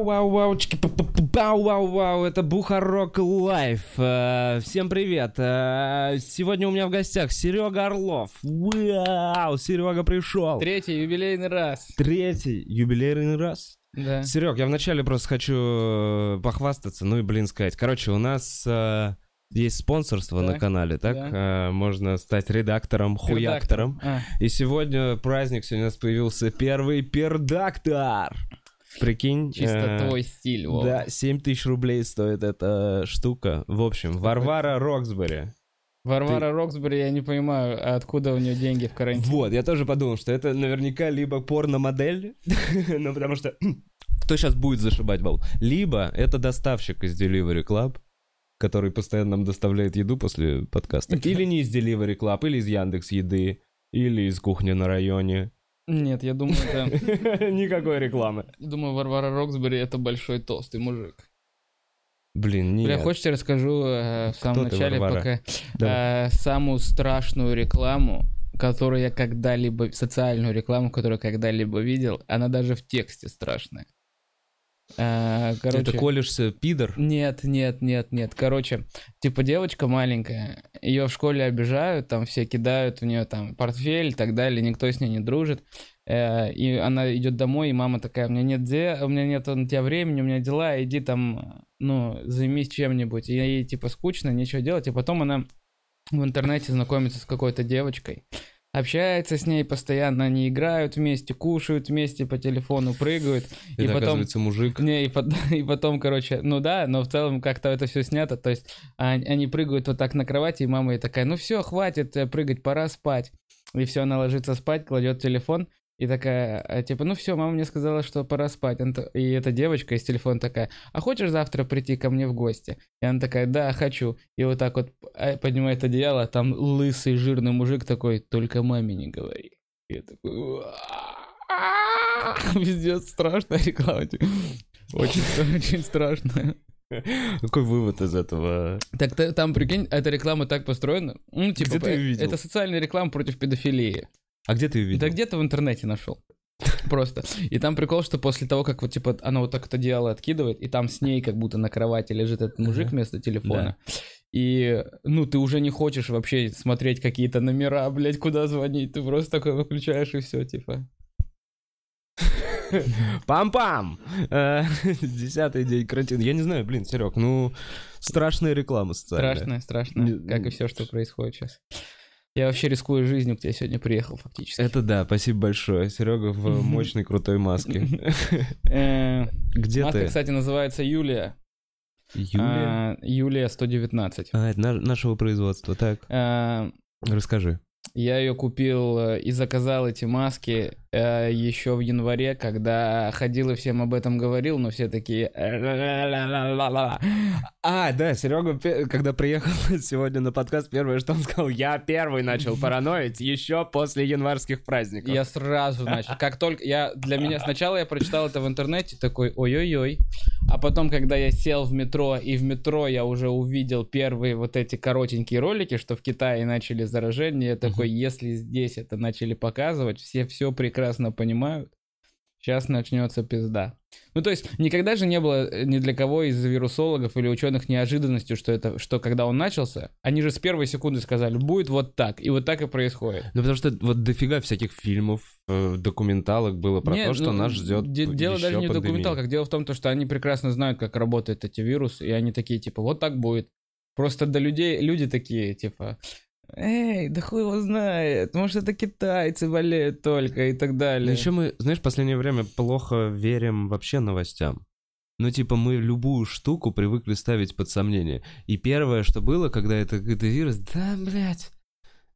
Вау, вау, чики, пу- пу- пу- вау, вау, вау, это Бухарог Live. Э, Всем привет. Э, Сегодня у меня в гостях Серега Орлов. Вау, Серега пришел. Третий юбилейный раз. Третий юбилейный раз. Да. Серег, я вначале просто хочу э, похвастаться, ну и, блин, сказать. Короче, у нас э, есть спонсорство на Так, канале, так? Э, Можно стать редактором, хуяктором. А, И сегодня праздник, сегодня у нас появился первый пердактор. Прикинь. чисто э, твой стиль, Вова. Да, 7 тысяч рублей стоит эта штука. В общем, Варвара Роксбери. Варвара Роксбери, я не понимаю, откуда у нее деньги в карантине. Вот, я тоже подумал, что это наверняка либо порно-модель, ну потому что кто сейчас будет зашибать бал, либо это доставщик из Delivery Club, который постоянно нам доставляет еду после подкаста. Или не из Delivery Club, или из Яндекс Еды, или из кухни на районе. Нет, я думаю, это... Никакой рекламы. Думаю, Варвара Роксбери это большой толстый мужик. Блин, нет. Бля, хочешь, я расскажу э, в самом Кто ты, начале Варвара? пока э, самую страшную рекламу, которую я когда-либо... Социальную рекламу, которую я когда-либо видел. Она даже в тексте страшная. Э, короче... Это колешься, пидор? Нет, нет, нет, нет. Короче, типа девочка маленькая, ее в школе обижают, там все кидают в нее там портфель и так далее, никто с ней не дружит. Э, И она идет домой, и мама такая, у меня нет де, у меня нет на тебя времени, у меня дела, иди там, ну, займись чем-нибудь. И ей типа скучно, нечего делать. И потом она в интернете знакомится с какой-то девочкой, общается с ней постоянно, они играют вместе, кушают вместе по телефону, прыгают. Это, и потом... оказывается, мужик. Не, и, пот- и потом, короче, ну да, но в целом как-то это все снято, то есть а- они прыгают вот так на кровати, и мама ей такая, ну все, хватит э, прыгать, пора спать. И все, она ложится спать, кладет телефон, и такая, а, типа, ну все, мама мне сказала, что пора спать. И эта девочка из телефона такая, а хочешь завтра прийти ко мне в гости? И она такая, да, хочу. И вот так вот э, поднимает одеяло, а там лысый жирный мужик такой, только маме не говори. И я такой. Пиздец, страшная реклама. типа. Очень, очень страшная. Какой вывод из этого? Так та- там, прикинь, эта реклама так построена. Ну, типа, Где ты её видел? это социальная реклама против педофилии. А где ты видел? Да где-то в интернете нашел. Просто. И там прикол, что после того, как вот, типа, она вот так это одеяло откидывает, и там с ней как будто на кровати лежит этот мужик вместо телефона. И, ну, ты уже не хочешь вообще смотреть какие-то номера, блядь, куда звонить. Ты просто такой выключаешь и все, типа. Пам-пам! Э, Десятый день карантина. Я не знаю, блин, Серег, ну, страшная реклама социальная. Страшно. Не- Как и все, что происходит сейчас. Я вообще рискую жизнью, к тебе сегодня приехал фактически. Это да, спасибо большое. Серега в мощной крутой маске. Э, Где Маска, ты? кстати, называется Юлия. Юлия? А, Юлия 119. А, это на- нашего производства. Так, А, расскажи. Я ее купил э, и заказал эти маски э, еще в январе, когда ходил и всем об этом говорил, но все такие... А, да, Серега, когда приехал сегодня на подкаст, первое, что он сказал, я первый начал параноить еще после январских праздников. Я сразу начал. Как только я для меня сначала я прочитал это в интернете, такой ой-ой-ой. А потом, когда я сел в метро, и в метро я уже увидел первые вот эти коротенькие ролики, что в Китае начали заражение, я такой, если здесь это начали показывать, все все прекрасно понимают. Сейчас начнется пизда. Ну, то есть, никогда же не было э, ни для кого из вирусологов или ученых неожиданностью, что это, что когда он начался, они же с первой секунды сказали, будет вот так, и вот так и происходит. Ну, потому что вот дофига всяких фильмов, э, документалок было про Не, то, что ну, нас ждет де- Дело еще даже не в документалках. Дело в том, то, что они прекрасно знают, как работают эти вирусы, и они такие, типа, вот так будет. Просто до людей, люди такие, типа, эй, да хуй его знает, может, это китайцы болеют только и так далее. еще мы, знаешь, в последнее время плохо верим вообще новостям. Ну, типа, мы любую штуку привыкли ставить под сомнение. И первое, что было, когда это какой-то вирус, да, блядь,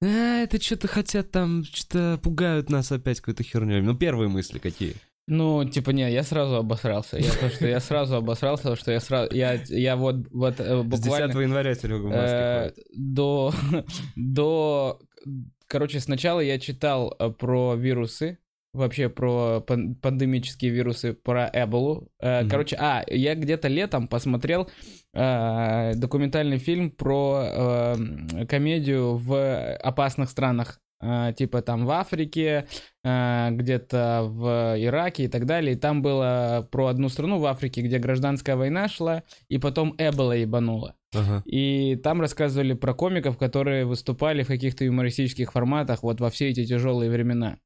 а, это что-то хотят там, что-то пугают нас опять какой-то херней. Ну, первые мысли какие? Ну, типа, не, я сразу обосрался. Я то, что я сразу обосрался, что я сразу, я, я вот, вот э, С буквально... 10 января Серега в маске Э, до, до, короче, сначала я читал э, про вирусы, вообще про пан- пандемические вирусы, про Эболу. Э, Мгм. Короче, а, я где-то летом посмотрел э, документальный фильм про э, комедию в опасных странах типа там в Африке, э, где-то в Ираке и так далее. И там было про одну страну в Африке, где гражданская война шла, и потом Эбола ебанула. Ага. И там рассказывали про комиков, которые выступали в каких-то юмористических форматах вот во все эти тяжелые времена.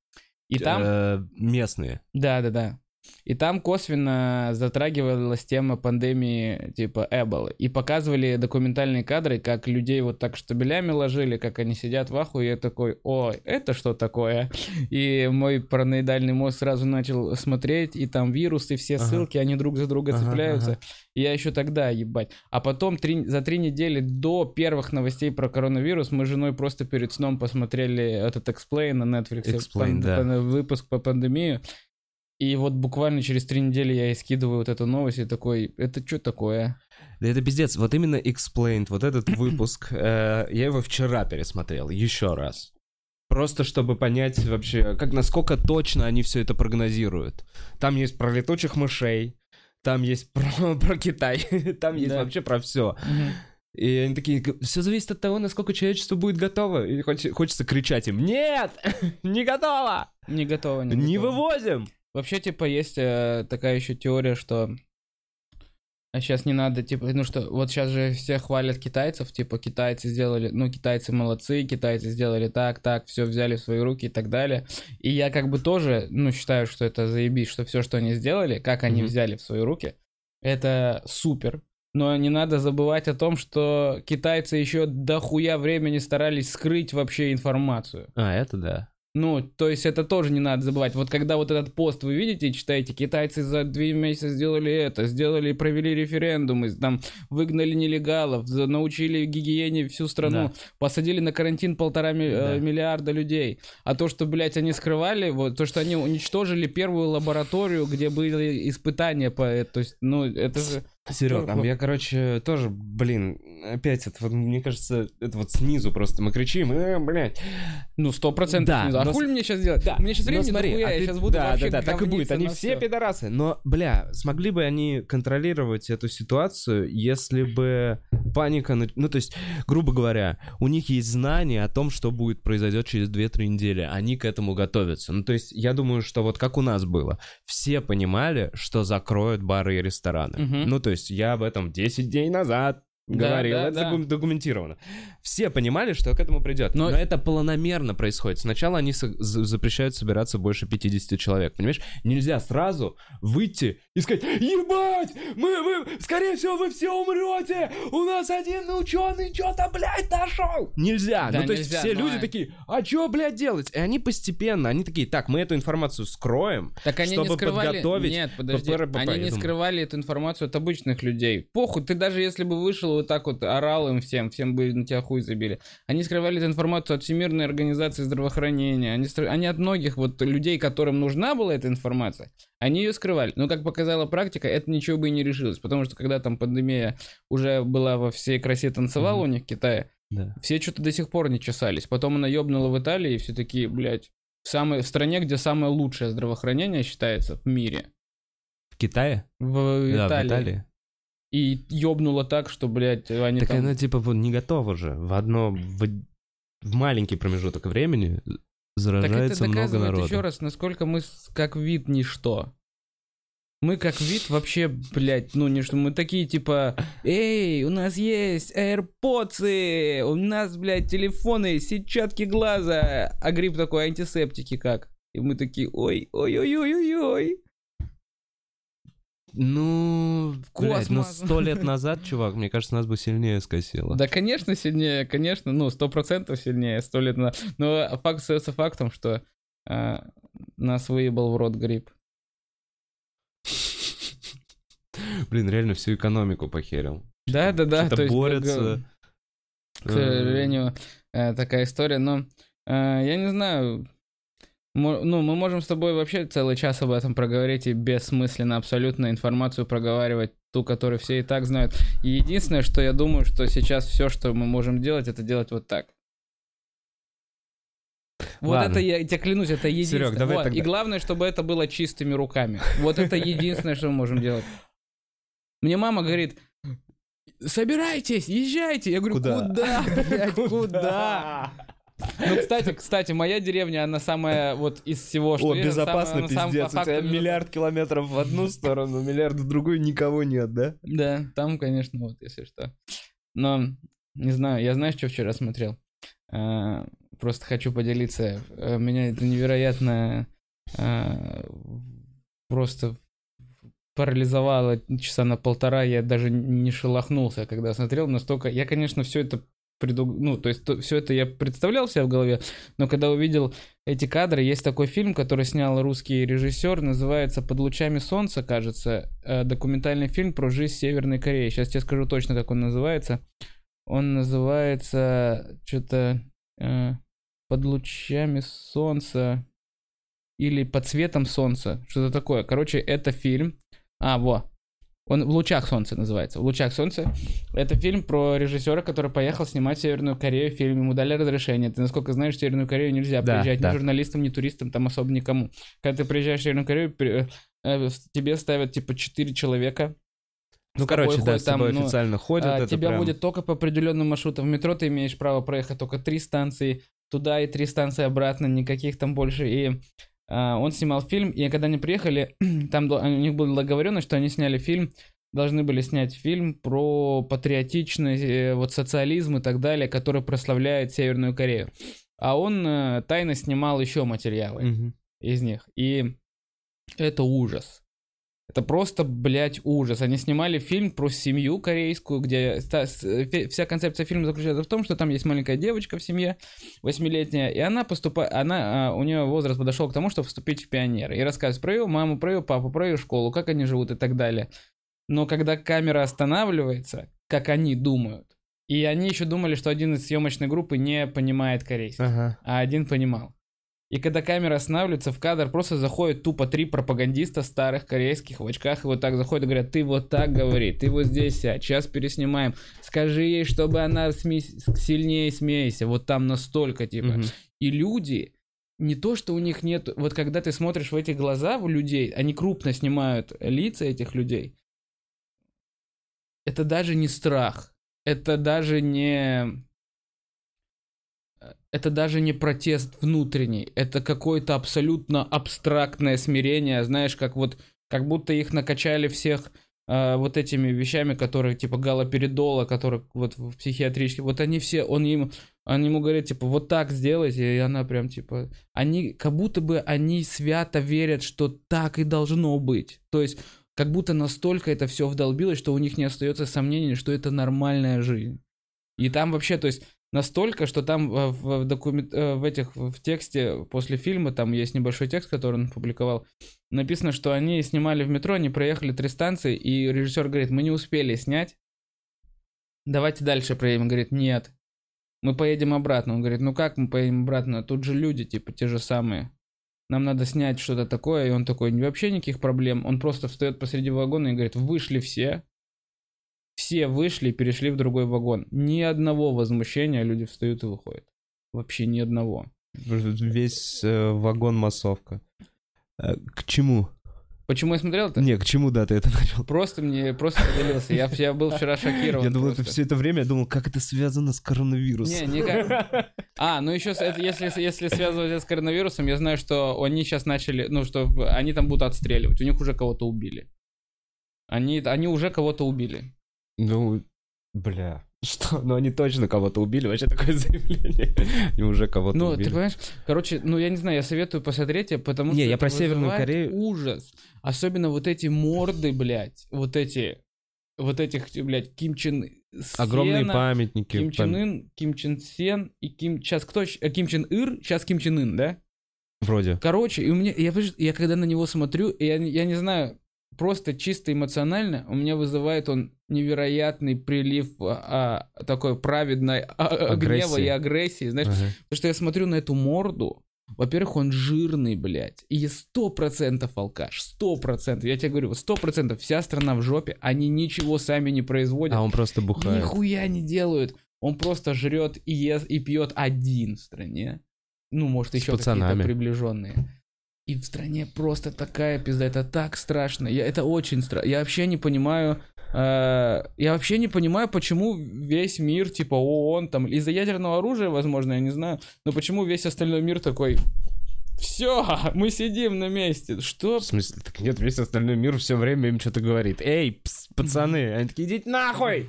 И там... Э, местные. Да, да, да. И там косвенно затрагивалась тема пандемии типа Эболы. И показывали документальные кадры, как людей вот так штабелями ложили, как они сидят в аху, и я такой, о, это что такое? И мой параноидальный мозг сразу начал смотреть, и там вирусы, все Ага. ссылки, они друг за друга Ага, цепляются. ага. И я еще тогда, ебать. А потом три- за три недели до первых новостей про коронавирус мы с женой просто перед сном посмотрели этот Explain на Netflix. Explain, пан- да. пан- Выпуск по пандемии. И вот буквально через три недели я ей скидываю вот эту новость и такой, это что такое? Да это пиздец. Вот именно Explained, вот этот выпуск, э, я его вчера пересмотрел, еще раз. Просто чтобы понять вообще, как насколько точно они все это прогнозируют. Там есть про летучих мышей, там есть про, про Китай, там есть Да. вообще про все. И они такие, все зависит от того, насколько человечество будет готово. И хоч- хочется кричать им, нет, не готово, Не готово, не, не готово. вывозим. Вообще, типа, есть э, такая еще теория, что а сейчас не надо, типа, ну что, вот сейчас же все хвалят китайцев, типа, китайцы сделали, ну, китайцы молодцы, китайцы сделали так, так, все взяли в свои руки и так далее. И я как бы тоже, ну, считаю, что это заебись, что все, что они сделали, как они Мгм. взяли в свои руки, это супер. Но не надо забывать о том, что китайцы еще дохуя времени старались скрыть вообще информацию. А, это да. Ну, то есть это тоже не надо забывать. Вот когда вот этот пост вы видите читаете, китайцы за две месяца сделали это, сделали, провели референдумы, там выгнали нелегалов, научили гигиене всю страну, Да. посадили на карантин полтора ми- Да. э, миллиарда людей. А то, что, блядь, они скрывали, вот то, что они уничтожили первую лабораторию, где были испытания по это, то есть, ну, это же... Серег, а я, короче, тоже, блин, опять это вот, мне кажется, это вот снизу просто мы кричим, э, блядь. Ну, сто процентов. Да, знаю. А но хули мне сейчас делать? Да, меня сейчас времени смотри, дохуя, а я ты- сейчас буду да, вообще да, да, так и будет. Они все всё. пидорасы. Но, бля, смогли бы они контролировать эту ситуацию, если бы паника... Ну, то есть, грубо говоря, у них есть знание о том, что будет произойдет через 2-3 недели. Они к этому готовятся. Ну, то есть, я думаю, что вот как у нас было. Все понимали, что закроют бары и рестораны. Мгм. Ну, то есть, я об этом 10 дней назад Да, говорил, да, это да. докум- документировано. Все понимали, что к этому придет. Но- Но, это планомерно происходит. Сначала они со- за- запрещают собираться больше 50 человек. Понимаешь? Нельзя сразу выйти и сказать, ебать, мы, мы, скорее всего, вы все умрете, у нас один ученый что-то, блядь, нашел. Нельзя. Да, ну, то есть нельзя, все но- люди такие, а что, блядь, делать? И они постепенно, они такие, так, мы эту информацию скроем, Так они чтобы не скрывали... подготовить Нет, подожди. ППРПП, Они не скрывали эту информацию от обычных людей. Похуй, ты даже если бы вышел вот так вот орал им всем, всем бы на тебя хуй забили. Они скрывали эту информацию от Всемирной организации здравоохранения. Они, стр- они от многих вот людей, которым нужна была эта информация, они ее скрывали. Но, как показала практика, это ничего бы и не решилось. Потому что когда там пандемия уже была во всей красе танцевала Мгм. у них в Китае, Да. все что-то до сих пор не чесались. Потом она ёбнула в Италии, и все такие, блядь, в, самой, в стране, где самое лучшее здравоохранение считается в мире. В Китае? В Да, Италии. в Италии. И ёбнуло так, что, блядь, они Так там... она типа вот не готова же. В одно, в, в маленький промежуток времени Так это заражается много народу. еще раз, насколько мы как вид ничто. Мы как вид вообще, блядь, ну не что, мы такие типа, эй, у нас есть AirPods, у нас, блядь, телефоны, сетчатки глаза, а грипп такой, антисептики как? И мы такие, ой, ой, ой, ой, ой, ой. Ну, блядь, ну сто лет назад, чувак, мне кажется, нас бы сильнее скосило. Да, конечно, сильнее, конечно, ну, сто процентов сильнее, сто лет назад. Но факт остается фактом, что а, нас выебал в рот грипп. Блин, реально всю экономику похерил. Да, да, да. То есть, борется. К сожалению, э, такая история, но э, я не знаю. Ну, мы можем с тобой вообще целый час об этом проговорить и бессмысленно абсолютно информацию проговаривать, ту, которую все и так знают. И единственное, что я думаю, что сейчас все, что мы можем делать, это делать вот так. Вот Ладно. это я тебе клянусь, это единственное. Серёг, давай Вот. тогда. И главное, чтобы это было чистыми руками. Вот это единственное, что мы можем делать. Мне мама говорит, собирайтесь, езжайте. Я говорю, Куда? куда, блядь, куда? Ну, кстати, кстати, моя деревня, она самая вот из всего, что О, есть, безопасно, самая- пиздец. У тебя факту миллиард километров в одну сторону, миллиард в другую, никого нет, да? Да, там, конечно, вот, если что. Но, не знаю, я знаю, что вчера смотрел. А, Просто хочу поделиться. Э, Меня это невероятно а, просто парализовало часа на полтора. Я даже не шелохнулся, когда смотрел. Настолько... Я, конечно, все это преду- ну, то есть все это я представлял себе в голове, но когда увидел эти кадры, есть такой фильм, который снял русский режиссер, называется «Под лучами солнца», кажется, э, документальный фильм про жизнь Северной Кореи. Сейчас тебе скажу точно, как он называется. Он называется что-то «Под лучами солнца» или «Под светом солнца», что-то такое. Короче, это фильм. А, во. Он в лучах солнца называется. В лучах солнца. Это фильм про режиссера, который поехал снимать Северную Корею. Фильм ему дали разрешение. Ты, насколько знаешь, в Северную Корею нельзя Да, приезжать да. ни журналистам, ни туристам, там особо никому. Когда ты приезжаешь в Северную Корею, при- э, тебе ставят типа 4 человека. Ну, с короче, да, ходят с тобой ну, официально ходят. а, тебя прям- будет только по определенным маршрутам. В метро ты имеешь право проехать только три станции туда и три станции обратно, никаких там больше. И он снимал фильм, и когда они приехали, там у них была договоренность, что они сняли фильм, должны были снять фильм про патриотичность, э, вот социализм и так далее, который прославляет Северную Корею. А он э, тайно снимал еще материалы Мгм. из них. И это ужас. Это просто, блядь, ужас. Они снимали фильм про семью корейскую, где фе- вся концепция фильма заключается в том, что там есть маленькая девочка в семье, восьмилетняя, и она поступает, она, а, у нее возраст подошел к тому, чтобы вступить в пионеры. И рассказывает про ее маму, про ее папу, про ее школу, как они живут и так далее. Но когда камера останавливается, как они думают, и они еще думали, что один из съемочной группы не понимает корейский Ага. а один понимал. И когда камера останавливается, в кадр просто заходят тупо три пропагандиста старых корейских в очках, и вот так заходят и говорят, ты вот так говори, ты вот здесь сядь, сейчас переснимаем, скажи ей, чтобы она сме- сильнее смейся, вот там настолько, типа. Мгм. И люди, не то, что у них нет... Вот когда ты смотришь в эти глаза у людей, они крупно снимают лица этих людей, это даже не страх. Это даже не... Это даже не протест внутренний. Это какое-то абсолютно абстрактное смирение. Знаешь, как вот... Как будто их накачали всех а, вот этими вещами, которые типа галоперидола, которые вот в психиатрических, вот они все, он им, он ему говорит, типа, вот так сделайте, и она прям, типа, они, как будто бы они свято верят, что так и должно быть. То есть, как будто настолько это все вдолбилось, что у них не остается сомнений, что это нормальная жизнь. И там вообще, то есть, настолько, что там в, в, документ, э, в этих, в тексте после фильма, там есть небольшой текст, который он опубликовал, написано, что они снимали в метро, они проехали три станции, и режиссер говорит, мы не успели снять, давайте дальше проедем. Говорит, нет, мы поедем обратно. Он говорит, ну как мы поедем обратно? Тут же люди, типа, те же самые. Нам надо снять что-то такое. И он такой, вообще никаких проблем. Он просто встает посреди вагона и говорит, вышли все. Все вышли и перешли в другой вагон. Ни одного возмущения, люди встают и выходят. Вообще ни одного. Весь э, вагон массовка. Э, К чему? Почему я смотрел это? Не, к чему, да, ты это начал? Просто мне, просто поделился. Я, я был вчера шокирован. Я думал, это все это время, я думал, как это связано с коронавирусом. Не, никак. А, ну еще, это, если, если связывать это с коронавирусом, я знаю, что они сейчас начали, ну, что они там будут отстреливать. У них уже кого-то убили. Они, они уже кого-то убили. Ну, бля. Что? Ну, они точно кого-то убили. Вообще такое заявление. Они уже кого-то Ну, убили. ты понимаешь? Короче, ну, я не знаю, я советую посмотреть, потому Не, что я про Северную Корею. ужас. Особенно вот эти морды, блядь, вот эти, вот этих, блядь, Ким Чен Огромные Сена, памятники. Ким Чен Ын, Ким Чен Сен и Ким... Сейчас кто? э, Ким Чен Ир, сейчас Ким Чен Ын, да? Вроде. Короче, и у меня, я, я когда на него смотрю, я, я не знаю, просто чисто эмоционально у меня вызывает он невероятный прилив а, а, такой праведной а- а- гнева Агрессии. и агрессии, знаешь, Ага. потому что я смотрю на эту морду, во-первых, он жирный, блядь, и сто процентов алкаш, сто процентов, я тебе говорю, сто процентов, вся страна в жопе, они ничего сами не производят, А он просто бухает. Нихуя не делают. Он просто жрет и ест и пьет один в стране. Ну, может, еще какие-то приближенные. И в стране просто такая пизда. Это так страшно. Я, это очень страшно. Я вообще не понимаю, Э, Я вообще не понимаю, почему весь мир, типа ООН, там, из-за ядерного оружия, возможно, я не знаю, но почему весь остальной мир такой... Все, мы сидим на месте. Что? В смысле, так нет, весь остальной мир все время им что-то говорит. Эй, пс, пацаны, они такие, идите нахуй!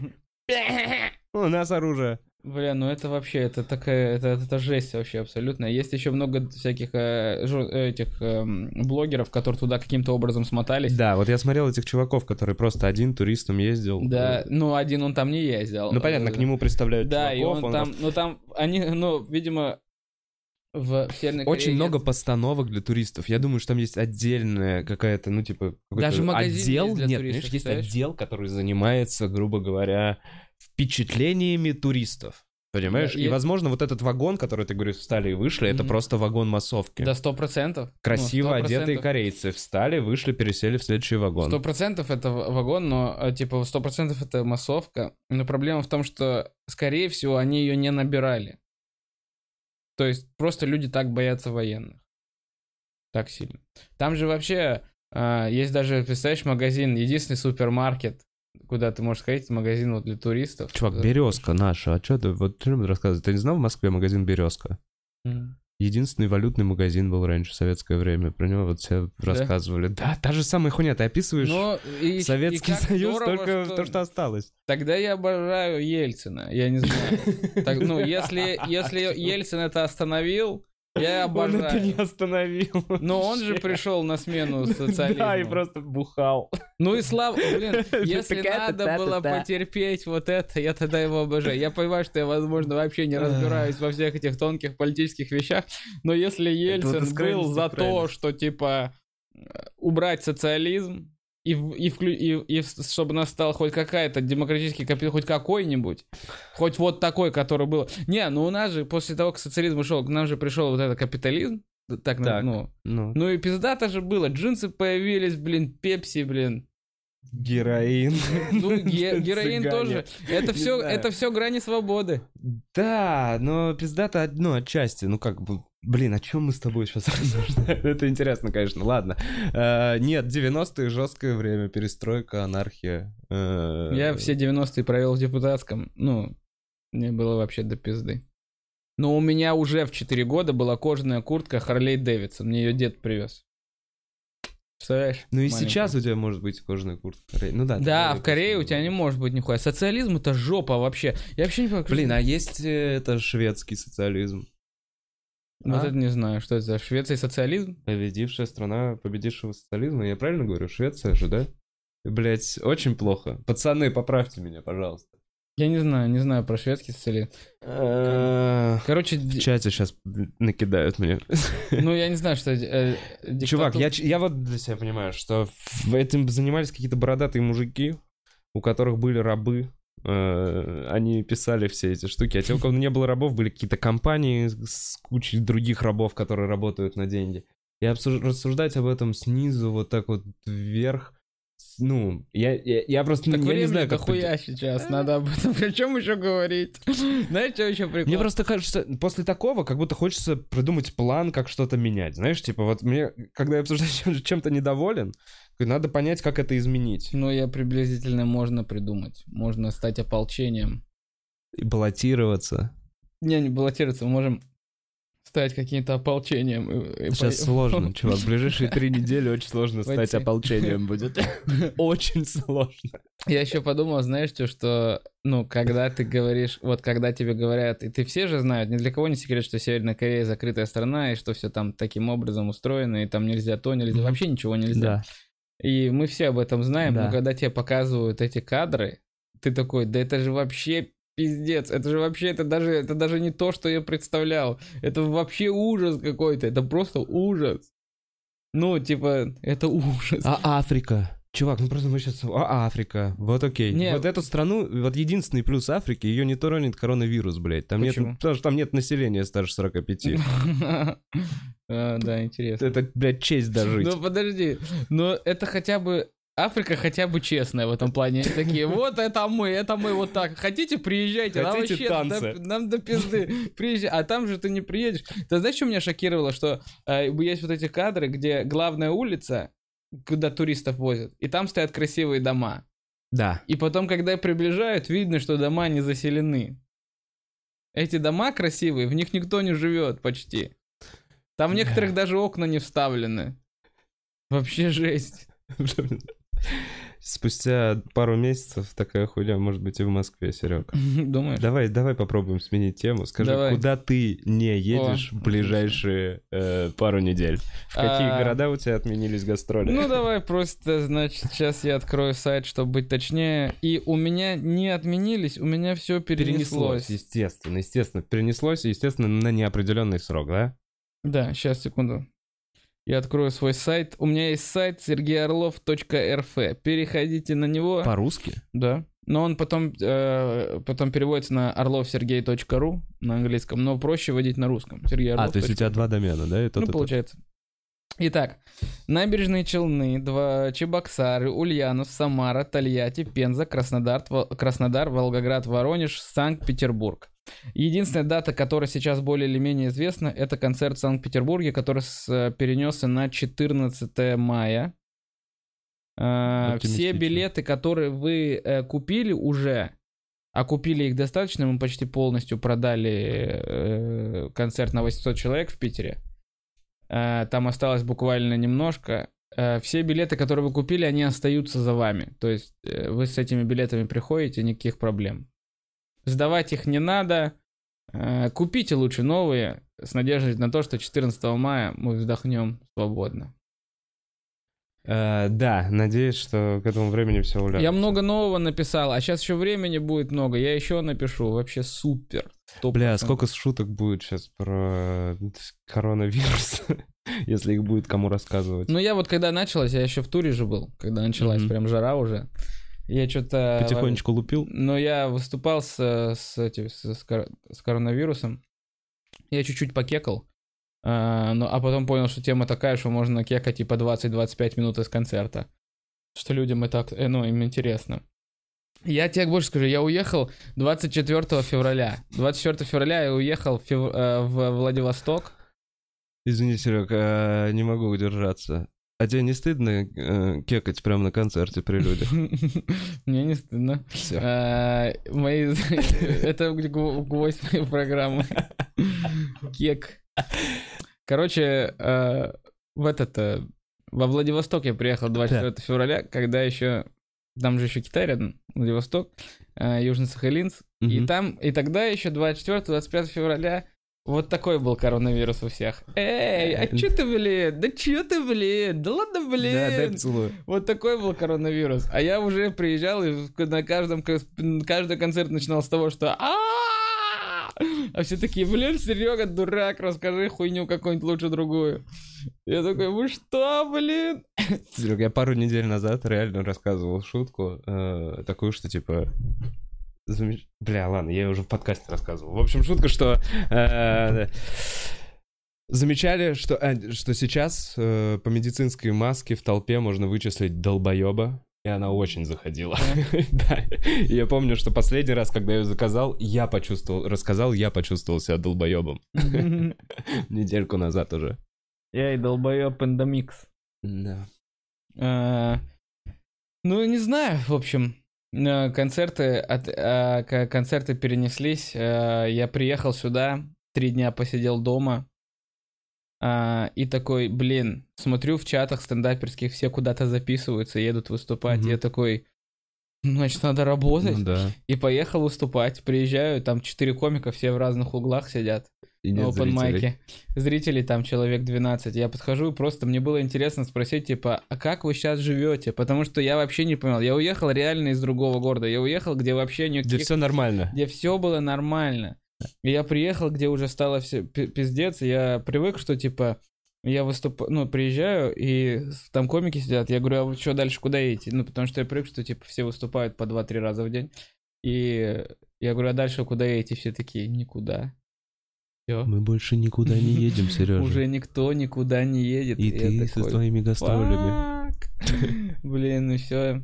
У нас оружие. Бля, ну это вообще, это такая, это, это жесть вообще абсолютно. Есть еще много всяких э, жур- этих эм, блогеров, которые туда каким-то образом смотались. Да, вот я смотрел этих чуваков, который просто один туристом ездил. Да, ну один он там не ездил. Ну понятно, к нему представляют Да, и чуваков, он там, ну там, они, ну, видимо, в Северной Корее Очень много постановок для туристов. Я думаю, что там есть отдельная какая-то, ну, типа, Даже отдел. есть для Нет, туристов, понимаешь, есть отдел, который занимается, грубо говоря, впечатлениями туристов. Понимаешь? Да, и, я- возможно, вот этот вагон, который ты говоришь, встали и вышли, это Мгм. просто вагон массовки. Да, сто процентов. Красиво Ну, одетые корейцы встали, вышли, пересели в следующий вагон. Сто процентов это вагон, но э, типа сто процентов это массовка. Но проблема в том, что, скорее всего, они ее не набирали. То есть просто люди так боятся военных. Так сильно. Там же вообще а, есть даже, представляешь, магазин, единственный супермаркет, куда ты можешь сходить, магазин вот для туристов. Чувак, Березка наша. А что ты, вот что ты рассказываешь? Ты не знал в Москве магазин Березка? М. Единственный валютный магазин был раньше в советское время. Про него вот все рассказывали. Да, та же самая хуйня. Ты описываешь Но и, и Советский как Союз, здорово, только что- то, что осталось. Тогда я обожаю Ельцина, я не знаю. Ну, если Ельцин это остановил, я Он это не обожаю. остановил. Но он же пришел на смену социализму. Да, и просто бухал. Ну и слава, блин, если надо было потерпеть вот это, я тогда его обожаю. Я понимаю, что я, возможно, вообще не разбираюсь во всех этих тонких политических вещах, но если Ельцин был за то, что, типа, э, убрать социализм, и, и, вклю- и, и чтобы настал хоть какая-то демократический капитал, хоть какой-нибудь, хоть вот такой, который был. Не, ну у нас же после того, как социализм ушел, к нам же пришел вот этот капитализм, так, Так. ну, Ну, ну и пиздато же было. Джинсы появились, блин, пепси, блин. Героин. Ну, ге- героин Цыгане. тоже. Это все, это все грани свободы. Да, но пиздато одно отчасти. Ну как бы, блин, о чем мы с тобой сейчас рассуждаем? Это интересно, конечно. Ладно. Э, Нет, 90-е жесткое время, перестройка, анархия. Э, Я все 90-е провел в депутатском. Ну, мне было вообще до пизды. Но у меня уже в 4 года была кожаная куртка Харлей Дэвидсон. Мне ее дед привез. Представляешь? Ну и Маленькая. сейчас у тебя может быть кожаная куртка. Ну да. Да, в Корее у тебя не может быть нихуя. Социализм это жопа вообще. Я вообще не понимаю. Блин, а есть э, это шведский социализм? Вот а? это не знаю, что это за Швеция социализм? Победившая страна победившего социализма. Я правильно говорю? Швеция же, да? Блять, очень плохо. Пацаны, поправьте меня, пожалуйста. Я не знаю, не знаю про шведский социализм. Э, Короче, В чате сейчас накидают мне. ну я не знаю, что... э, Чувак, я, я вот для себя понимаю, что этим занимались какие-то бородатые мужики, у которых были рабы. Э, Они писали все эти штуки. А те, у кого не было рабов, были какие-то компании с кучей других рабов, которые работают на деньги. И обсуж- рассуждать об этом снизу, вот так вот вверх, ну, я, я, я просто Так я не знаю, как... дохуя сейчас, надо об этом. О чем еще говорить? Знаешь, что еще прикол? Мне просто кажется, после такого, как будто хочется придумать план, как что-то менять. Знаешь, типа вот мне, когда я обсуждаю чем- чем-то недоволен, надо понять, как это изменить. Ну, я приблизительно можно придумать. Можно стать ополчением. И баллотироваться. Не, не баллотироваться, мы можем стать каким-то ополчением. Сейчас сложно, чувак. В ближайшие три недели очень сложно стать ополчением будет. Очень сложно. Я еще подумал, знаешь, что, что, ну, когда ты говоришь, вот когда тебе говорят, и ты все же знают, ни для кого не секрет, что Северная Корея закрытая страна, и что все там таким образом устроено, и там нельзя то, нельзя, вообще ничего нельзя. И мы все об этом знаем, Да. но когда тебе показывают эти кадры, ты такой, да это же вообще пиздец, это же вообще, это даже, это даже не то, что я представлял. Это вообще ужас какой-то, это просто ужас. Ну, типа, это ужас. А Африка? Чувак, ну просто мы сейчас... А Африка? Вот окей. Не. Вот эту страну, вот единственный плюс Африки, ее не тронет коронавирус, блядь. Там Почему? нет, потому что там нет населения старше 45. А, Да, интересно. Это, блядь, честь дожить. Ну подожди, но это хотя бы Африка хотя бы честная в этом плане. Они такие, вот это мы, это мы вот так. Хотите, приезжайте. нам Хотите вообще танцы? до- нам до пизды. Приезжай. А там же ты не приедешь. Ты знаешь, что меня шокировало? Что э, есть вот эти кадры, где главная улица, куда туристов возят, и там стоят красивые дома. Да. И потом, когда приближают, видно, что дома не заселены. Эти дома красивые, в них никто не живет почти. Там в некоторых даже окна не вставлены. Вообще жесть. Спустя пару месяцев такая хуйня может быть и в Москве, Серег. Думаешь? Давай, давай попробуем сменить тему. Скажи, Давай. куда ты не едешь О, в ближайшие э, пару недель? В какие А, города у тебя отменились гастроли? Ну давай просто, значит, сейчас я открою сайт, чтобы быть точнее. И у меня не отменились, у меня все перенеслось. естественно, естественно. Перенеслось, естественно, на неопределенный срок, да? Да, сейчас, секунду. Я открою свой сайт. У меня есть сайт sergeyorlov.rf. Переходите на него. По-русски? Да. Но он потом, э, потом переводится на orlovsergey.ru на английском, но проще вводить на русском. Сергей А, Орлов. то есть у тебя два домена, да? И тот, Ну, и получается. Итак, набережные Челны, два Чебоксары, Ульянов, Самара, Тольятти, Пенза, Краснодар, Краснодар, Волгоград, Воронеж, Санкт-Петербург. Единственная дата, которая сейчас более или менее известна, это концерт в Санкт-Петербурге, который с- э, перенесся на 14 мая. Э, Все билеты, которые вы э, купили уже, а купили их достаточно, мы почти полностью продали э, концерт на 800 человек в Питере. Э, Там осталось буквально немножко. Э, Все билеты, которые вы купили, они остаются за вами. То есть э, вы с этими билетами приходите, никаких проблем. Сдавать их не надо. Э, Купите лучше новые с надеждой на то, что 14 мая мы вздохнем свободно. Э, да, надеюсь, что к этому времени все уляжется. Я много нового написал, а сейчас еще времени будет много. Я еще напишу. Вообще супер. Сто Бля, процентов. сколько шуток будет сейчас про коронавирус, если их будет кому рассказывать. Ну, я вот когда началось, я еще в туре же был, когда началась Мгм. прям жара уже. Я что-то... Потихонечку лупил. Но я выступал с, с, этим, с, с кор- с коронавирусом. Я чуть-чуть покекал. А, но, а потом понял, что тема такая, что можно кекать типа 20-25 минут из концерта. Что людям и так, э, ну, им интересно. Я тебе больше скажу, я уехал 24 февраля. 24 февраля я уехал в, фев- э, в Владивосток. Извини, Серег, а, не могу удержаться. А тебе не стыдно э, кекать прямо на концерте при людях? Мне не стыдно. Все. А, мои... Это гв- гвоздь моей программы. Кек. Короче, э, в этот... э, Во Владивосток я приехал 24 февраля, когда еще... Там же еще Китай рядом, Владивосток, э, Южный Сахалинск. И там, и тогда еще 24-25 февраля вот такой был коронавирус у всех. Эй, а чё ты, блин? Да чё ты, блин? Да ладно, блин. Да, дай поцелую. Вот такой был коронавирус. А я уже приезжал и на каждом каждый концерт начинал с того, что а а все такие, блин, Серега, дурак, расскажи хуйню какую-нибудь лучше другую. Я такой, вы что, блин? Серег, я пару недель назад реально рассказывал шутку, э, такую, что типа... замеч- Бля, ладно, я уже в подкасте рассказывал. В общем, шутка, что... э, замечали, что, э, что сейчас э, по медицинской маске в толпе можно вычислить долбоеба, и она очень заходила. Да. Я помню, что последний раз, когда я ее заказал, я почувствовал, рассказал, я почувствовал себя долбоебом. Недельку назад уже. Я и долбоёб Пандемикс. Да. А, Ну, не знаю, в общем. Э, Концерты, от, а, концерты перенеслись. э, Я приехал сюда, три дня посидел дома. а, И такой, блин, смотрю в чатах стендаперских, все куда-то записываются, едут выступать. Мгм. Я такой, «Ну, значит, надо работать. Ну да. И поехал выступать. Приезжаю, там четыре комика, все в разных углах сидят И нет open зрителей. майке. Зрителей там человек 12. Я подхожу, просто мне было интересно спросить, типа, а как вы сейчас живете? Потому что я вообще не понял. Я уехал реально из другого города. Я уехал, где вообще никаких... Где все нормально. где все было нормально. И я приехал, где уже стало все пи- пиздец. Я привык, что, типа, я выступаю, ну, приезжаю, и там комики сидят. Я говорю, а вы что дальше, куда едете? Ну, потому что я привык, что, типа, все выступают по 2-3 раза в день. И я говорю, а дальше куда едете? Все такие, никуда. Все. Мы больше никуда не едем, Сережа. Уже никто никуда не едет. И я ты со такой, своими гастролями. Блин, ну все.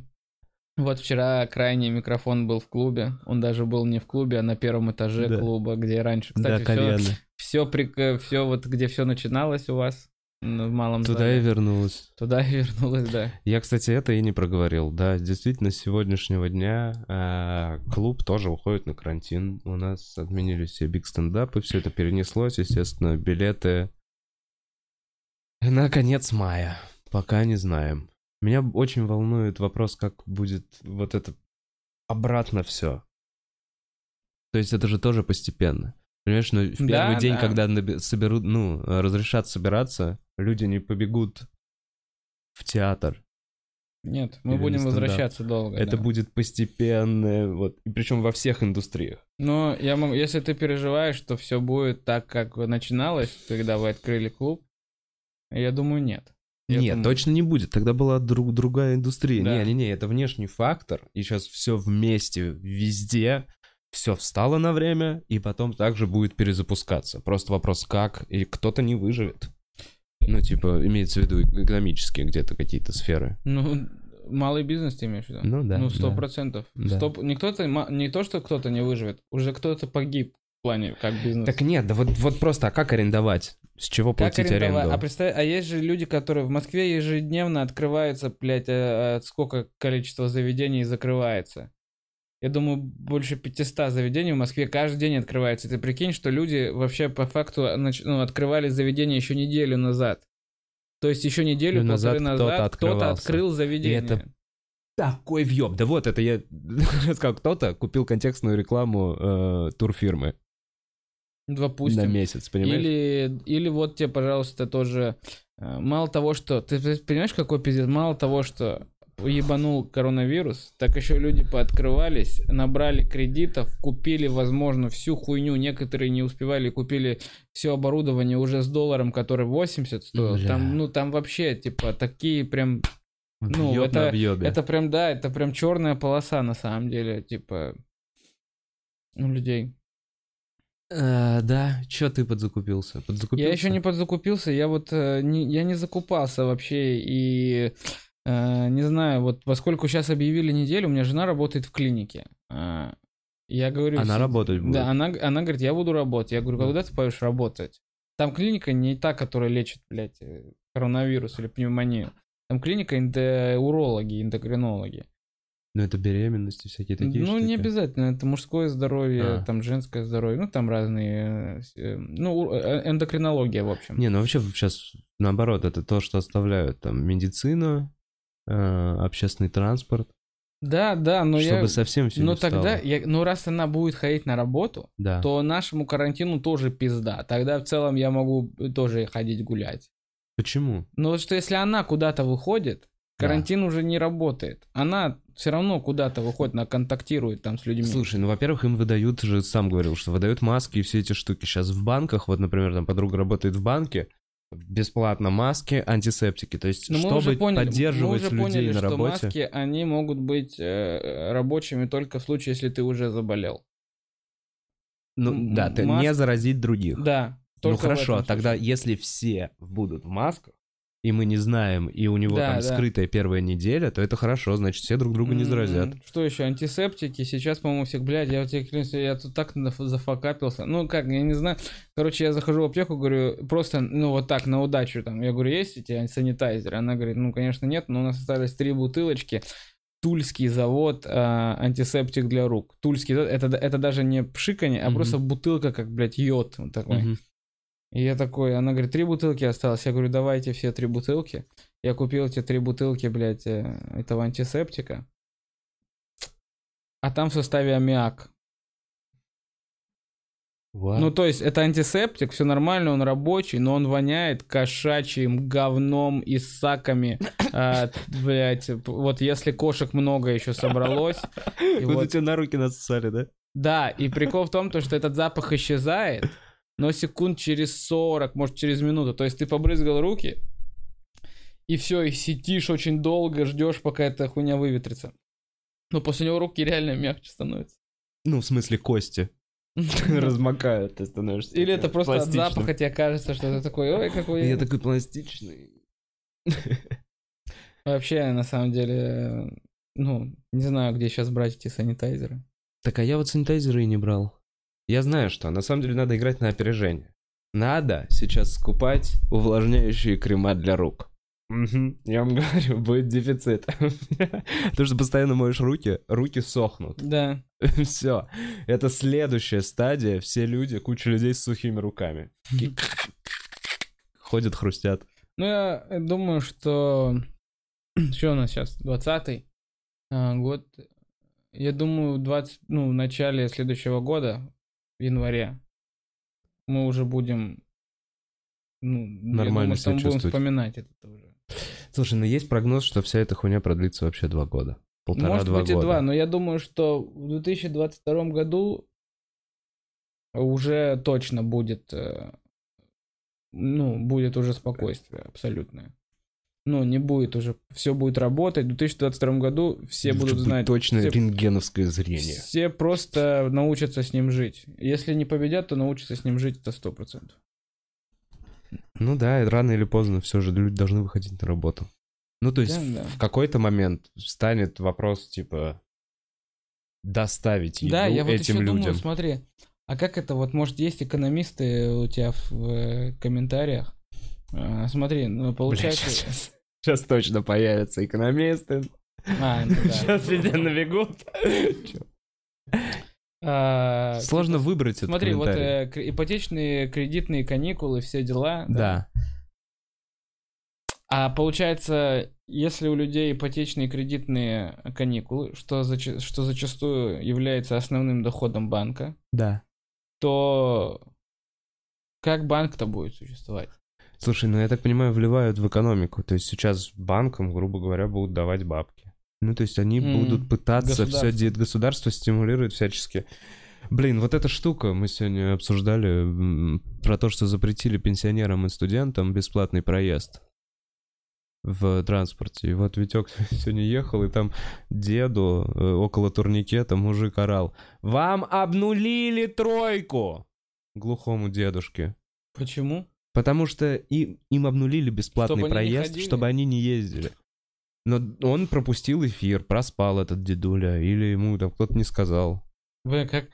Вот вчера крайний микрофон был в клубе. Он даже был не в клубе, а на первом этаже Да. клуба, где раньше. Да, Кстати, все, кальянно. все, все вот где все начиналось у вас. В малом Туда зале. и вернулась. Туда и вернулась, да. Я, кстати, это и не проговорил. Да, действительно, с сегодняшнего дня а, клуб тоже уходит на карантин. У нас отменились все биг стендапы, все это перенеслось, естественно, билеты на конец мая. Пока не знаем. Меня очень волнует вопрос, как будет вот это обратно все. То есть это же тоже постепенно. Понимаешь, ну в первый Да, день, да. когда соберут, ну, разрешат собираться, люди не побегут в театр. Нет, мы Или будем возвращаться долго. Это да. будет постепенно, вот, и причем во всех индустриях. Но я могу, если ты переживаешь, что все будет так, как начиналось, когда вы открыли клуб, я думаю, нет. Я Нет, думаю- точно не будет. Тогда была друг, другая индустрия. Да. Не-не-не, это внешний фактор, и сейчас все вместе, везде, все встало на время, и потом также будет перезапускаться. Просто вопрос, как, и кто-то не выживет. Ну, типа, имеется в виду экономически где-то какие-то сферы. Ну, малый бизнес ты имеешь в виду? Ну да, Ну, сто процентов. Да. Стоп- Не, кто-то, не то, что кто-то не выживет, уже кто-то погиб в плане как бизнес. Так нет, да вот, вот просто, а как арендовать? С чего Как платить арендовать? аренду? А представь, а есть же люди, которые в Москве ежедневно открывается, блядь, э, э, сколько количество заведений закрывается. Я думаю, больше 500 заведений в Москве каждый день открывается. Ты прикинь, что люди вообще по факту ну, открывали заведение еще неделю назад. То есть еще неделю, Ну, назад назад кто-то открывался. открыл заведение. это Такой въеб. Да вот, это я сказал, кто-то купил контекстную рекламу э, турфирмы Допустим. на месяц, понимаешь? Или, или вот тебе, пожалуйста, тоже... э, Мало того, что... Ты понимаешь, какой пиздец? Мало того, что ебанул коронавирус, так еще люди пооткрывались, набрали кредитов, купили, возможно, всю хуйню. Некоторые не успевали, купили все оборудование уже с долларом, который 80 стоил. Бля. Там, ну, там вообще, типа, такие прям... ну, Въеб это-. Это прям, да, это прям черная полоса, на самом деле, типа... У людей. Э, да, чё ты подзакупился? Подзакупился? Я еще не подзакупился, я вот э, не, я не закупался вообще и не знаю, вот поскольку сейчас объявили неделю, у меня жена работает в клинике. А, я говорю, Она работать будет. Да, она, она говорит, я буду работать. Я говорю, Да. когда ты пойдешь работать? Там клиника не та, которая лечит, блядь, э, коронавирус или пневмонию. Там клиника эндо- урологи, эндокринологи. Ну, это беременности всякие такие ну, не штуки. обязательно. Это мужское здоровье, А. там женское здоровье. Ну, там разные... э, э, Ну, э, эндокринология, в общем. Не, ну вообще сейчас наоборот, это то, что оставляют там медицину, э, общественный транспорт, Да, да, но чтобы я... совсем все Ну тогда, я... ну раз она будет ходить на работу, Да. то нашему карантину тоже пизда. Тогда в целом я могу тоже ходить гулять. Почему? Но вот что если она куда-то выходит, Да. карантин уже не работает. Она все равно куда-то выходит, она контактирует там с людьми. Слушай, ну, во-первых, им выдают же, сам говорил, что выдают маски и все эти штуки. Сейчас в банках, вот, например, там подруга работает в банке, бесплатно маски, антисептики. То есть, Но мы чтобы уже поняли, поддерживать мы уже людей поняли, на что работе. маски, они могут быть э, рабочими только в случае, если ты уже заболел. Ну, м- да, ты маск- не заразить других. Да. ну хорошо, этом тогда если все будут в масках, и мы не знаем, и у него Да, там да. скрытая первая неделя, то это хорошо, значит, все друг друга не заразят. Что еще? Антисептики. Сейчас, по-моему, всех, блядь, я тебе клянусь, я тут так зафакапился. Ну, как, я не знаю. Короче, я захожу в аптеку, говорю, просто, ну, вот так, на удачу там. Я говорю, есть эти санитайзеры? Она говорит, ну, конечно, нет, но у нас остались три бутылочки. Тульский завод а, антисептик для рук. Тульский завод, это, это даже не пшиканье, а Мгм. просто бутылка, как, блядь, йод вот такой. Мгм. И я такой, она говорит, три бутылки осталось. Я говорю, давайте все три бутылки. Я купил эти три бутылки, блядь, э, этого антисептика. А там в составе аммиак. What? Ну, то есть, это антисептик, все нормально, он рабочий, но он воняет кошачьим говном и саками. А, блядь, вот если кошек много еще собралось. вот, вот- у тебя на руки насосали, да? Да, и прикол в том, то, что этот запах исчезает, но секунд через 40, может через минуту. То есть ты побрызгал руки, и все, и сидишь очень долго, ждешь, пока эта хуйня выветрится. Но после него руки реально мягче становятся. Ну, в смысле, кости размокают, ты становишься. Или это просто от запаха тебе кажется, что ты такой, ой, какой... Я такой пластичный. Вообще, на самом деле, ну, не знаю, где сейчас брать эти санитайзеры. Так, а я вот санитайзеры и не брал. Я знаю, что на самом деле надо играть на опережение. Надо сейчас скупать увлажняющие крема для рук. Мгм, Я вам говорю, будет дефицит. Потому что постоянно моешь руки, руки сохнут. Да. Все. Это следующая стадия. Все люди, куча людей с сухими руками. Ходят, хрустят. Ну, я думаю, что... Что у нас сейчас? 20-й а, год. Я думаю, в 20... ну, в начале следующего года, в январе, мы уже будем... Ну, Нормально думаю, себя будем вспоминать это уже. Слушай, ну есть прогноз, что вся эта хуйня продлится вообще два года. Может Полтора-два быть и года. два, но я думаю, что в 2022 году уже точно будет, э, ну, будет уже спокойствие абсолютное. Ну, не будет уже, все будет работать. В 2022 году все Будет будут знать. Точно все- рентгеновское зрение. Все просто научатся с ним жить. Если не победят, то научатся с ним жить, это сто процентов. Ну да, рано или поздно все же люди должны выходить на работу. Ну, то есть Да, да. в какой-то момент встанет вопрос, типа, доставить еду Да, я вот этим еще людям. думаю, смотри, а как это вот, может, есть экономисты у тебя в, э, комментариях? А, смотри, ну, Бля, получается... сейчас, сейчас точно появятся экономисты. А, ну да. Сейчас все набегут. А, Сложно выбрать этот Смотри, вот э, ипотечные кредитные каникулы, все дела. Да. А получается, если у людей ипотечные кредитные каникулы, что, зача- что зачастую является основным доходом банка, Да. то как банк-то будет существовать? Слушай, ну я так понимаю, вливают в экономику. То есть сейчас банкам, грубо говоря, будут давать бабки. Ну, то есть они М, будут пытаться все государство. делать, государство стимулирует всячески. Блин, вот эта штука, мы сегодня обсуждали про то, что запретили пенсионерам и студентам бесплатный проезд в транспорте. И вот Витек сегодня ехал, и там деду э, около турникета мужик орал. «Вам обнулили тройку!» Глухому дедушке. Почему? Потому что им, им обнулили бесплатный Чтобы проезд, чтобы они не ездили. Но он пропустил эфир, проспал этот дедуля, или ему там кто-то не сказал. Вы как...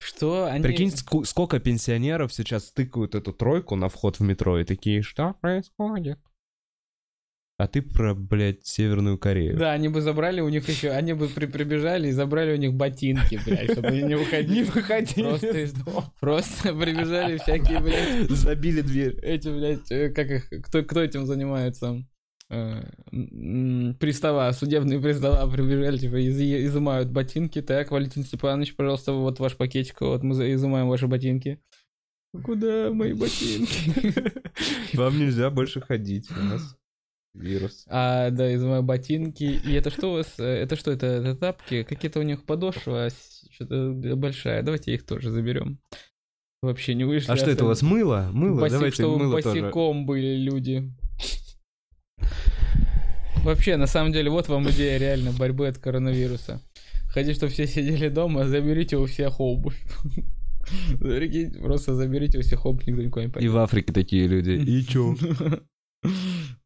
Что? Они... Прикинь, ску- сколько пенсионеров сейчас тыкают эту тройку на вход в метро и такие, что происходит? А ты про, блядь, Северную Корею. Да, они бы забрали у них еще, они бы при- прибежали и забрали у них ботинки, блядь, чтобы они не уходили. Не выходи. Просто, из дома. просто прибежали всякие, блядь, Забили дверь. эти, блядь, э, как их, кто, кто этим занимается? Э, Пристава, судебные пристава прибежали, типа, из- изымают ботинки. Так, Валентин Степанович, пожалуйста, вот ваш пакетик, вот мы изымаем ваши ботинки. Куда мои ботинки? Вам нельзя больше ходить, у нас вирус. А, да, изымаю ботинки. И это что у вас? э, Это что, это, это тапки? Какие-то у них подошва что-то большая. Давайте их тоже заберем. Вообще не вышли. А что это у вас, мыло? Мыло? Боси- Давайте чтобы мыло тоже. босиком были люди. Вообще, на самом деле, вот вам идея реально борьбы от коронавируса. Хотите, чтобы все сидели дома, заберите у всех обувь. Просто заберите у всех обувь, никто никуда не И пойдет. в Африке такие люди. И чё?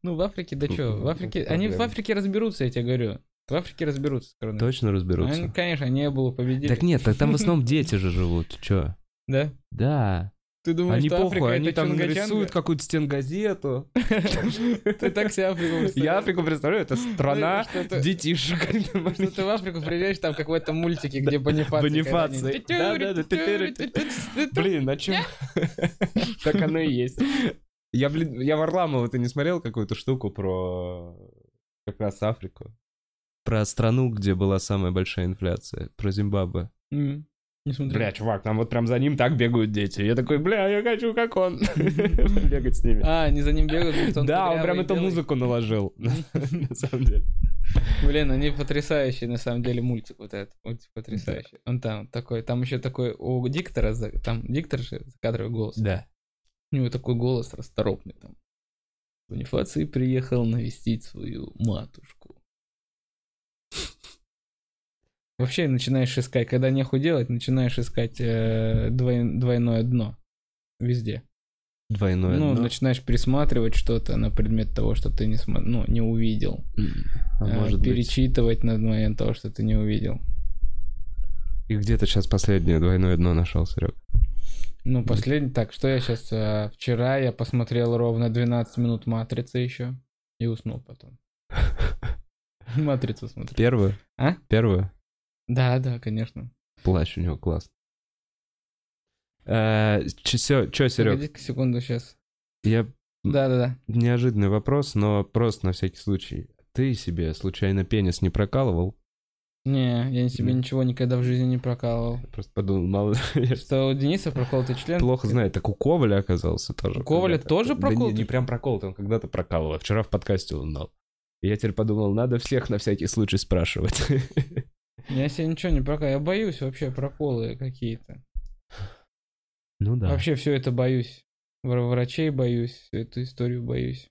Ну, в Африке, да что? В Африке, они в. Африке разберутся, я тебе говорю. В Африке разберутся с коронавирусом. Точно Они, разберутся. конечно, не было победили. Так нет, так там в основном дети же живут. Чё? Да? Да. Ты думаешь, Они что Африка похуй, они это там нарисуют какую-то стенгазету. Ты так себе Африку Я представляешь? Африку представляю, это страна детишек. что ты в Африку приезжаешь, там как в этом мультике, где они- Да-да-да. Блин, а чё? Так оно и есть. Я, блин, я Варламова, ты не смотрел какую-то штуку про как раз Африку? Про страну, где была самая большая инфляция, про Зимбабве. Не смотрел. Бля, чувак, там вот прям за ним так бегают дети. Я такой, бля, я хочу как он. Бегать с ними. А, не за ним бегают, потому что он Да, он прям эту музыку наложил. На самом деле. Блин, они потрясающие, на самом деле, мультик вот этот. Мультик потрясающий. Он там такой, там еще такой у диктора, там диктор же закадровый голос. Да. У него такой голос расторопный там. Бонифаций приехал навестить свою матушку. Вообще начинаешь искать, когда нехуй делать, начинаешь искать э, двой- двойное дно. Везде. Двойное ну, дно. начинаешь пересматривать что-то на предмет того, что ты не, смо- ну, не увидел. А Э, может быть. перечитывать на момент того, что ты не увидел. И где ты сейчас последнее двойное дно нашел, Серег? Ну, последний... Так, что я сейчас... Вчера я посмотрел ровно 12 минут «Матрицы» еще. И уснул потом. Матрицу смотрю. Первую? А? Первую? Да, да, конечно. Плащ у него класс. Че, Серег? Погоди-ка секунду сейчас. Я Да-да-да. неожиданный вопрос, но просто на всякий случай. Ты себе случайно пенис не прокалывал? Не, я себе М. ничего никогда в жизни не прокалывал. Просто подумал, мало ли, Что у Дениса проколотый член? плохо знает. Так у Коваля оказался тоже. У Коваля тоже Да не, проколотый? не прям проколотый, он когда-то прокалывал. Вчера в подкасте узнал. И я теперь подумал, надо всех на всякий случай спрашивать. Я себе ничего не прокалывал. Я боюсь вообще проколы какие-то. Ну да. Вообще все это боюсь. Вр- Врачей боюсь, всю эту историю боюсь.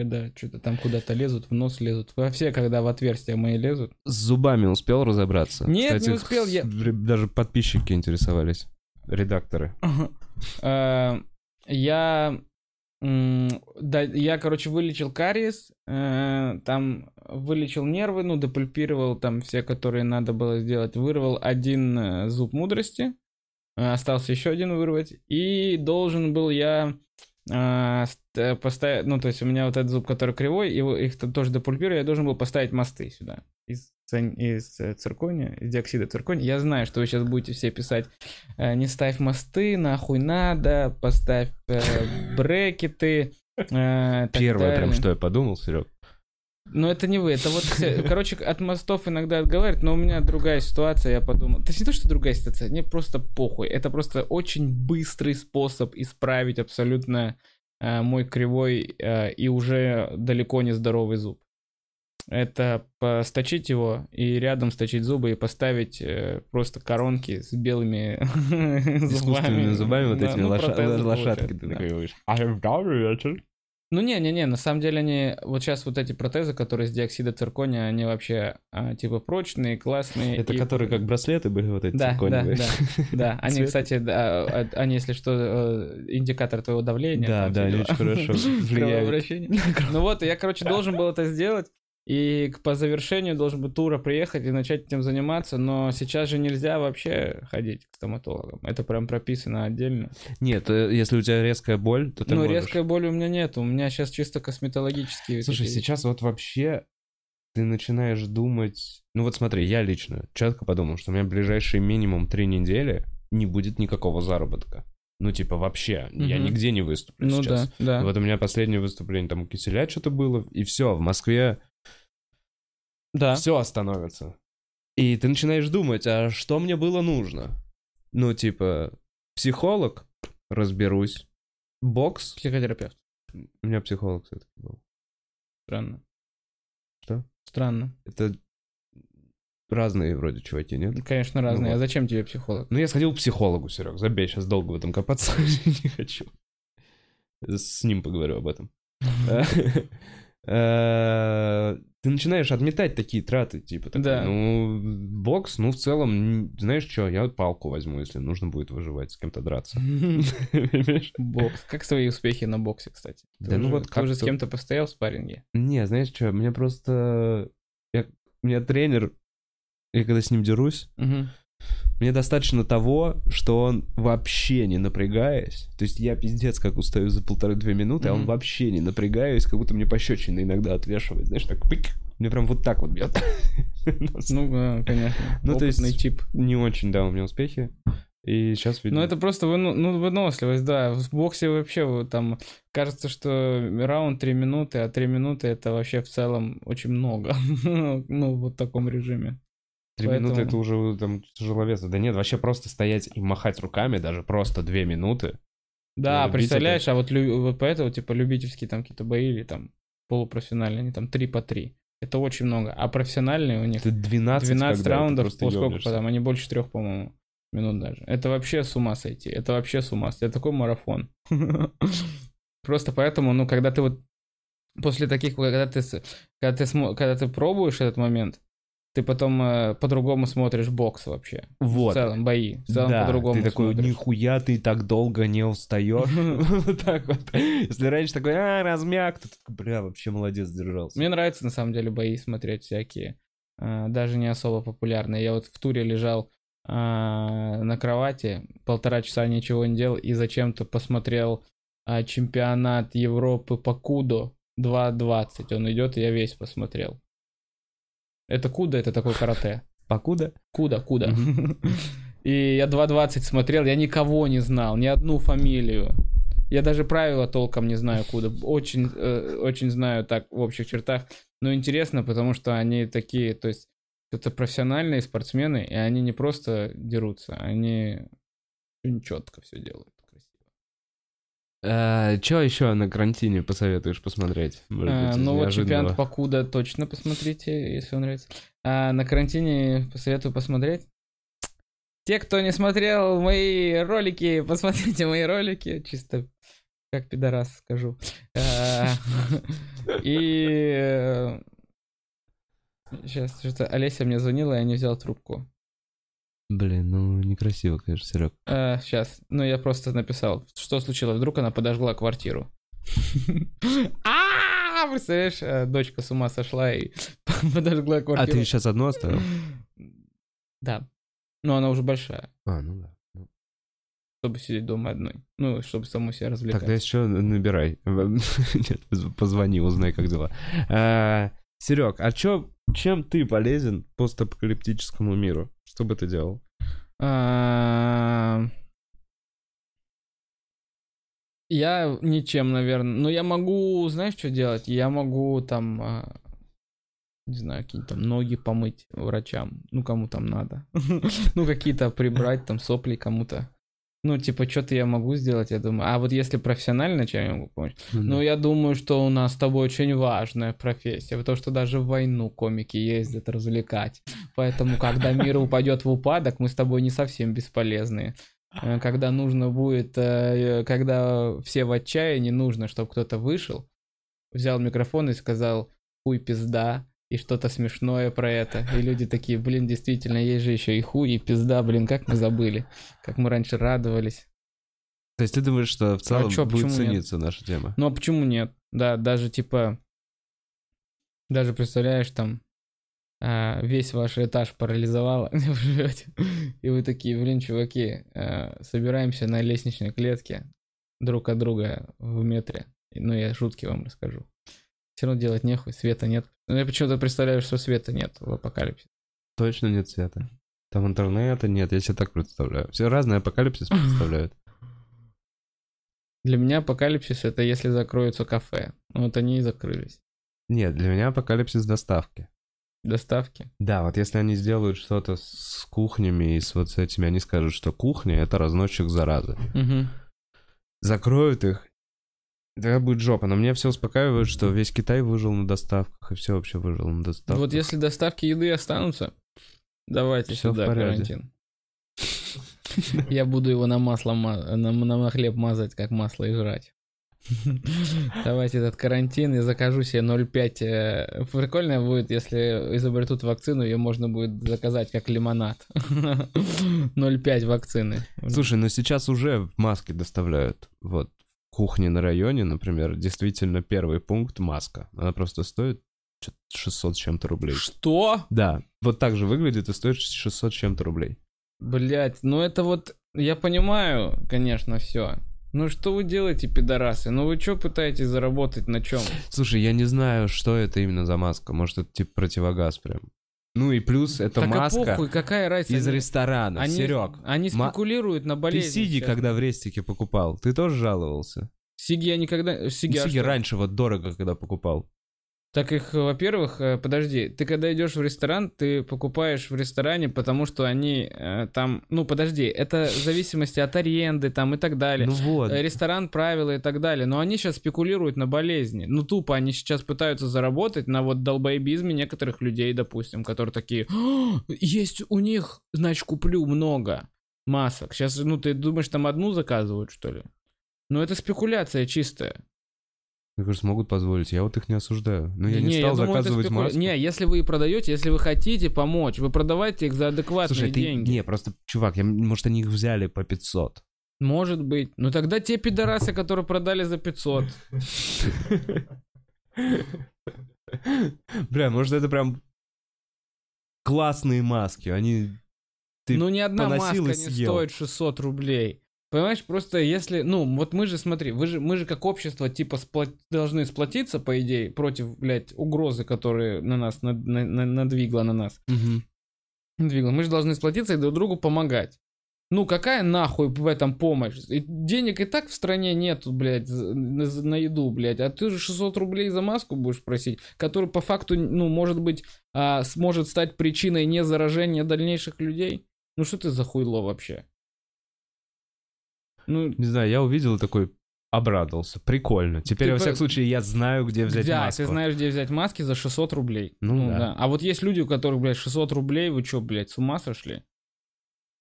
Когда что-то там куда-то лезут, в нос лезут. Во все, когда в отверстия мои лезут. С зубами успел разобраться? Нет, Кстати, не успел, я- Даже подписчики интересовались. Редакторы. Э, Я... Да, я, короче, вылечил кариес, э, там вылечил нервы, ну, депульпировал там все, которые надо было сделать, вырвал один э, зуб мудрости, э, остался еще один вырвать, и должен был я поставить, ну, то есть у меня вот этот зуб, который кривой, его, их то- тоже депульпирую, я должен был поставить мосты сюда из, из э, циркония, из диоксида циркония. Я знаю, что вы сейчас будете все писать, э, не ставь мосты, нахуй надо, поставь э, брекеты. э, Первое, прям далее. что я подумал, Серег. Но это не вы, это вот, все- короче, от мостов иногда отговаривают, но у меня другая ситуация, я подумал. То есть не то, что другая ситуация, мне просто похуй. Это просто очень быстрый способ исправить абсолютно э, мой кривой э, и уже далеко не здоровый зуб. Это сточить его и рядом сточить зубы и поставить э, просто коронки с белыми Искусственными зубами, вот этими лоша- протезы лошадки. получается, Ты такой говоришь, «I am добрый вечер». Ну не-не-не, на самом деле они, вот сейчас вот эти протезы, которые из диоксида циркония, они вообще а, типа прочные, классные. Это и- которые как браслеты были вот эти Да, да, циркониевые. да, да. Они, Цвет. кстати, да, а- они, если что, э, индикатор твоего давления. Да, да, они очень хорошо влияют. Ну вот, я, короче, должен был это сделать. И к- по завершению должен был тура приехать и начать этим заниматься, но сейчас же нельзя вообще ходить к стоматологам. Это прям прописано отдельно. Нет, э, если у тебя резкая боль, то ты ну, можешь. резкой боли у меня нет, у меня сейчас чисто косметологические. Слушай, такие- сейчас вот вообще ты начинаешь думать... Ну вот смотри, я лично четко подумал, что у меня ближайшие минимум три недели не будет никакого заработка. Ну типа вообще, я Мгм. нигде не выступлю Ну сейчас. да, да. Вот у меня последнее выступление там у Киселя что-то было, и все, в Москве Да. все остановится. И ты начинаешь думать, а что мне было нужно? Ну, типа, психолог, разберусь. Бокс. Психотерапевт. У меня психолог все-таки был. Странно. Что? Странно. Это разные вроде чуваки, нет? Конечно, разные. вот. А зачем тебе психолог? Ну, я сходил к психологу, Серег, забей, сейчас долго в этом копаться не хочу. С ним поговорю об этом. Э, Ты начинаешь отметать такие траты, типа, такой, Да. ну, бокс, ну, в целом, знаешь что, я вот палку возьму, если нужно будет выживать, с кем-то драться. Бокс. Как свои успехи на боксе, кстати? Да ну вот Ты уже с кем-то постоял в спарринге? Не, знаешь что, мне просто... У меня тренер, я когда с ним дерусь. Мне достаточно того, что он вообще не напрягаясь, то есть я пиздец как устаю за полторы-две минуты, а он вообще не напрягаясь, как будто мне пощечины иногда отвешивает, знаешь, так пик, мне прям вот так вот бьет. Ну, э, конечно. Ну, то есть- тип. Не очень, да, у меня успехи, и сейчас, видимо... Ну, это просто выно- ну, выносливость, да. В боксе вообще там кажется, что раунд 3 минуты, а 3 минуты это вообще в целом очень много. Ну, вот в таком режиме. Три минуты поэтому- это уже там тяжеловесно. Да нет, вообще просто стоять и махать руками, даже просто две минуты. Да, представляешь, а вот, лю- вот поэтому, типа, любительские там какие-то бои или там полупрофессиональные, они там 3 по 3. Это очень много. А профессиональные у них Это 12, 12 когда ты раундов, по сколько там? Они больше трех, по-моему, минут даже. Это вообще с ума сойти. Это вообще с ума сойти. Это такой марафон. Просто поэтому, ну, когда ты вот после таких, когда ты, когда ты, когда ты пробуешь этот момент, ты потом э, по-другому смотришь бокс вообще. Вот. В целом, бои. В целом да, по-другому ты такой, смотришь. нихуя ты так долго не устаешь. Вот так вот. Если раньше такой, а, размяк, то бля, вообще молодец, держался. Мне нравится, на самом деле, бои смотреть всякие. а, Даже не особо популярные. Я вот в туре лежал а, на кровати, полтора часа ничего не делал и зачем-то посмотрел а, чемпионат Европы по кудо 2.20. Он идет, и я весь посмотрел. Это куда? Это такой карате. Покуда? Куда, куда. И я 2.20 смотрел, я никого не знал, ни одну фамилию. Я даже правила толком не знаю куда. Очень, э, очень знаю так в общих чертах. Но интересно, потому что они такие, то есть это профессиональные спортсмены, и они не просто дерутся, они очень четко все делают. А, что еще на карантине посоветуешь посмотреть? Может А, быть, ну вот чемпионат Покуда точно посмотрите, если вам нравится. А на карантине посоветую посмотреть. Те, кто не смотрел мои ролики, посмотрите мои ролики. Чисто как пидорас скажу. А, И... Сейчас, что-то Олеся мне звонила, я не взял трубку. Блин, ну некрасиво, конечно, Серег. сейчас, ну я просто написал, что случилось, вдруг она подожгла квартиру. А, представляешь, э, дочка с ума сошла и подожгла А квартиру. ты сейчас одну оставил? Да. Но она уже большая, А, ну да. Ну, чтобы сидеть дома одной. Ну, чтобы саму себя развлекать. Тогда еще набирай. Нет, позвони, узнай, как дела. Серег, а чё, чем ты полезен постапокалиптическому миру? Что бы ты делал? А, Я ничем, наверное. Но я могу, знаешь, что делать? Я могу там, а, не знаю, какие-то там ноги помыть врачам. Ну, кому там надо. Ну, какие-то прибрать там сопли кому-то. Ну, типа, что-то я могу сделать, я думаю. А вот если профессионально, чем я могу помочь? Ну, я думаю, что у нас с тобой очень важная профессия, потому что даже в войну комики ездят развлекать. Поэтому, когда мир упадет в упадок, мы с тобой не совсем бесполезные. Э, Когда нужно будет, э, когда все в отчаянии, нужно, чтобы кто-то вышел, взял микрофон и сказал «хуй пизда», и что-то смешное про это. И люди такие, блин, действительно, есть же еще и хуй, и пизда, блин, как мы забыли, как мы раньше радовались. То есть ты думаешь, что в целом чё, будет почему нет? цениться наша тема? Ну а почему нет? Да, даже типа, даже представляешь, там а, весь ваш этаж парализовало, где вы живете, и вы такие, блин, чуваки, а, собираемся на лестничной клетке друг от друга в метре. Ну, я шутки вам расскажу. Все равно делать нехуй, света нет. Ну, я почему-то представляю, что света нет в апокалипсисе. Точно нет света. Там интернета нет, я себе так представляю. Все разные апокалипсис представляют. Для меня апокалипсис это если закроются кафе. Ну, вот они и закрылись. Нет, для меня апокалипсис доставки. Доставки. Да, вот если они сделают что-то с кухнями и с вот с этими, они скажут, что кухня — это разносчик заразы. Мгм. Закроют их, тогда будет жопа. Но меня все успокаивает, что весь Китай выжил на доставках, и все вообще выжил на доставках. Вот если доставки еды останутся, давайте Всё в сюда карантин. Я буду его на масло, ма- на, хлеб мазать, как масло и жрать. Давайте этот карантин, я закажу себе 0,5. э, Прикольно будет, если изобретут вакцину, ее можно будет заказать как лимонад. 0,5 вакцины. Слушай, но сейчас уже в маске доставляют. Вот в кухне на районе, например, действительно первый пункт — маска. Она просто стоит чё-то 600 с чем-то рублей. Что? Да, вот так же выглядит и стоит 600 с чем-то рублей. Блять, ну это вот, я понимаю, конечно, все. Ну что вы делаете, пидорасы? Ну вы что пытаетесь заработать на чем? Слушай, я не знаю, что это именно за маска. Может, это типа противогаз прям. Ну и плюс это так маска а похуй, какая разница? из ресторана. Они, Серег, они спекулируют на ты болезни. сиги, сейчас. когда в рестике покупал, ты тоже жаловался? Сиги я никогда... Сиги, Ну, а сиги что? раньше вот дорого, когда покупал. Так их, во-первых, э, подожди, ты когда идешь в ресторан, ты покупаешь в ресторане, потому что они э, там... Ну, подожди, это в зависимости от аренды там и так далее. Ну вот. Э, Ресторан, правила и так далее. Но они сейчас спекулируют на болезни. Ну, тупо они сейчас пытаются заработать на вот долбоебизме некоторых людей, допустим, которые такие, «А, есть у них, значит, куплю много масок. Сейчас, ну, ты думаешь, там одну заказывают, что ли? Ну, это спекуляция чистая. Мне кажется, могут позволить. Я вот их не осуждаю. Но я не, Не, стал думаю, это заказывать спекуля- маску. Не, если вы продаете, если вы хотите помочь, вы продавайте их за адекватные Слушай, ты... деньги. Не, просто, чувак, я... может, они их взяли по 500. Может быть. Ну тогда те пидорасы, которые продали за 500. Э, Бля, может, это прям классные маски. Они ты ну, ни одна маска не стоит 600 рублей. Понимаешь, просто если, ну, вот мы же, смотри, вы же, мы же как общество, типа, сплот- должны сплотиться, по идее, против, блядь, угрозы, которые на нас, над- на- на- надвигла на нас. Мгм. Надвигла. Мы же должны сплотиться и друг другу помогать. Ну, какая нахуй в этом помощь? И денег и так в стране нету, блядь, на, на еду, блядь. А ты же 600 рублей за маску будешь просить, который по факту, ну, может быть, а, сможет стать причиной не заражения дальнейших людей. Ну, что ты за хуйло вообще? Ну, Не знаю, я увидел такой обрадовался. Прикольно. Теперь, Ты во по- всяком случае, я знаю, где взять да, маску. ты знаешь, где взять маски за 600 рублей. Ну да. А вот есть люди, у которых, блядь, 600 рублей, вы чё, блядь, с ума сошли?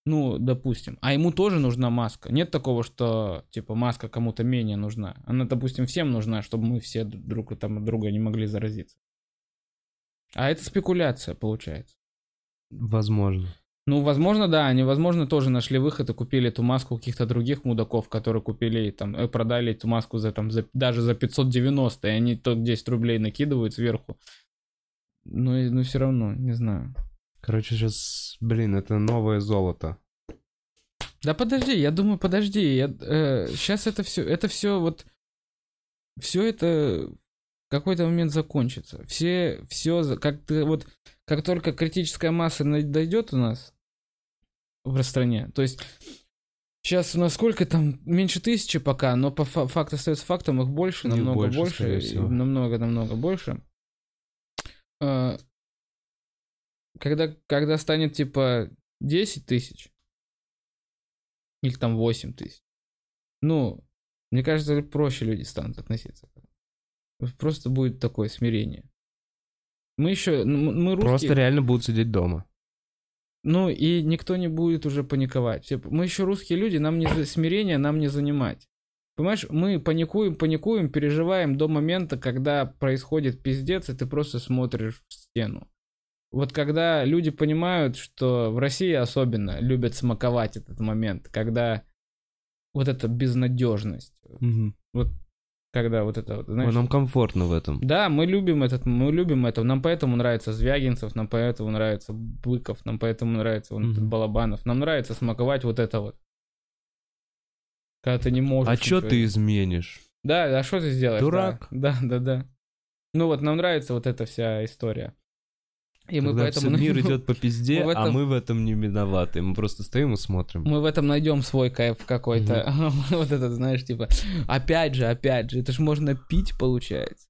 Ну, допустим. А ему тоже нужна маска. Нет такого, что, типа, маска кому-то менее нужна. Она, допустим, всем нужна, чтобы мы все друг там от друга не могли заразиться. А это спекуляция, получается. Возможно. Ну, возможно, да, они, возможно, тоже нашли выход и купили эту маску у каких-то других мудаков, которые купили там, э, продали эту маску за там, за, даже за 590, и они то 10 рублей накидывают сверху. Ну, и, ну, все равно, не знаю. Короче, сейчас, блин, это новое золото. Да подожди, я думаю, подожди, я, сейчас это все, это все вот, все это в какой-то момент закончится. Все, все, как ты вот, как только критическая масса дойдет у нас в стране, то есть сейчас у нас сколько там, меньше тысячи пока, но по фа- факт остается фактом, их больше, Их намного больше, больше, намного-намного больше. Э, Когда, когда станет типа 10 тысяч, или там 8 тысяч. Ну, мне кажется, проще люди станут относиться. Просто будет такое смирение. Мы еще, ну, мы русские, Просто реально будут сидеть дома. Ну и никто не будет уже паниковать. Все- Мы еще русские люди, нам не за- смирение нам не занимать. Понимаешь, мы паникуем, паникуем, переживаем до момента, когда происходит пиздец, и ты просто смотришь в стену. Вот когда люди понимают, что в России особенно любят смаковать этот момент, когда вот эта безнадежность, когда вот это вот, знаешь, нам комфортно в этом. да, мы любим этот, мы любим это. Нам поэтому нравится Звягинцев, нам поэтому нравится Быков, нам поэтому нравится этот Мгм. Балабанов. Нам нравится смаковать вот это вот. Когда ты не можешь. А ничего- ты изменишь? Да, а что ты сделаешь? Дурак. Да, да, да. да. Ну вот, нам нравится вот эта вся история. И мы Когда поэтому... мир идет по пизде, мы а этом- мы в этом не виноваты. Мы просто стоим и смотрим. Мы в этом найдем свой кайф какой-то. вот этот, знаешь, типа, опять же, опять же, это ж можно пить, получается.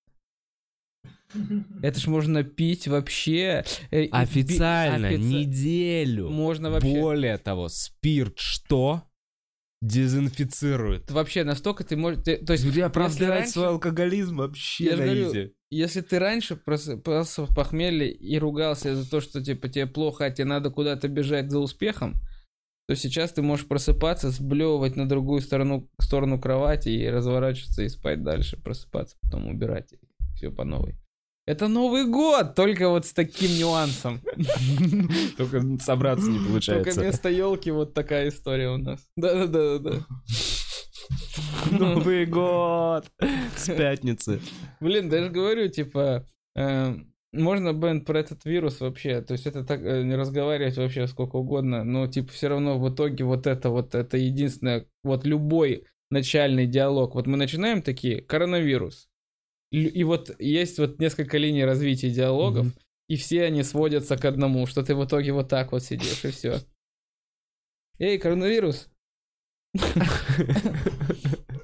Это ж можно пить вообще. э, Официально, офици- неделю. Можно вообще... Более того, спирт что? Дезинфицирует. Вообще настолько ты можешь... ты- то есть, Люди если оправдывать раньше- свой алкоголизм вообще Я на говорю, изи. Если ты раньше просыпался в похмелье и ругался за то, что типа тебе плохо, а тебе надо куда-то бежать за успехом, то сейчас ты можешь просыпаться, сблевывать на другую сторону, сторону кровати и разворачиваться и спать дальше, просыпаться, потом убирать и все по новой. Это Новый год, только вот с таким нюансом. Только собраться не Только получается. вместо елки вот такая история у нас. Да-да-да-да. Новый год! С пятницы. Блин, даже говорю, типа, э, можно бенд про этот вирус вообще, то есть это так э, не разговаривать вообще сколько угодно, но типа все равно в итоге вот это вот это единственное, вот любой начальный диалог, вот мы начинаем такие, коронавирус, и вот есть вот несколько линий развития диалогов, и все они сводятся к одному, что ты в итоге вот так вот сидишь, и все. Эй, коронавирус!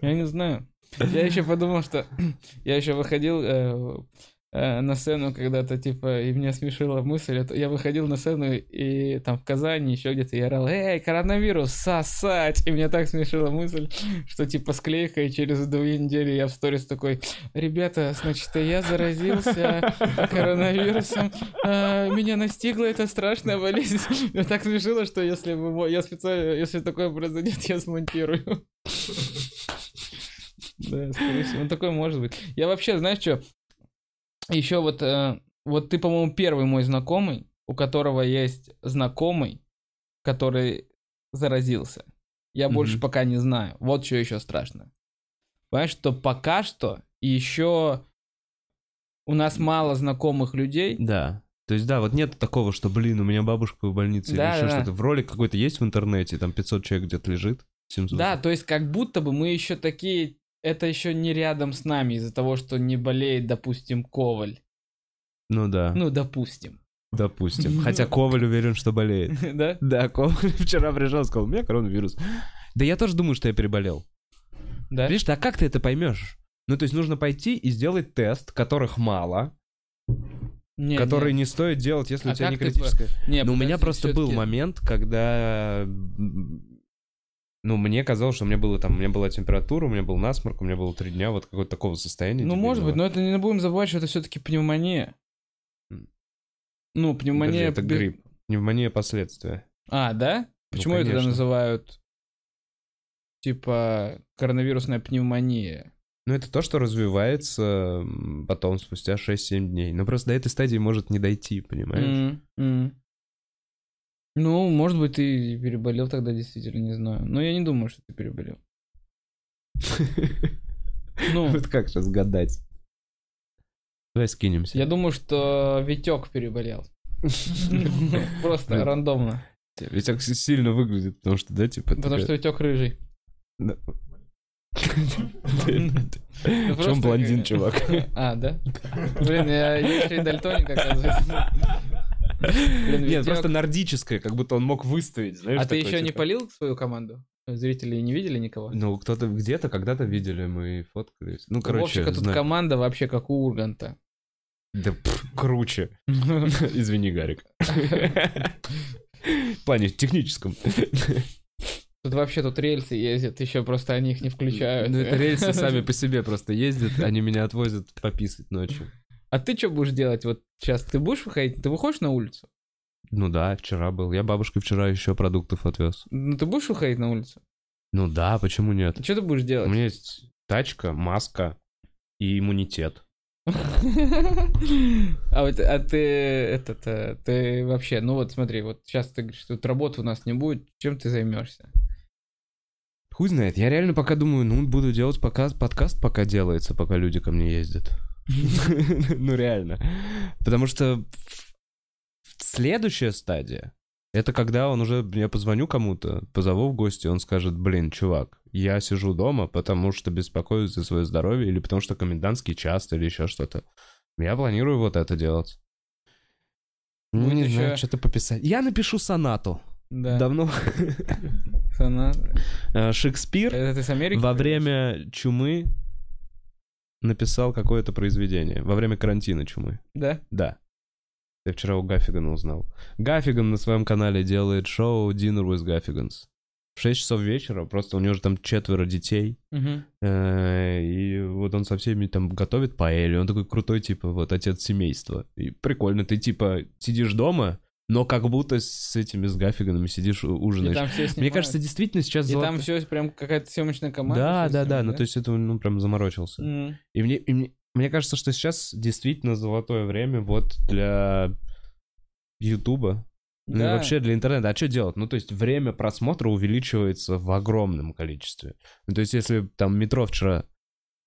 Я не знаю. Я еще подумал, что я еще выходил э, э, на сцену когда-то, типа, и меня смешила мысль. это Я выходил на сцену и там в Казани, еще где-то я орал, эй, коронавирус, сосать! И меня так смешила мысль, что типа склейка, и через две недели я в сторис такой, ребята, значит, я заразился коронавирусом, а, меня настигла эта страшная болезнь. Меня так смешило, что если бы я специально, если такое произойдет, я смонтирую. Да, скорее всего. Ну, такое может быть. Я вообще, знаешь что, еще вот, э, вот ты, по-моему, первый мой знакомый, у которого есть знакомый, который заразился. Я Мгм. больше пока не знаю. Вот что еще страшно. Понимаешь, что пока что еще у нас мало знакомых людей, Да. То есть, да, вот нет такого, что, блин, у меня бабушка в больнице Да, или еще да. что-то. В ролик какой-то есть в интернете, там 500 человек где-то лежит. 700. Да, то есть как будто бы мы еще такие... Это еще не рядом с нами из-за того, что не болеет, допустим, Коваль. Ну да, Ну, допустим. допустим. Хотя Коваль уверен, что болеет. Да? Да, Коваль вчера пришел и сказал, у меня коронавирус. Да я тоже думаю, что я переболел. Да? Видишь, а как ты это поймешь? Ну, то есть нужно пойти и сделать тест, которых мало, Не, который не. не стоит делать, если А у тебя не как ты критическое. Не, Ну, у меня просто был момент, когда... Ну, мне казалось, что у меня было там, у меня была температура, у меня был насморк, у меня было три дня вот какого-то такого состояния. Ну, может быть, но это не будем забывать, что это все-таки пневмония. Ну, Подожди, пневмония... это без- грипп. Пневмония последствия. А, да? Ну, Почему это тогда конечно. называют типа коронавирусная пневмония? Ну, это то, что развивается потом, спустя 6-7 дней. Но просто до этой стадии может не дойти, понимаешь? М. Ну, может быть, ты переболел тогда, действительно, не знаю. Но я не думаю, что ты переболел. Ну, Вот как сейчас гадать? Давай скинемся. я думаю, что Витек переболел. Просто рандомно. Так сильно выглядит, потому что, да, типа... Потому что Витек рыжий. Ну, Причем просто- блондин, чувак. А, да? Блин, я еще и дальтоник, оказывается. Нет, просто нордическое, как будто он мог выставить, А ты еще не типа. полил свою команду? Зрители не видели никого? Ну, кто-то где-то когда-то видели, мы фоткались. Ну, короче, Вовчика тут команда вообще как у Урганта. Да пф, круче. Извини, Гарик. В плане техническом. Тут вообще тут рельсы ездят, еще просто они их не включают. Ну, это рельсы сами по себе просто ездят, они меня отвозят пописать ночью. А ты что будешь делать вот сейчас? Ты будешь выходить? Ты выходишь на улицу? Ну да, вчера был. Я бабушке вчера еще продуктов отвез. Ну ты будешь выходить на улицу? Ну да, почему нет? Что ты будешь У делать? меня есть тачка, маска и иммунитет. А вот, а ты, этот, э, ты вообще, ну вот смотри, вот сейчас ты говоришь, что тут работы у нас не будет, чем ты займешься? Хуй знает, я реально пока думаю, ну, буду делать пока подкаст, пока делается, пока люди ко мне ездят. Ну, реально. Потому что следующая стадия, это когда он уже, я позвоню кому-то, позову в гости, он скажет, блин, чувак, я сижу дома, потому что беспокоюсь за свое здоровье, или потому что комендантский час, или еще что-то. Я планирую вот это делать. Ну, не еще- знаю, что-то пописать. Я напишу сонату. Да. Давно. Она- Э, Шекспир Это ты с Америки? во время чумы написал какое-то произведение. Во время карантина чумы. Да? Да. Я вчера у Гаффигана узнал. Гаффиган на своем канале делает шоу Dinner with Gaffigans. В 6 часов вечера, просто у него же там четверо детей. Э, И вот он со всеми там готовит паэлью. Он такой крутой, типа, вот отец семейства. И прикольно, ты типа сидишь дома, но как будто с этими, с Гаффиганами сидишь, ужинаешь. Мне кажется, действительно сейчас... И золото- там все прям какая-то съемочная команда. Да, да, да, снимает, ну то есть это, ну, прям заморочился. Мгм. И мне, и мне, мне кажется, что сейчас действительно золотое время вот для Ютуба. Ну и Да. вообще для интернета. А что делать? Ну, то есть время просмотра увеличивается в огромном количестве. Ну, то есть если там метро вчера...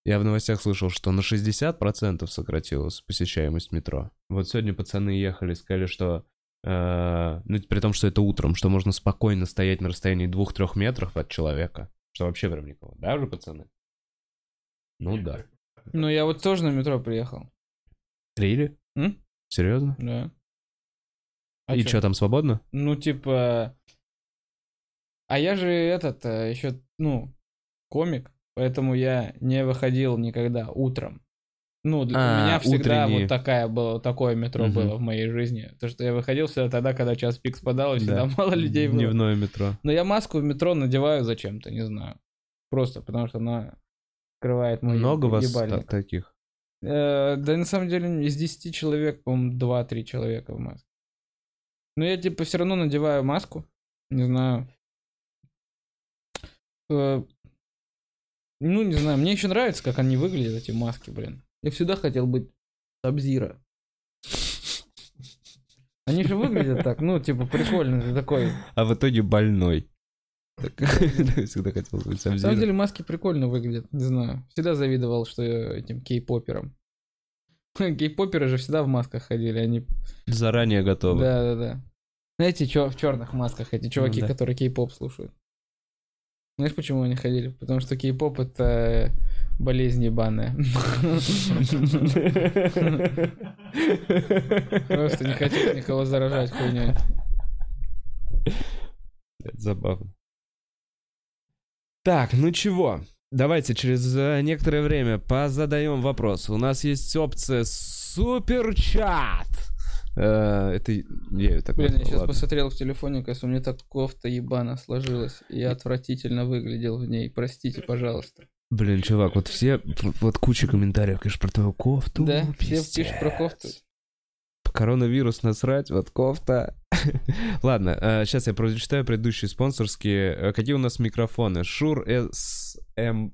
Я в новостях слышал, что на 60% сократилась посещаемость метро. Вот сегодня пацаны ехали, сказали, что... э, ну, при том, что это утром, что можно спокойно стоять на расстоянии 2-3 метров от человека. Что вообще прям никого. Да же, пацаны? Ну да. Ну, я вот тоже на метро приехал. Рили? М? Серьезно? Да. А И чё? что, там свободно? Ну, типа... А я же этот, еще, ну, комик, поэтому я не выходил никогда утром. Ну, для- А, меня всегда утренние. вот такая было, такое метро Мгм. было в моей жизни. То, что я выходил всегда тогда, когда час пик спадал, и всегда Да. мало людей было. Дневное метро. Но я маску в метро надеваю зачем-то, не знаю. Просто потому что она скрывает мой Много вас ебальник. та- таких? Э, да на самом деле из 10 человек, по-моему, 2-3 человека в маске. Но я типа все равно надеваю маску. Не знаю. Э, ну, не знаю, мне еще нравится, как они выглядят, эти маски, блин. Я всегда хотел быть Сабзира. Они же выглядят так, ну, типа, прикольно, ты такой. А в итоге больной. Всегда хотел быть На самом деле маски прикольно выглядят, не знаю. Всегда завидовал, что я этим кей-поперам. Кей-поперы же всегда в масках ходили, они... Заранее готовы. Да, да, да. Знаете, чё, в черных масках эти чуваки, Ну да. которые кей-поп слушают. Знаешь, почему они ходили? Потому что кей-поп это болезнь ебаная. Просто не хотят никого заражать хуйней. Это забавно. Так, ну чего? Давайте через э, некоторое время позадаем вопрос. У нас есть опция суперчат. Э, Это я ее так Блин, я сейчас ладно. посмотрел в телефоне, кажется, у меня так кофта ебана сложилась. И я отвратительно выглядел в ней. Простите, пожалуйста. Блин, чувак, вот все, вот, куча комментариев, конечно, про твою кофту. Да, все пиздец. пишут про кофту. Коронавирус насрать, вот кофта. Ладно, сейчас я прочитаю предыдущие спонсорские. Э, Какие у нас микрофоны? Шур СМ...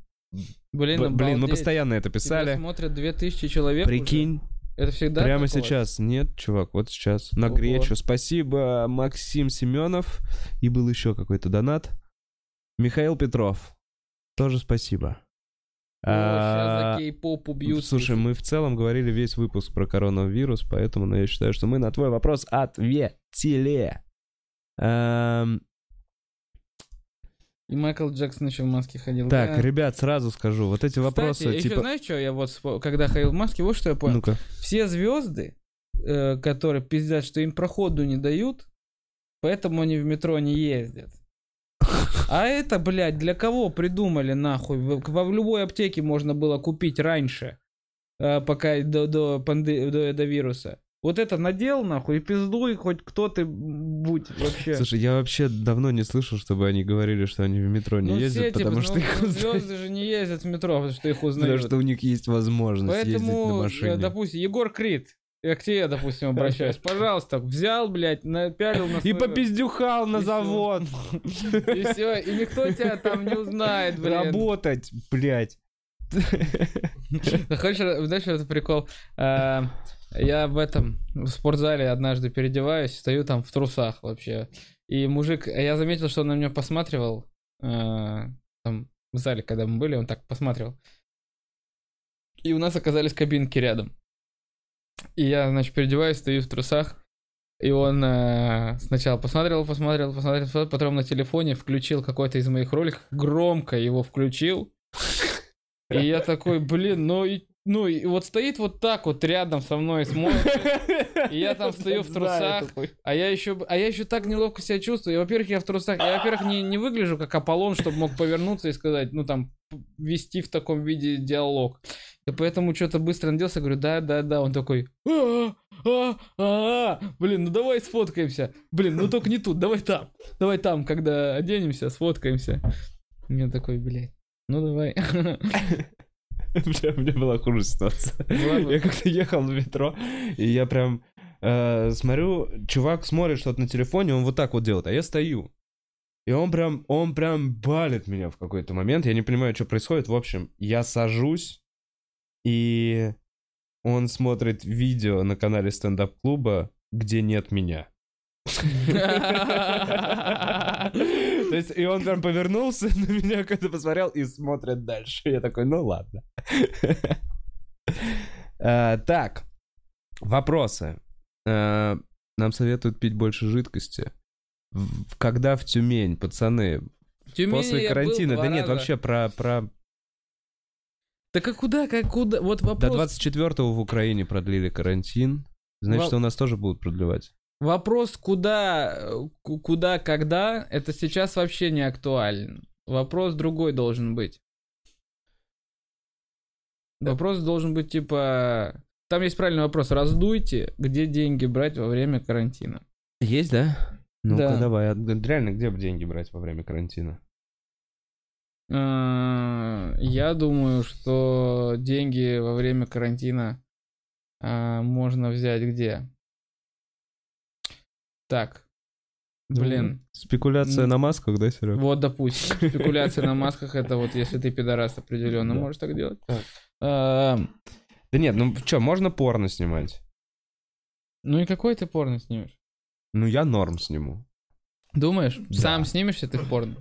Блин, Б- Блин, мы обалдеть. постоянно это Тебя писали. смотрят 2000 человек уже. Прикинь, Это всегда прямо такое? сейчас. Нет, чувак, вот сейчас. На Ого. гречу. Спасибо, Максим Семенов. И был еще какой-то донат. Михаил Петров. Тоже спасибо. О, А, за кей-поп убьют. Слушай, мы в целом говорили весь выпуск про коронавирус, поэтому ну, я считаю, что мы на твой вопрос ответили. Эм, И Майкл Джексон еще в маске ходил. так, Да. ребят, сразу скажу, вот эти вопросы, Кстати, еще типа... знаешь, что я вот, когда ходил в маске, вот что я понял. Ну-ка. Все звезды, э, которые пиздят, что им проходу не дают, поэтому они в метро не ездят. А это, блядь, для кого придумали нахуй? В, во- в любой аптеке можно было купить раньше, э, пока до, до, панде- до, до вируса. Вот это надел нахуй и пиздуй, хоть кто ты будь вообще. Слушай, я вообще давно не слышал, чтобы они говорили, что они в метро не Ну, ездят, все, типа, потому ну, что их ну, узнают. звезды же не ездят в метро, потому что их Потому узнают. что у них есть возможность ездить на Поэтому, э, машине. допустим, Егор Крид, я к тебе, допустим, обращаюсь. Пожалуйста, взял, блядь, напялил на И попиздюхал на И завод. И все, и никто тебя там не узнает, блин. Работать, блядь. Хочешь, знаешь, что это прикол? А, Я в этом, в спортзале однажды переодеваюсь, стою там в трусах вообще. И мужик, я заметил, что он на меня посматривал, а, там, в зале, когда мы были, он так посматривал. И у нас оказались кабинки рядом. И я, значит, переодеваюсь, стою в трусах. И он э, сначала посмотрел, посмотрел, посмотрел, посмотрел, потом на телефоне включил какой-то из моих роликов, громко его включил. И я такой, блин, ну и, ну и вот стоит вот так вот рядом со мной и смотрит. И я там стою в трусах, а я еще, а я еще так неловко себя чувствую. И, во-первых, я в трусах, я, во-первых, не, не выгляжу как Аполлон, чтобы мог повернуться и сказать, ну там, вести в таком виде диалог. И поэтому что-то быстро наделся, говорю, да, да, да. Он такой, а, а, а, блин, ну давай сфоткаемся. Блин, ну только не тут, давай там. Давай там, когда оденемся, сфоткаемся. Я такой, блядь, ну давай. Бля, у меня была хуже ситуация. Я как-то ехал в метро, и я прям э, смотрю, чувак смотрит что-то на телефоне, он вот так вот делает, а я стою. И он прям, он прям балит меня в какой-то момент, я не понимаю, что происходит. В общем, я сажусь, и он смотрит видео на канале стендап-клуба, где нет меня. То есть, и он прям повернулся на меня, когда посмотрел, и смотрит дальше. Я такой, ну ладно. Э, Так, вопросы. Э, Нам советуют пить больше жидкости. Когда в Тюмень, пацаны, после карантина, да нет, вообще про, про... Так а куда, как куда? Вот До вопрос. 24-го в Украине продлили карантин. Значит, Во- у нас тоже будут продлевать. Вопрос, куда, э, ку- куда, когда, это сейчас вообще не актуален. Вопрос другой должен быть. Вопрос должен быть типа... Там есть правильный вопрос. Раздуйте, где деньги брать во время карантина. Есть, да? Ну-ка, Да. давай. а Реально, где деньги брать во время карантина? А, Я думаю, что деньги во время карантина а, можно взять где? Так. Блин. Спекуляция на масках, да, Серега? Вот, допустим, спекуляция на масках, это вот если ты пидорас определенно можешь так делать. А, Да нет, ну что, можно порно снимать? Ну и какой ты порно снимешь? Ну, я норм сниму. Думаешь, сам снимешься ты в порно?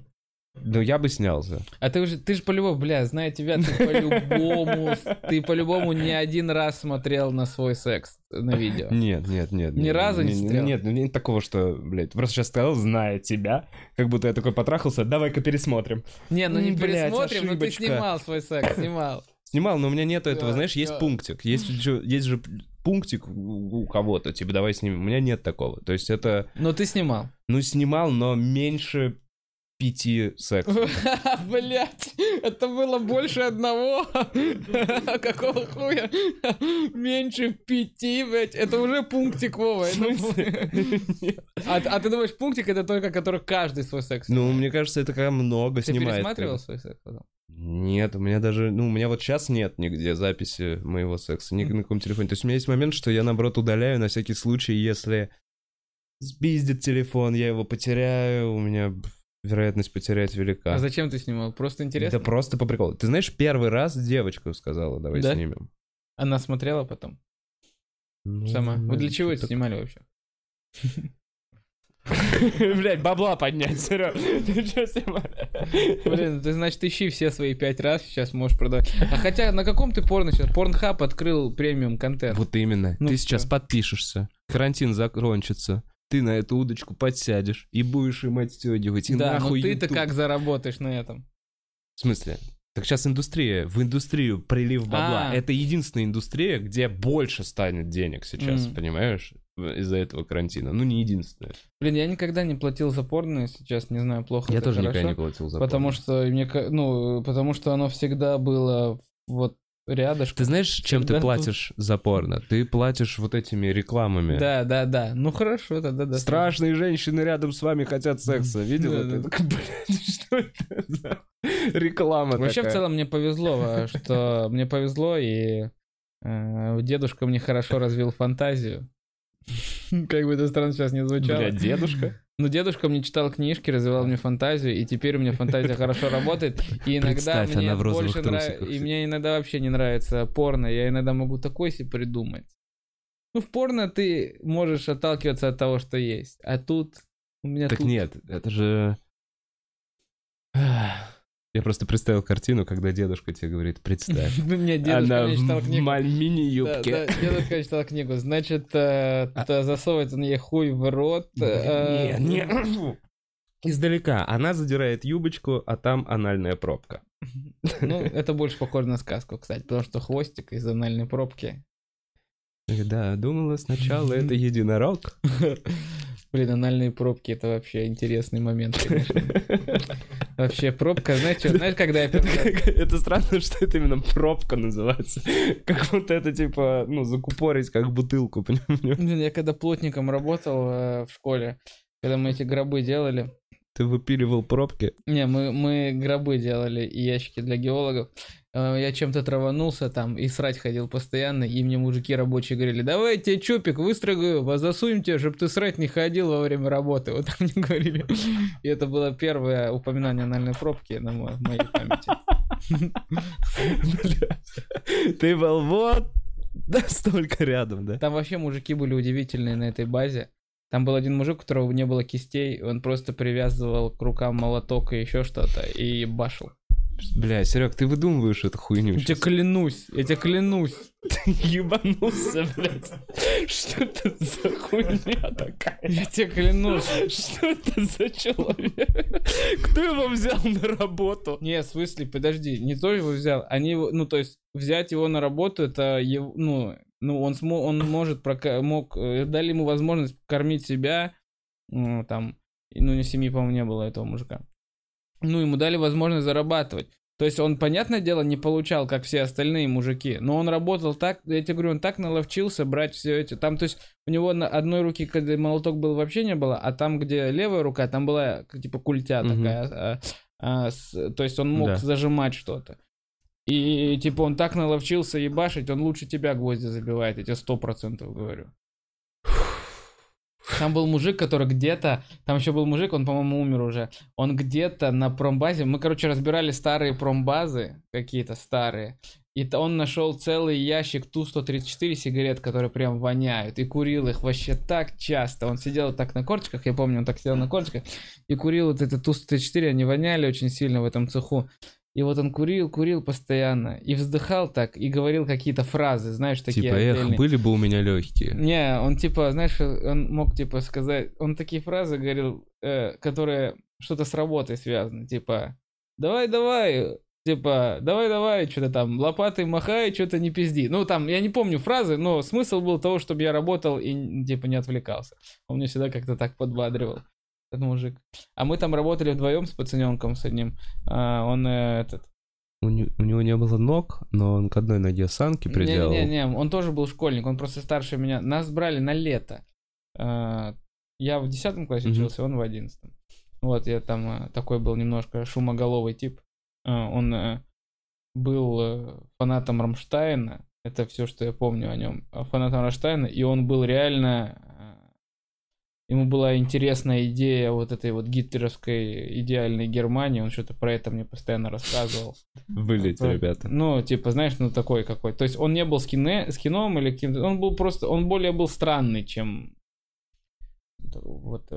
Ну, я бы снялся. А ты уже, ты же по-любому, бля, зная тебя, ты по-любому, ты по-любому не один раз смотрел на свой секс на видео. Нет, нет, нет. Ни нет, разу не смотрел? Нет, нет такого, что, блядь, просто сейчас сказал, зная тебя, как будто я такой потрахался, давай-ка пересмотрим. Не, ну не блядь, пересмотрим, но ты снимал свой секс, снимал. Снимал, но у меня нету этого, знаешь, есть пунктик. Есть, же- есть же пунктик у у кого-то, типа, давай снимем. У меня нет такого. То есть это, Но ты снимал. ну, снимал, но меньше пяти сексов. Блять, это было больше одного. Какого хуя? Меньше пяти, блять. Это уже пунктик, Вова. А, а ты думаешь, пунктик это только, который каждый свой секс Ну, мне кажется, это когда много Ты снимает. пересматривал свой секс потом? Нет, у меня даже, ну, у меня вот сейчас нет нигде записи моего секса, ни на каком телефоне. То есть у меня есть момент, что я, наоборот, удаляю на всякий случай, если сбиздит телефон, я его потеряю, у меня вероятность потерять велика. А зачем ты снимал? Просто интересно? Да просто по приколу. Ты знаешь, первый раз девочка сказала, давай Да? снимем. Она смотрела потом? Ну, Сама. Вы для чего это так- снимали вообще? Блять, бабла поднять, Серег. Ты что снимаешь? Блин, ты, значит, ищи все свои пять раз, сейчас можешь продавать. А хотя, на каком ты порно сейчас? Порнхаб открыл премиум контент. Вот именно. Ну ты сейчас подпишешься, карантин закончится, ты на эту удочку подсядешь и будешь им отстегивать. И да, но нахуй ты-то YouTube. как заработаешь на этом? В смысле? Так сейчас индустрия, в индустрию прилив бабла. А. Это единственная индустрия, где больше станет денег сейчас, Мгм. понимаешь? Из-за этого карантина. Ну, не единственная. Блин, я никогда не платил за порно, сейчас не знаю, плохо Я тоже хорошо. никогда не платил за Потому порно. что мне, ну, потому что оно всегда было вот рядышком. Ты знаешь, чем ты платишь за порно? Ты платишь вот этими рекламами. Да, да, да. Ну хорошо, тогда да. Страшные женщины рядом с вами хотят секса. Видел Да, это? да. Так, блядь, что это за реклама Вообще, в целом, мне повезло, а, что мне повезло, и э, дедушка мне хорошо развил фантазию. Как бы это странно сейчас не звучало. Блядь, дедушка? Ну, дедушка мне читал книжки, развивал мне фантазию, и теперь у меня фантазия хорошо работает. И иногда мне больше нравится... И мне иногда вообще не нравится порно. Я иногда могу такой себе придумать. Ну, в порно ты можешь отталкиваться от того, что есть. А тут... У меня Так тут... нет, это же... Я просто представил картину, когда дедушка тебе говорит, представь. У меня дедушка Она читал в книгу. Да, мини-юбке. дедушка читал книгу. Значит, э, А- засовывает он ей хуй в рот. э, Не, не. Издалека. Она задирает юбочку, а там анальная пробка. Ну, это больше похоже на сказку, кстати, потому что хвостик из анальной пробки. Да, думала сначала это единорог. Блин, анальные пробки это вообще интересный момент, конечно. Вообще, пробка, знаешь, что, знаешь, когда я Это странно, что это именно пробка называется. Как будто это типа, ну, закупорить как бутылку, понимаешь? Блин, я когда плотником работал э, в школе, когда мы эти гробы делали, Ты выпиливал пробки. Не, мы, мы гробы делали и ящики для геологов. Э, Я чем-то траванулся там и срать ходил постоянно, и мне мужики рабочие говорили, давай тебе чупик выстрогаю, вас засунем тебе, чтобы ты срать не ходил во время работы. Вот так мне говорили. И это было первое упоминание анальной пробки на моей памяти. Ты был вот настолько рядом, да? Там вообще мужики были удивительные на этой базе. Там был один мужик, у которого не было кистей, он просто привязывал к рукам молоток и еще что-то, и башил. Бля, Серег, ты выдумываешь эту хуйню Я тебе щас. клянусь, я тебе клянусь. Ты ебанулся, блядь. Что это за хуйня такая? Я тебе клянусь. Что это за человек? Кто его взял на работу? Не, в смысле, подожди, не то его взял, они его, ну, то есть, взять его на работу, это, его, ну, ну, он, смо, он может, прока- мог, э, дали ему возможность кормить себя, ну, там, ну, не семьи, по-моему, не было этого мужика. Ну, ему дали возможность зарабатывать. То есть он, понятное дело, не получал, как все остальные мужики, но он работал так, я тебе говорю, он так наловчился брать все эти, там, то есть у него на одной руке, когда молоток был, вообще не было, а там, где левая рука, там была, типа, культя Мгм. такая, а, а, с- то есть он мог Да. зажимать что-то. И, типа, он так наловчился ебашить, он лучше тебя гвозди забивает, я тебе сто процентов говорю. Там был мужик, который где-то, там еще был мужик, он, по-моему, умер уже. Он где-то на промбазе, мы, короче, разбирали старые промбазы, какие-то старые. И он нашел целый ящик Ту-134 сигарет, которые прям воняют, и курил их вообще так часто. Он сидел так на корточках, я помню, он так сидел на корточках, и курил вот это Ту-134, они воняли очень сильно в этом цеху. И вот он курил, курил постоянно, и вздыхал так, и говорил какие-то фразы, знаешь, такие Типа, эх, отдельные. были бы у меня легкие. Не, он типа, знаешь, он мог типа сказать, он такие фразы говорил, э, которые что-то с работой связаны, типа, давай, давай, типа, давай, давай, что-то там, лопатой махай, что-то не пизди. Ну, там, я не помню фразы, но смысл был того, чтобы я работал и, типа, не отвлекался. Он мне всегда как-то так подбадривал, этот мужик. А мы там работали вдвоем с пацаненком с одним. А, он э, этот... У, не- у него не было ног, но он к одной ноге санки приделал. Не-не-не, он тоже был школьник, он просто старше меня. Нас брали на лето. А, Я в 10 классе Мгм. учился, он в 11. Вот, я там э, такой был немножко шумоголовый тип. А, Он э, был фанатом Рамштайна. Это все, что я помню о нем. Фанатом Рамштайна. И он был реально... э, Ему была интересная идея вот этой вот гитлеровской идеальной Германии. Он что-то про это мне постоянно рассказывал. Вылейте, Про- ребята. Ну, типа, знаешь, ну такой какой. То есть он не был скине, скином или каким-то. Он был просто. Он более был странный, чем. Вот.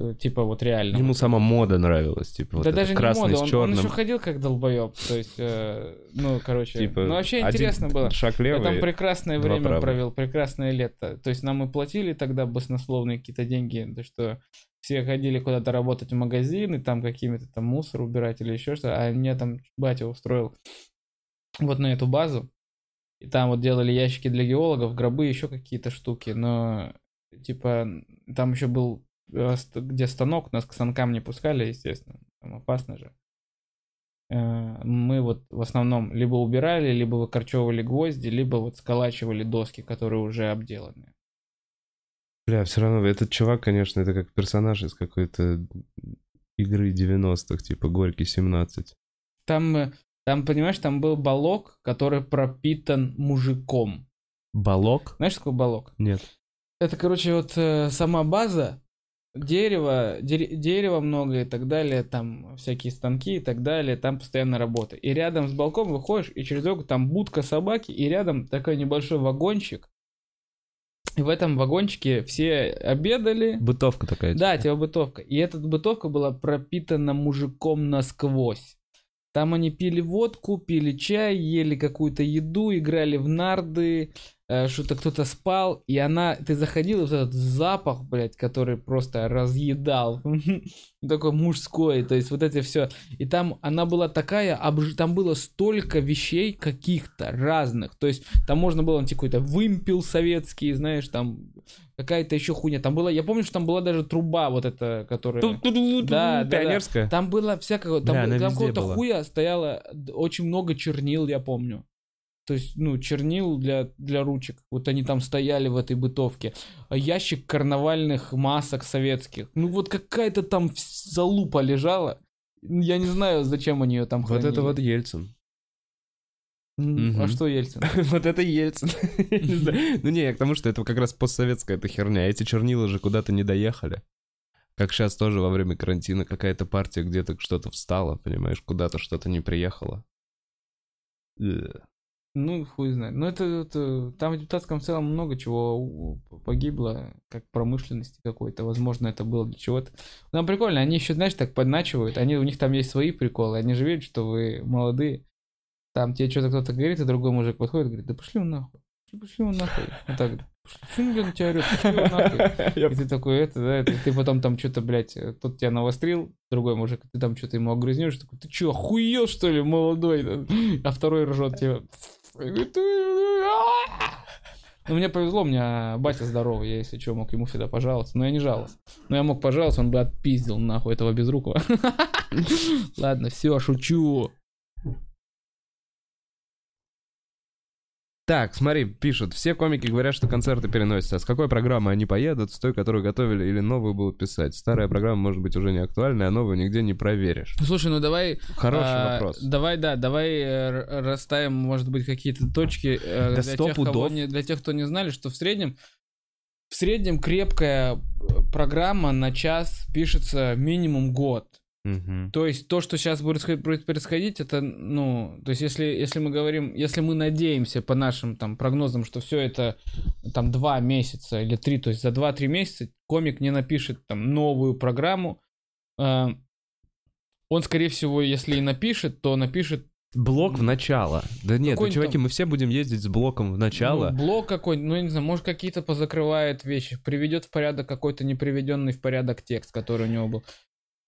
Э, Типа вот реально. Ему сама мода нравилась, типа, вот да это даже красный не мода, с он, он черным. еще ходил как долбоеб. То есть, э, ну, короче. Типа, ну, вообще интересно было. Шаг Я левый. там прекрасное время правых. провел, прекрасное лето. То есть нам и платили тогда баснословные какие-то деньги, то что все ходили куда-то работать в магазин, и там какими-то там мусор убирать или еще что-то, а мне там батя устроил вот на эту базу. И там вот делали ящики для геологов, гробы, еще какие-то штуки, но типа там еще был где станок, нас к станкам не пускали, естественно, там опасно же. Э, Мы вот в основном либо убирали, либо выкорчевывали гвозди, либо вот сколачивали доски, которые уже обделаны. Бля, все равно этот чувак, конечно, это как персонаж из какой-то игры 90-х, типа Горький 17. Там, э, там, понимаешь, там был балок, который пропитан мужиком. Балок? Знаешь, что такое балок? Нет. Это, короче, вот э, сама база, дерево, дере- дерева много и так далее, там всякие станки и так далее, там постоянно работа. И рядом с балком выходишь, и через дорогу там будка собаки, и рядом такой небольшой вагончик. И в этом вагончике все обедали. Бытовка такая. Да, типа. бытовка. И эта бытовка была пропитана мужиком насквозь. Там они пили водку, пили чай, ели какую-то еду, играли в нарды, что-то кто-то спал, и она, ты заходил, и вот этот запах, блядь, который просто разъедал, такой мужской, то есть вот это все. И там она была такая, обж- там было столько вещей каких-то разных, то есть там можно было найти какой-то вымпел советский, знаешь, там какая-то еще хуйня. Там была, я помню, что там была даже труба вот эта, которая... Да, да, да. Пионерская? Там было всякого, там, там какого-то хуя стояло очень много чернил, я помню. То есть, ну, чернил для, для ручек. Вот они там стояли в этой бытовке. А Ящик карнавальных масок советских. Ну, вот какая-то там залупа лежала. Я не знаю, зачем они ее там Вот хранили. это вот Ельцин. М, А Мгм. что Ельцин? Вот это Ельцин. Ну не, я к тому, что это как раз постсоветская эта херня. Эти чернила же куда-то не доехали. Как сейчас тоже во время карантина какая-то партия где-то что-то встала, понимаешь, куда-то что-то не приехало. Ну, хуй знает. Но это, это- там в депутатском целом много чего погибло, как промышленности какой-то. Возможно, это было для чего-то. Нам прикольно, они еще, знаешь, так подначивают. Они, у них там есть свои приколы. Они же видят, что вы молодые. Там тебе что-то кто-то говорит, и другой мужик подходит и говорит, да пошли он нахуй. Пошли, он нахуй. Вот так. Почему, на тебя орёт? Пошли он нахуй. И ты такой, это, да, это, ты потом там что-то, блядь, э, тот тебя навострил, другой мужик, ты там что-то ему огрызнешь, такой, ты что, охуел, что ли, молодой? А второй ржет тебе. Ну, мне повезло, у меня батя здоровый, я, если что, мог ему всегда пожаловаться. Но я не жаловался. Но я мог пожаловаться, он бы отпиздил нахуй этого безрукого. Ладно, все, шучу. Так, смотри, пишут. Все комики говорят, что концерты переносятся. А с какой программы они поедут? С той, которую готовили, или новую будут писать? Старая программа может быть уже не актуальна, а новую нигде не проверишь. Слушай, ну давай... Хороший а, вопрос. Давай, да, давай э, расставим, может быть, какие-то точки э, Да для, тех, кого не- для тех, кто не знали, что в среднем в среднем крепкая э, программа на час пишется минимум год. Мгм. То есть то, что сейчас будет сход- будет происходить, это, ну, то есть если, если мы говорим, если мы надеемся по нашим там прогнозам, что все это там два месяца или три, то есть за два-три месяца комик не напишет там новую программу, э, он, скорее всего, если и напишет, то напишет Блок в начало. Да нет, ну, чуваки, там- мы все будем ездить с блоком в начало. ну, блок какой-нибудь, ну, я не знаю, может, какие-то позакрывает вещи, приведет в порядок какой-то неприведенный в порядок текст, который у него был.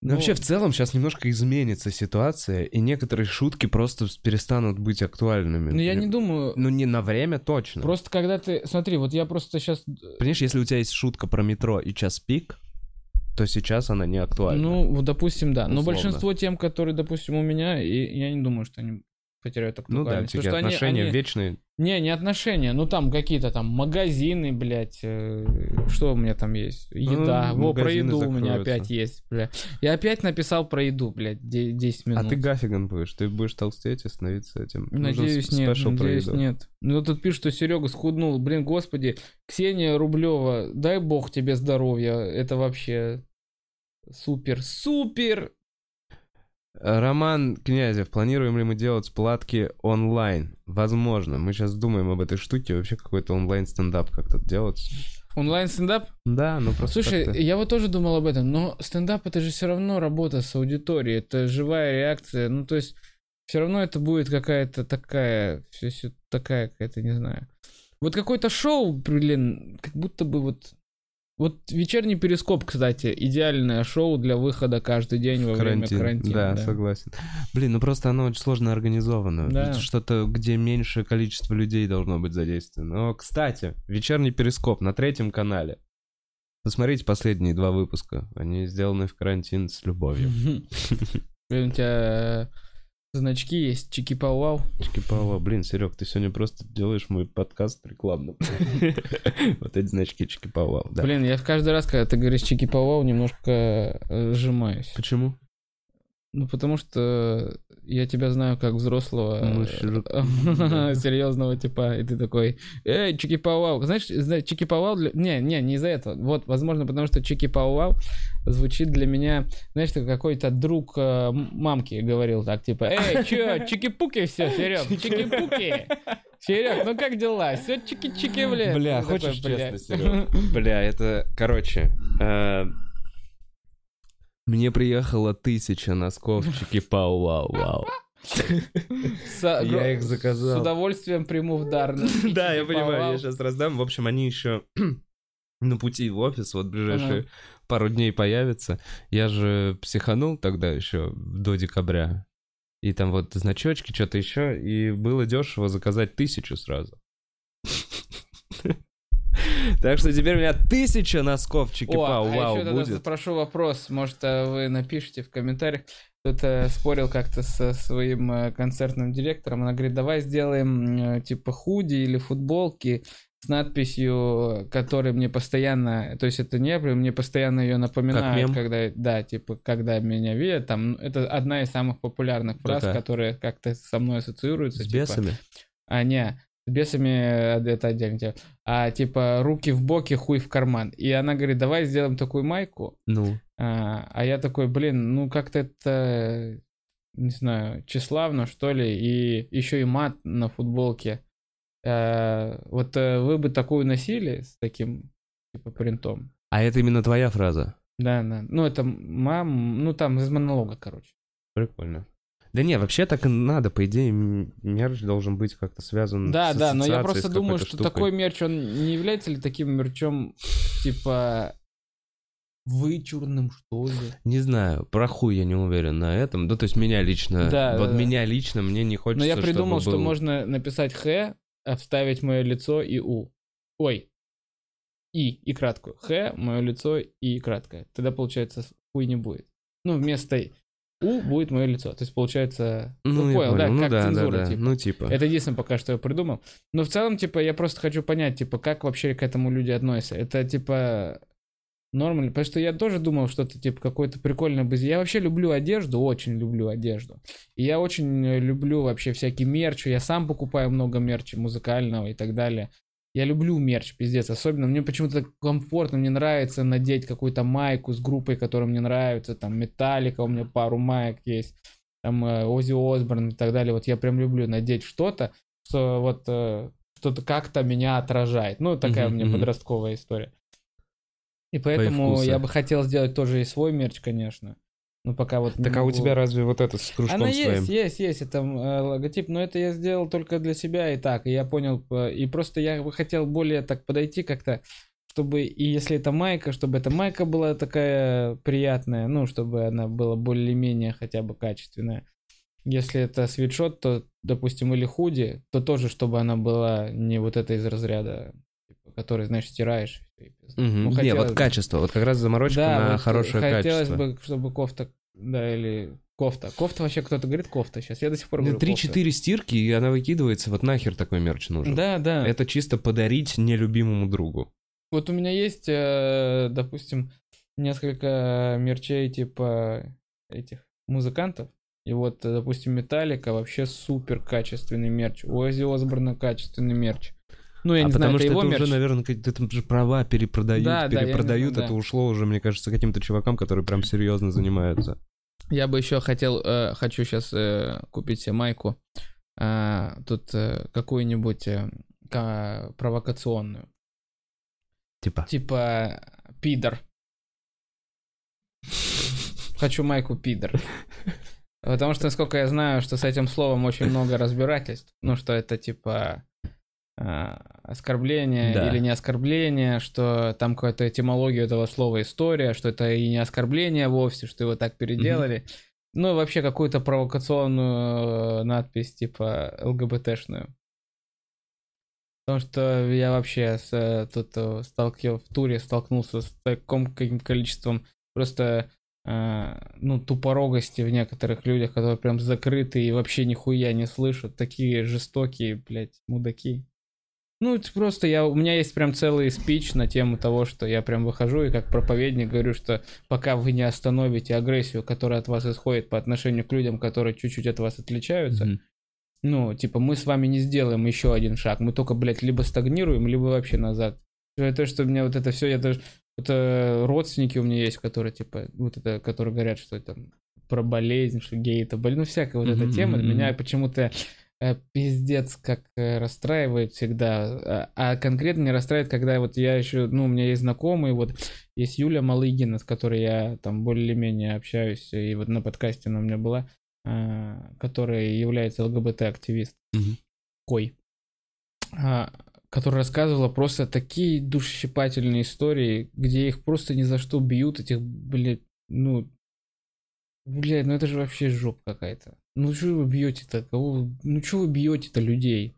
Но вообще, в целом, сейчас немножко изменится ситуация, и некоторые шутки просто перестанут быть актуальными. ну, я не думаю, Ну, не на время точно. просто когда ты, смотри, вот я просто сейчас Понимаешь, если у тебя есть шутка про метро и час пик, то сейчас она не актуальна. Ну, вот, допустим, да. Но Условно. большинство тем, которые, допустим, у меня, и я не думаю, что они потеряют Ну да, актуальность. Потому что они- отношения они- вечные. Не, не отношения. Ну, там какие-то там магазины, блядь. э, Что у меня там есть? Еда. Ну, Во, про еду у меня закроются. опять есть, бля. Я опять написал про еду, блядь, де- 10 минут. А ты гафиган будешь, ты будешь толстеть и становиться этим. Надеюсь, нет, надеюсь, нет. Ну, тут пишут, что Серега схуднул. Блин, господи, Ксения Рублева, дай бог тебе здоровья. Это вообще супер, супер Роман Князев, планируем ли мы делать сплатки онлайн? Возможно. Мы сейчас думаем об этой штуке, вообще какой-то онлайн-стендап как-то делать. онлайн-стендап. Да, ну просто Слушай, как-то- я вот тоже думал об этом, но стендап это же все равно работа с аудиторией, это живая реакция, ну то есть все равно это будет какая-то такая, все, такая какая-то, не знаю. Вот какое-то шоу, блин, как будто бы вот... Вот вечерний перископ, кстати, идеальное шоу для выхода каждый день во время карантина. Да, согласен. Блин, ну просто оно очень сложно организовано. Да. Что-то, где меньшее количество людей должно быть задействовано. Но, кстати, вечерний перископ на третьем канале. Посмотрите последние два выпуска. Они сделаны в карантин с любовью. Блин, у тебя значки есть, чики-пау-вау. Чики-пау. Блин, Серег, ты сегодня просто делаешь мой подкаст рекламным. Вот эти значки чики-пау. Да. Блин, я в каждый раз, когда ты говоришь чики-пау-вау, немножко э, сжимаюсь. Почему? Ну, потому что я тебя знаю как взрослого, Мужчину. э, серьезного типа, и ты такой, эй, чики-пау-вау. Знаешь, зна- чики-пау-вау для... Не, не, не из-за этого. Вот, возможно, потому что чики-пау-вау звучит для меня, знаешь, как какой-то друг э, мамки говорил так, типа, эй, чё, чики-пуки все, Серег, чики-пуки. Серег, ну как дела? Все чики-чики, бля. Бля, Ты такой, хочешь «Бля». честно, Серёг? Бля, это, короче, э, мне приехало тысяча носков чики-пау, вау, вау. С- Я их С заказал. удовольствием приму в дар. Да, я понимаю, я сейчас раздам. В общем, они еще на пути в офис, вот ближайшие пару дней появятся. Я же психанул тогда еще до декабря. И там вот значочки, что-то еще. И было дешево заказать тысячу сразу. Так что теперь у меня тысяча носков чики-пау, а вау еще тогда будет. спрошу вопрос, может, а вы напишите в комментариях. Кто-то спорил как-то со своим э, концертным директором. Она говорит, давай сделаем э, типа худи или футболки с надписью, которая мне постоянно, то есть это не мне постоянно ее напоминает, мем? когда, да, типа, когда меня видят, там, ну, это одна из самых популярных фраз, Какая? которые как-то со мной ассоциируются. С типа, бесами? а, не, с бесами э, это отдельно. тема. А типа руки в боки, хуй в карман. И она говорит, давай сделаем такую майку. Ну, А, а я такой, блин, ну как-то это, не знаю, тщеславно, что ли. И еще и мат на футболке. А, вот э, вы бы такую носили с таким, типа, принтом? а это именно твоя фраза? Да, да. Ну, это мам, ну там из монолога, короче. Прикольно. Да не, вообще так и надо, по идее, мерч должен быть как-то связан Да, с да, но я просто думаю, что штукой. такой мерч, он не является ли таким мерчом, типа, вычурным, что ли? Не знаю, про хуй я не уверен на этом. Ну, то есть меня лично, Да, вот да, да. меня лично, мне не хочется, Но я придумал, что был- можно написать Х, вставить мое лицо и У. Ой. И, и краткую. Х, мое лицо и краткое. Тогда, получается, хуй не будет. Ну, вместо У будет мое лицо. То есть, получается... Ну, Ну, я понял, да, ну, как да, цензура, да, да. типа. Ну, типа. Это единственное пока что я придумал. Но в целом, типа, я просто хочу понять, типа, как вообще к этому люди относятся. Это, типа, нормально. Потому что я тоже думал, что это, типа, какой-то прикольный бы... Я вообще люблю одежду, очень люблю одежду. И я очень э, люблю вообще всякий мерч. Я сам покупаю много мерча музыкального и так далее. Я люблю мерч, пиздец. Особенно мне почему-то комфортно, мне нравится надеть какую-то майку с группой, которая мне нравится. Там Металлика, у меня пару маек есть. Там э, Оззи Осборн и так далее. Вот я прям люблю надеть что-то, что вот э, что-то как-то меня отражает. Ну, такая Мгм, у меня подростковая история. И поэтому я бы хотел сделать тоже и свой мерч, конечно. Ну, пока вот Так а у тебя разве вот это с кружком Она своим? есть, есть, есть, это э, логотип, но это я сделал только для себя и так, и я понял, и просто я бы хотел более так подойти как-то, чтобы, и если это майка, чтобы эта майка была такая приятная, ну, чтобы она была более-менее хотя бы качественная. Если это свитшот, то, допустим, или худи, то тоже, чтобы она была не вот эта из разряда, который, знаешь, стираешь. Мгм. Ну, Не, хотелось вот бы. качество, вот как раз заморочка Да, на вот хорошее хотелось качество. бы, чтобы кофта, да, или кофта. Кофта вообще кто-то говорит кофта сейчас. Я до сих пор Ну, говорю кофта. Три-четыре стирки, и она выкидывается, вот нахер такой мерч нужен. Да, да. Это чисто подарить нелюбимому другу. Вот у меня есть, э, допустим, несколько мерчей типа этих музыкантов. И вот, э, допустим, Металлика вообще супер качественный мерч. У Ози Осборна качественный мерч. Ну, я а не знаю, потому это что это мерч. уже, наверное, это же права перепродают, Да, да, перепродают. знаю, это да. ушло уже, мне кажется, каким-то чувакам, которые прям серьезно занимаются. Я бы еще хотел, э, хочу сейчас купить себе майку. э, тут э, какую-нибудь э, ка- провокационную. Типа. Типа пидор. Хочу майку пидор. Потому что, насколько я знаю, что с этим словом очень много разбирательств. Ну, что это типа оскорбление Да. или не оскорбление, что там какая-то этимология этого слова история, что это и не оскорбление вовсе, что его так переделали. Ну, и вообще какую-то провокационную э, надпись типа ЛГБТшную. Потому что я вообще с, э, тут э, сталкив, в туре столкнулся с таким каким количеством просто э, ну, тупорогости в некоторых людях, которые прям закрыты и вообще нихуя не слышат. Такие жестокие, блядь, мудаки. Ну, это просто я, у меня есть прям целый спич на тему того, что я прям выхожу и как проповедник говорю, что пока вы не остановите агрессию, которая от вас исходит по отношению к людям, которые чуть-чуть от вас отличаются, Мгм. ну, типа, мы с вами не сделаем еще один шаг. Мы только, блядь, либо стагнируем, либо вообще назад. То, что мне вот это все, я даже... Это родственники у меня есть, которые, типа, вот это, которые говорят, что это про болезнь, что гей это болезнь. Ну, всякая вот эта Мгм, тема. Меня почему-то пиздец как э, расстраивает всегда. А, а конкретно не расстраивает, когда вот я еще, ну, у меня есть знакомые, вот есть Юля Малыгина, с которой я там более-менее общаюсь, и вот на подкасте она у меня была, а, которая является ЛГБТ-активист. Кой. А, которая рассказывала просто такие душещипательные истории, где их просто ни за что бьют, этих, блядь, ну, блядь, ну это же вообще жопа какая-то. Ну что вы бьете-то? Кого Ну что вы бьете-то людей?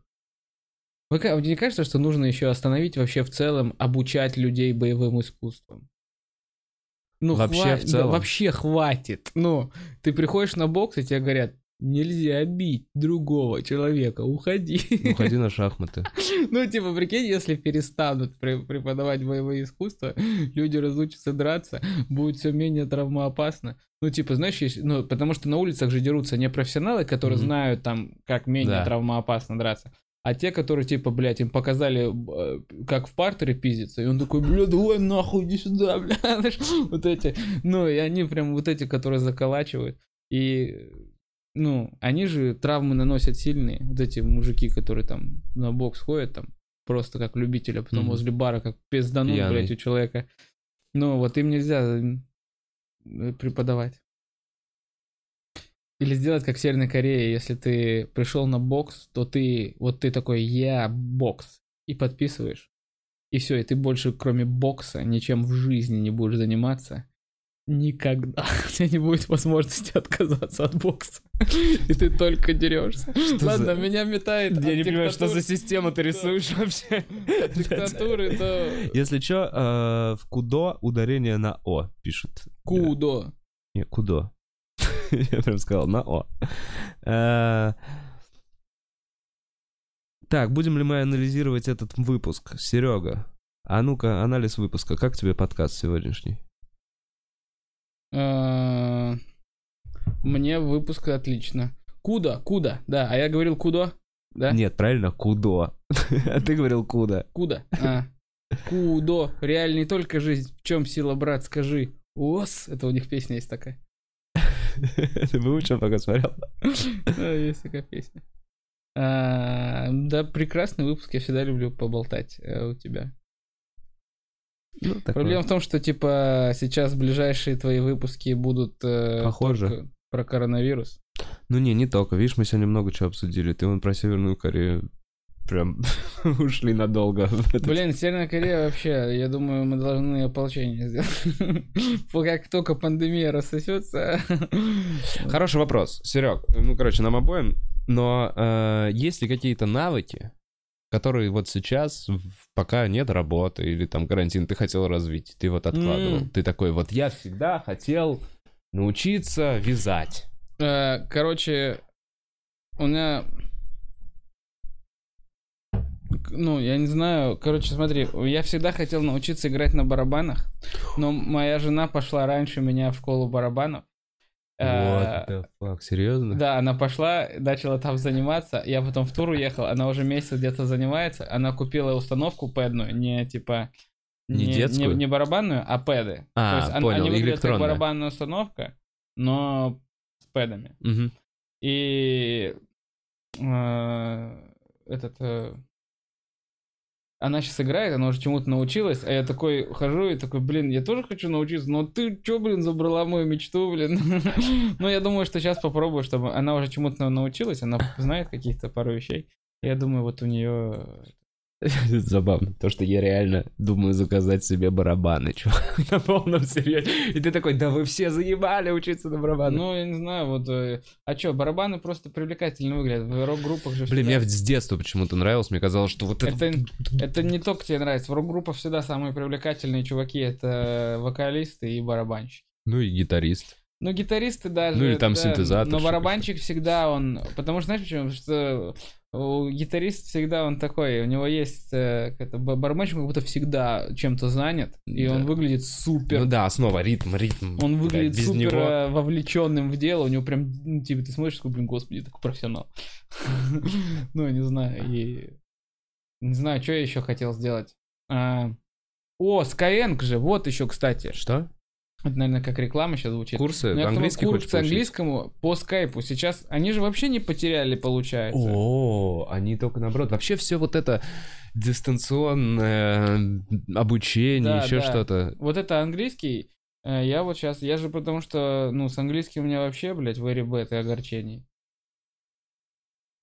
Вы, мне кажется, что нужно еще остановить вообще в целом обучать людей боевым искусствам. Ну, Вообще хва- в да, целом? вообще хватит. Ну, ты приходишь на бокс, и тебе говорят, нельзя бить другого человека, уходи. Уходи на шахматы. Ну, типа, прикинь, если перестанут пре- преподавать боевые искусства, люди разучатся драться, будет все менее травмоопасно. Ну, типа, знаешь, есть, ну, потому что на улицах же дерутся не профессионалы, которые Мгм. знают там, как менее Да. травмоопасно драться, а те, которые, типа, блядь, им показали, э, как в партере пиздиться, и он такой, бля, давай нахуй, иди сюда, бля, знаешь, вот эти, ну, и они прям вот эти, которые заколачивают, и, ну, они же травмы наносят сильные, вот эти мужики, которые там на бокс ходят, там, просто как любители, а потом Мгм. возле бара, как пизданут, Пьяный. блядь, у человека. Ну, вот им нельзя э, преподавать. Или сделать как в Северной Корее, если ты пришел на бокс, то ты, вот ты такой, я бокс, и подписываешь. И все, и ты больше, кроме бокса, ничем в жизни не будешь заниматься. Никогда. У тебя не будет возможности отказаться от бокса. И ты только дерешься. Ладно, за- меня метает. Я не понимаю, что за систему ты Да. рисуешь вообще. диктатуры до Если что, в кудо ударение на О пишут. кудо. Не, кудо. Я прям сказал на О. Э, Так, будем ли мы анализировать этот выпуск? Серега, а ну-ка, анализ выпуска. Как тебе подкаст сегодняшний? Э, Мне выпуск отлично. Куда? Куда? Да, а я говорил кудо? Да? Нет, правильно, кудо. А ты говорил куда. Куда? А. Кудо. Реально не только жизнь. В чем сила, брат, скажи. Ос. Это у них песня есть такая. Ты выучил, пока смотрел? Есть такая песня. А, да, прекрасный выпуск. Я всегда люблю поболтать э, у тебя. Ну, такое. Проблема в том, что, типа, сейчас ближайшие твои выпуски будут... э, только Про коронавирус. Ну не, не только. Видишь, мы сегодня много чего обсудили. Ты вон про Северную Корею прям ушли надолго. Блин, Северная Корея вообще, я думаю, мы должны ополчение сделать. Как только пандемия рассосется. Хороший вопрос, Серег. Ну, короче, нам обоим. Но э, есть ли какие-то навыки, которые вот сейчас, пока нет работы или там карантин, ты хотел развить, ты вот откладывал. М. Ты такой, вот я всегда хотел научиться вязать. Э, Короче, у меня... Ну, я не знаю. Короче, смотри, я всегда хотел научиться играть на барабанах, но моя жена пошла раньше меня в школу барабанов. Э, What the fuck, серьезно? Да, она пошла, начала там заниматься. Я потом в тур уехал, она уже месяц где-то занимается. Она купила установку пэдную, не типа... Не детскую? Не, барабанную, а пэды. А, То есть он- понял, они выглядят как барабанная установка, но с пэдами. Мгм. И э, этот... э, она сейчас играет, она уже чему-то научилась, а я такой хожу и такой, блин, я тоже хочу научиться, но ты чё, блин, забрала мою мечту, блин? Ну, я думаю, что сейчас попробую, чтобы она уже чему-то научилась, она знает каких-то пару вещей. Я думаю, вот у нее... Забавно, то, что я реально думаю заказать себе барабаны, чувак, на полном серьезе. И ты такой, да вы все заебали учиться на барабанах. Ну, я не знаю, вот... э, А чё, барабаны просто привлекательно выглядят. В рок-группах же Блин, мне с детства почему-то нравилось, мне казалось, что вот это... Это, это не только тебе нравится. В рок-группах всегда самые привлекательные чуваки это вокалисты и барабанщики. Ну и гитарист. Ну, гитаристы даже. Ну, или там да, синтезатор, Но что-то барабанщик всегда он. Потому что знаешь почему? Потому что у гитариста всегда он такой, у него есть э, это, ба- барабанщик как будто всегда чем-то занят, и Да. он выглядит супер. Ну да, основа, ритм, ритм. Он выглядит без супер него... э, вовлеченным в дело, у него прям, ну, типа, ты смотришь, такой, блин, господи, такой профессионал. Ну, не знаю, и... Не знаю, что я еще хотел сделать. А, О, Skyeng же, вот еще, кстати. Что? Это, наверное, как реклама сейчас звучит. Курсы? У меня Английский курс хочешь получить? английскому по скайпу. Сейчас они же вообще не потеряли, получается. О, они только наоборот. Вообще все вот это дистанционное обучение, Да, еще да. что-то. Вот это английский. э, Я вот сейчас, я же потому что, ну, с английским у меня вообще, блядь, very bad и огорчений.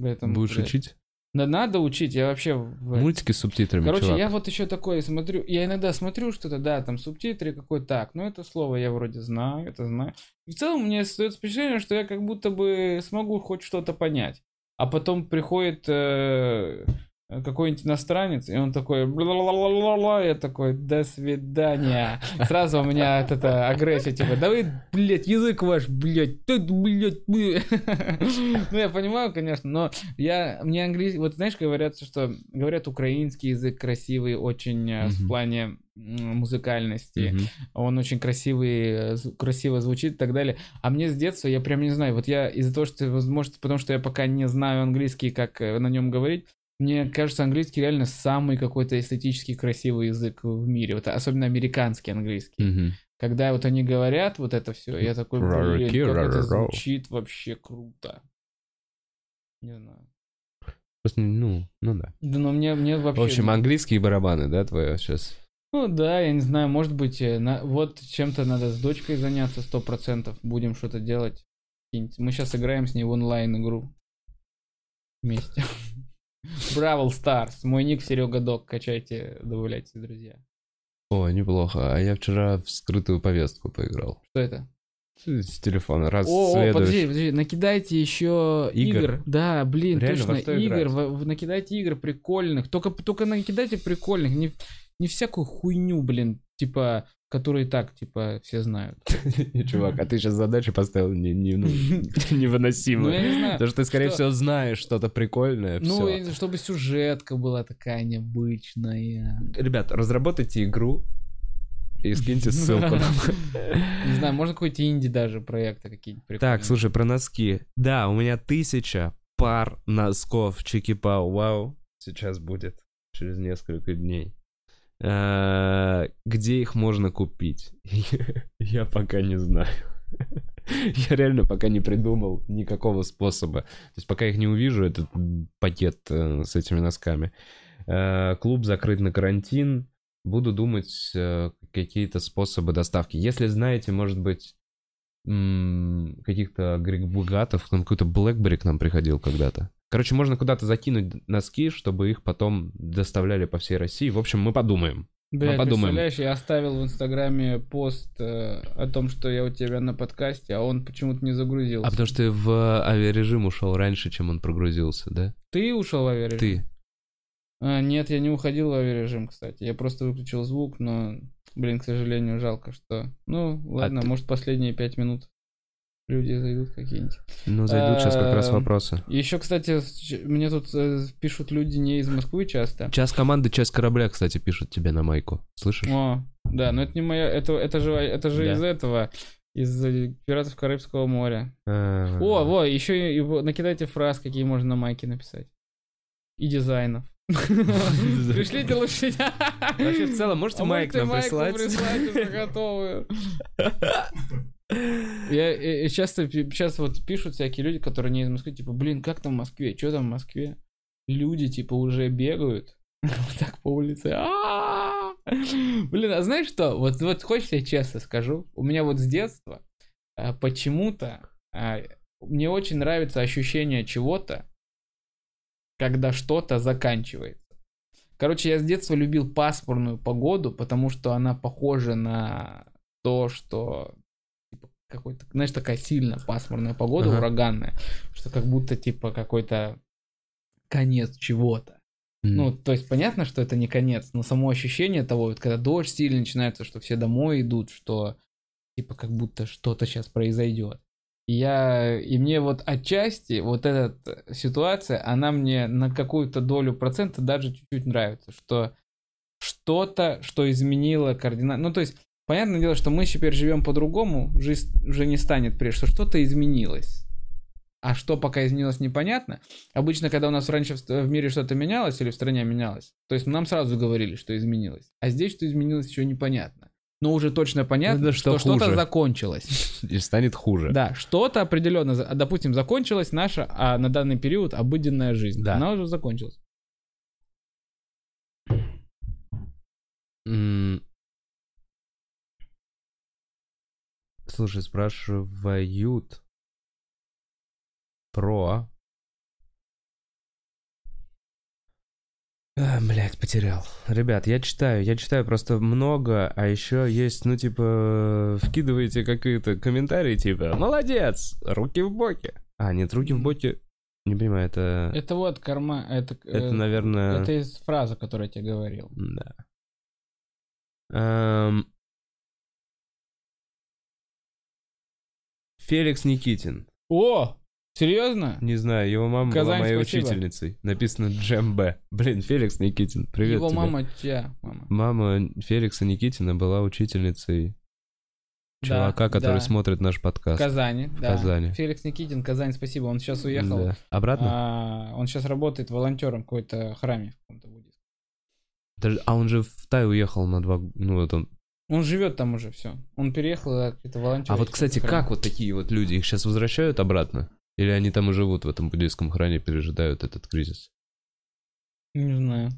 Поэтому, Будешь блядь, учить? Да надо учить, я вообще... Мультики с субтитрами, Короче, чувак. я вот еще такое смотрю, я иногда смотрю что-то, да, там субтитры какой так, ну это слово я вроде знаю, это знаю. И в целом мне остается впечатление, что я как будто бы смогу хоть что-то понять. А потом приходит э, какой-нибудь иностранец, и он такой, бла-ла-ла-ла-ла, я такой, до свидания. Сразу у меня вот эта агрессия, типа, да вы, блядь, язык ваш, блядь, ты, блядь, вы». Ну, я понимаю, конечно, но я, мне английский, вот знаешь, говорят, что, говорят, украинский язык красивый очень э, в плане музыкальности, Мгм. он очень красивый, э, красиво звучит и так далее. А мне с детства, я прям не знаю, вот я из-за того, что, возможно, потому что я пока не знаю английский, как э, на нем говорить, мне кажется, английский реально самый какой-то эстетически красивый язык в мире, вот особенно американский английский. Мгм. Когда вот они говорят вот это все, я такой, блин, как это звучит вообще круто. Не знаю. Просто, ну, ну да. Да, но мне, мне вообще... В общем, английские барабаны, да, твои сейчас? Ну да, я не знаю, может быть, э, на- вот чем-то надо с дочкой заняться, сто процентов. Будем что-то делать. Мы сейчас играем с ней в онлайн-игру. Вместе. Бравл Старс. Мой ник Серега Док. Качайте, добавляйтесь, друзья. О, неплохо. А я вчера в скрытую повестку поиграл. Что это? С телефона. Раз О, о, следуешь- подожди, подожди, накидайте еще Игр. игр. Да, блин, Реально, точно, игр. в- в- накидайте игр прикольных. Только, только накидайте прикольных. Не, не всякую хуйню, блин, типа, которые так, типа, все знают. Чувак, а ты сейчас задачу поставил не, не, ну, невыносимую. Ну, я не знаю. Потому что ты, скорее Что- всего, знаешь что-то прикольное. Ну, знаю, чтобы сюжетка была такая необычная. Ребят, разработайте игру и скиньте ссылку нам. Не знаю, можно какой-то инди даже проекты какие-нибудь прикольные. Так, слушай, про носки. Да, у меня тысяча пар носков Чики-Пау Вау сейчас будет через несколько дней. Э, Где их можно купить? Я пока не знаю. Я реально пока не придумал никакого способа. То есть пока их не увижу, этот пакет э, с этими носками. Э, Клуб закрыт на карантин. Буду думать какие-то способы доставки. Если знаете, может быть, каких-то агрегатов, какой-то BlackBerry к нам приходил когда-то. Короче, можно куда-то закинуть носки, чтобы их потом доставляли по всей России. В общем, мы подумаем. Блядь, подумаем. представляешь, я оставил в Инстаграме пост э, о том, что я у тебя на подкасте, а он почему-то не загрузился. А потому что ты в авиарежим ушел раньше, чем он прогрузился, да? Ты ушел в авиарежим? Ты. А, нет, я не уходил в авиарежим, кстати. Я просто выключил звук, но, блин, к сожалению, жалко, что... Ну, ладно, ты- может, последние пять минут люди зайдут какие-нибудь. Ну, зайдут сейчас как раз Эм, вопросы. Еще, кстати, мне тут э, пишут люди не из Москвы часто. Час команды, часть корабля, кстати, пишут тебе на майку. Слышишь? О, да, но это не моя... Это, это же, это же Да. из этого, из э, «Пиратов Карибского моря». А, О, во, еще и, и накидайте фраз, какие можно на майке написать. И дизайнов. Пришлите лучше. Вообще, в целом, можете А майк нам прислать? прислать Я э, часто сейчас вот пишут всякие люди, которые не из Москвы, типа, блин, как там в Москве? Что там в Москве? Люди, типа, уже бегают вот так по улице. Блин, а знаешь что? Вот, вот хочешь я честно скажу? У меня вот с детства а, почему-то а, мне очень нравится ощущение чего-то, когда что-то заканчивается. Короче, я с детства любил пасмурную погоду, потому что она похожа на то, что какой-то, знаешь, такая сильно пасмурная погода, Ага. ураганная, что как будто типа какой-то конец чего-то. М. Ну, то есть понятно, что это не конец, но само ощущение того, вот когда дождь сильно начинается, что все домой идут, что типа как будто что-то сейчас произойдет. И я, и мне вот отчасти вот эта ситуация, она мне на какую-то долю процента даже чуть-чуть нравится, что что-то, что изменило кардинально, ну то есть понятное дело, что мы теперь живем по-другому, жизнь уже не станет прежде, что что-то изменилось. А что пока изменилось, непонятно. Обычно, когда у нас раньше в, мире что-то менялось или в стране менялось, то есть нам сразу говорили, что изменилось. А здесь, что изменилось, еще непонятно. Но уже точно понятно, Это что, что что-то закончилось. И станет хуже. Да, что-то определенно, допустим, закончилась наша а на данный период обыденная жизнь. Да. Она уже закончилась. Слушай, спрашивают про... А, блядь, потерял. Ребят, я читаю, я читаю просто много, а еще есть, ну, типа, вкидываете какие-то комментарии, типа, молодец, руки в боки. А, нет, руки в боки, не понимаю, это... Это вот карма, это, э, Это, наверное... это из фразы, которую я тебе говорил. Да. Эм, Феликс Никитин. О, серьезно? Не знаю, его мама была Казань, моей спасибо. учительницей. Написано Джембе. Блин, Феликс Никитин, привет Его тебе. мама чья? Мама. Мама Феликса Никитина была учительницей Да, чувака, который да. смотрит наш В подкаст. Казани, да. Казани. Феликс Никитин, Казань, спасибо. Он сейчас уехал. Да. Обратно? А, он сейчас работает волонтером в какой-то храме. в каком-то буддийском. А он же в Тай уехал на два... Ну, вот он... Он живет там уже, все. Он переехал, да, волонтер. А вот, кстати, как вот такие вот люди? Их сейчас возвращают обратно? Или они там и живут в этом буддийском храме, пережидают этот кризис? Не знаю.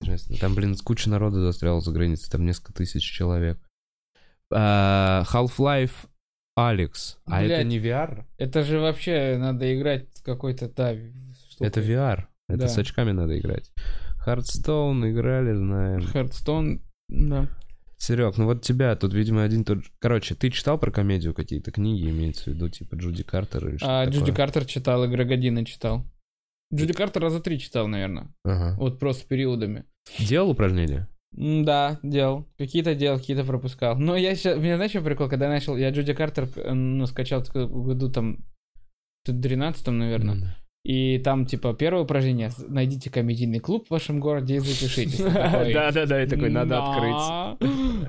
Интересно. Там, блин, куча народа застряла за границей, там несколько тысяч человек. А, Half-Life Алекс. А это Блядь. не VR? Это же вообще надо играть какой-то, да, штукой. Это VR. Это Да. с очками надо играть. Hearthstone играли, знаем. Хардстоун, да. Серег, ну вот тебя тут, видимо, один тот... же- Короче, ты читал про комедию какие-то книги, имеется в виду, типа Джуди Картер или что А, такое? Джуди Картер читал, и Грега Дина читал. Джуди Картер раза три читал, наверное. Ага. Вот просто периодами. Делал упражнения? Да, делал. Какие-то делал, какие-то пропускал. Но я сейчас... Меня знаешь, что прикол? Когда я начал... Я Джуди Картер, э, ну, скачал в году там... В 13 наверное. М. И там, типа, первое упражнение. Найдите комедийный клуб в вашем городе и запишитесь. Да-да-да, и такой, надо открыть.